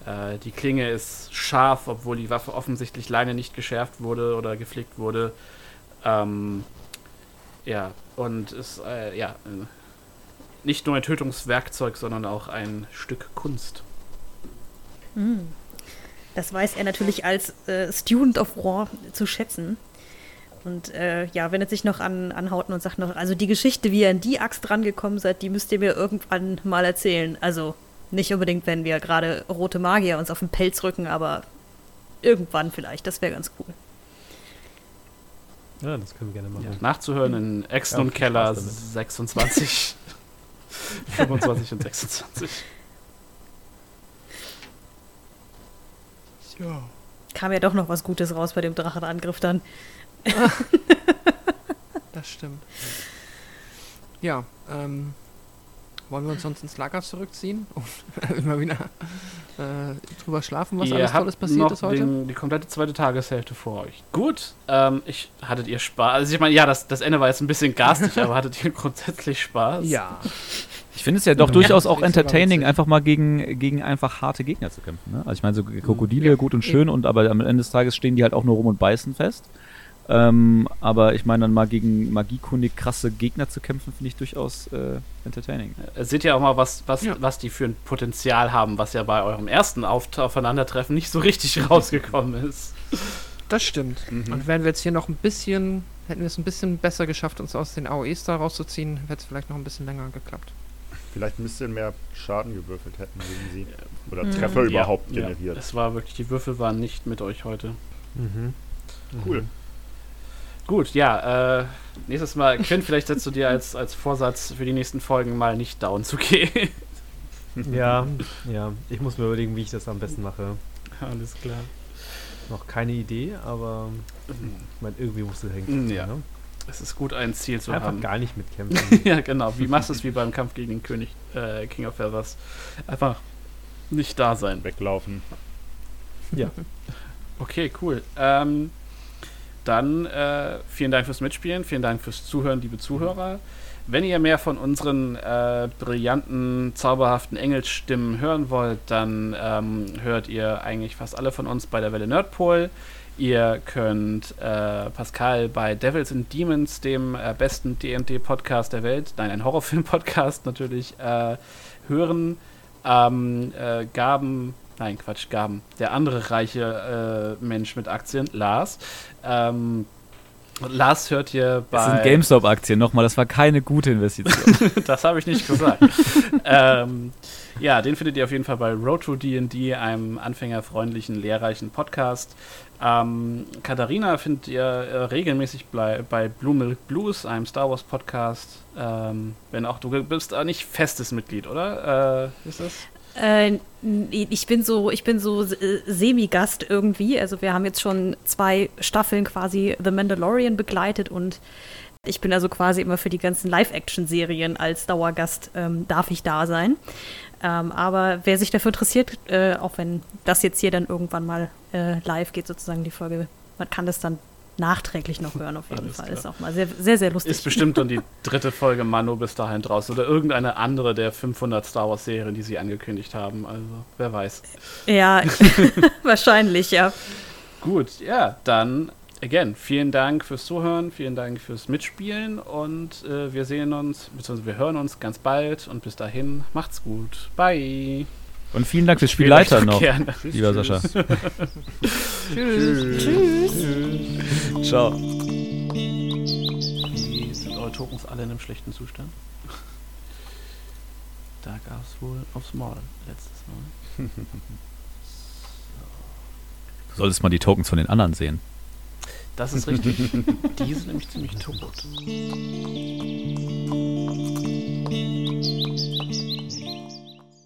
Äh, die Klinge ist scharf, obwohl die Waffe offensichtlich lange nicht geschärft wurde oder gepflegt wurde. Ähm, ja, und ist äh, ja nicht nur ein Tötungswerkzeug, sondern auch ein Stück Kunst. Hm. Das weiß er natürlich als äh, Student of War zu schätzen. Und äh, ja, wendet sich noch an, an Hauten und sagt noch, also die Geschichte, wie ihr an die Axt rangekommen seid, die müsst ihr mir irgendwann mal erzählen. Also nicht unbedingt, wenn wir gerade rote Magier uns auf den Pelz rücken, aber irgendwann vielleicht. Das wäre ganz cool. Ja, das können wir gerne machen. Ja, nachzuhören in Exen und Keller 26, <laughs> <laughs> 25 und 26. Ja. Kam ja doch noch was Gutes raus bei dem Drachenangriff dann. <laughs> Das stimmt. Ja, ähm, wollen wir uns sonst ins Lager zurückziehen und <laughs> immer wieder äh, drüber schlafen, was ihr alles Tolles passiert noch ist heute? Den, die komplette zweite Tageshälfte vor euch. Gut, ähm, ich, hattet ihr Spaß? Also ich meine, ja, das, das Ende war jetzt ein bisschen garstig, <laughs> aber hattet ihr grundsätzlich Spaß? Ja. Ich finde es ja doch Ja. durchaus Ja, auch entertaining, einfach mal gegen, gegen einfach harte Gegner zu kämpfen. Ne? Also ich meine, so Krokodile gut und schön, und aber am Ende des Tages stehen die halt auch nur rum und beißen fest. Ähm, aber ich meine, dann mal gegen magiekundig krasse Gegner zu kämpfen, finde ich durchaus äh, entertaining. Äh, Seht ihr auch mal, was, was, Ja. was die für ein Potenzial haben, was ja bei eurem ersten Aufeinandertreffen nicht so richtig <laughs> rausgekommen ist. Das stimmt. Mhm. Und wären wir jetzt hier noch ein bisschen, hätten wir es ein bisschen besser geschafft, uns aus den AOEs da rauszuziehen, hätte es vielleicht noch ein bisschen länger geklappt. Vielleicht ein bisschen mehr Schaden gewürfelt hätten gegen sie. Oder Mhm. Treffer überhaupt Ja, generiert. es war wirklich, die Würfel waren nicht mit euch heute. Mhm. Cool. Gut, ja, äh, nächstes Mal, Quinn, vielleicht setzt du dir als, als Vorsatz für die nächsten Folgen mal nicht down zu gehen. <laughs> Ja, ja. Ich muss mir überlegen, wie ich das am besten mache. Alles klar. Noch keine Idee, aber ich meine, irgendwie musst du hängen. Ja. Ne? Es ist gut, ein Ziel zu Einfach haben. gar nicht mitkämpfen. <laughs> ja, genau. Wie machst du es wie beim Kampf gegen den König, äh, King of Feathers? Einfach nicht da sein. Weglaufen. ja. Okay, cool. Ähm, dann äh, vielen Dank fürs Mitspielen, vielen Dank fürs Zuhören, liebe Zuhörer. Wenn ihr mehr von unseren äh, brillanten, zauberhaften Engelsstimmen hören wollt, dann ähm, hört ihr eigentlich fast alle von uns bei der Welle Nerdpol. Ihr könnt äh, Pascal bei Devils and Demons, dem äh, besten D&D-Podcast der Welt, nein, ein Horrorfilm-Podcast natürlich, äh, hören. Ähm, äh, Gaben, nein, Quatsch, Gaben, der andere reiche äh, Mensch mit Aktien, Lars. Ähm, Lars hört ihr bei. Das sind GameStop-Aktien nochmal, das war keine gute Investition. <laughs> das habe ich nicht gesagt. <laughs> ähm, ja, den findet ihr auf jeden Fall bei Road to D&D, einem anfängerfreundlichen, lehrreichen Podcast. Ähm, Katharina findet ihr äh, regelmäßig bei, Blue Milk Blues, einem Star Wars Podcast. Ähm, wenn auch du bist äh, nicht festes Mitglied, oder? Äh, ist das? Äh, ich bin so, ich bin so äh, Semi-Gast irgendwie. Also wir haben jetzt schon zwei Staffeln quasi The Mandalorian begleitet und ich bin also quasi immer für die ganzen Live-Action-Serien als Dauergast ähm, darf ich da sein. Ähm, aber wer sich dafür interessiert, äh, auch wenn das jetzt hier dann irgendwann mal äh, live geht, sozusagen die Folge, man kann das dann nachträglich noch hören auf jeden Alles Fall. klar. Ist auch mal sehr, sehr, sehr lustig. Ist bestimmt dann die dritte Folge Mano bis dahin draußen oder irgendeine andere der 500 Star Wars Serien, die sie angekündigt haben. Also, wer weiß. Ja, <laughs> <laughs> wahrscheinlich, ja. Gut, ja, dann again, vielen Dank fürs Zuhören, vielen Dank fürs Mitspielen und äh, wir sehen uns, beziehungsweise wir hören uns ganz bald und bis dahin macht's gut. Bye. Und vielen Dank fürs Spielleiter noch, Gerne. lieber Sascha. Tschüss. Ciao. Die sind eure Tokens alle in einem schlechten Zustand? Da gab es wohl aufs Maul letztes Mal. <laughs> Du solltest mal die Tokens von den anderen sehen. Das ist richtig. Die sind nämlich ziemlich tot.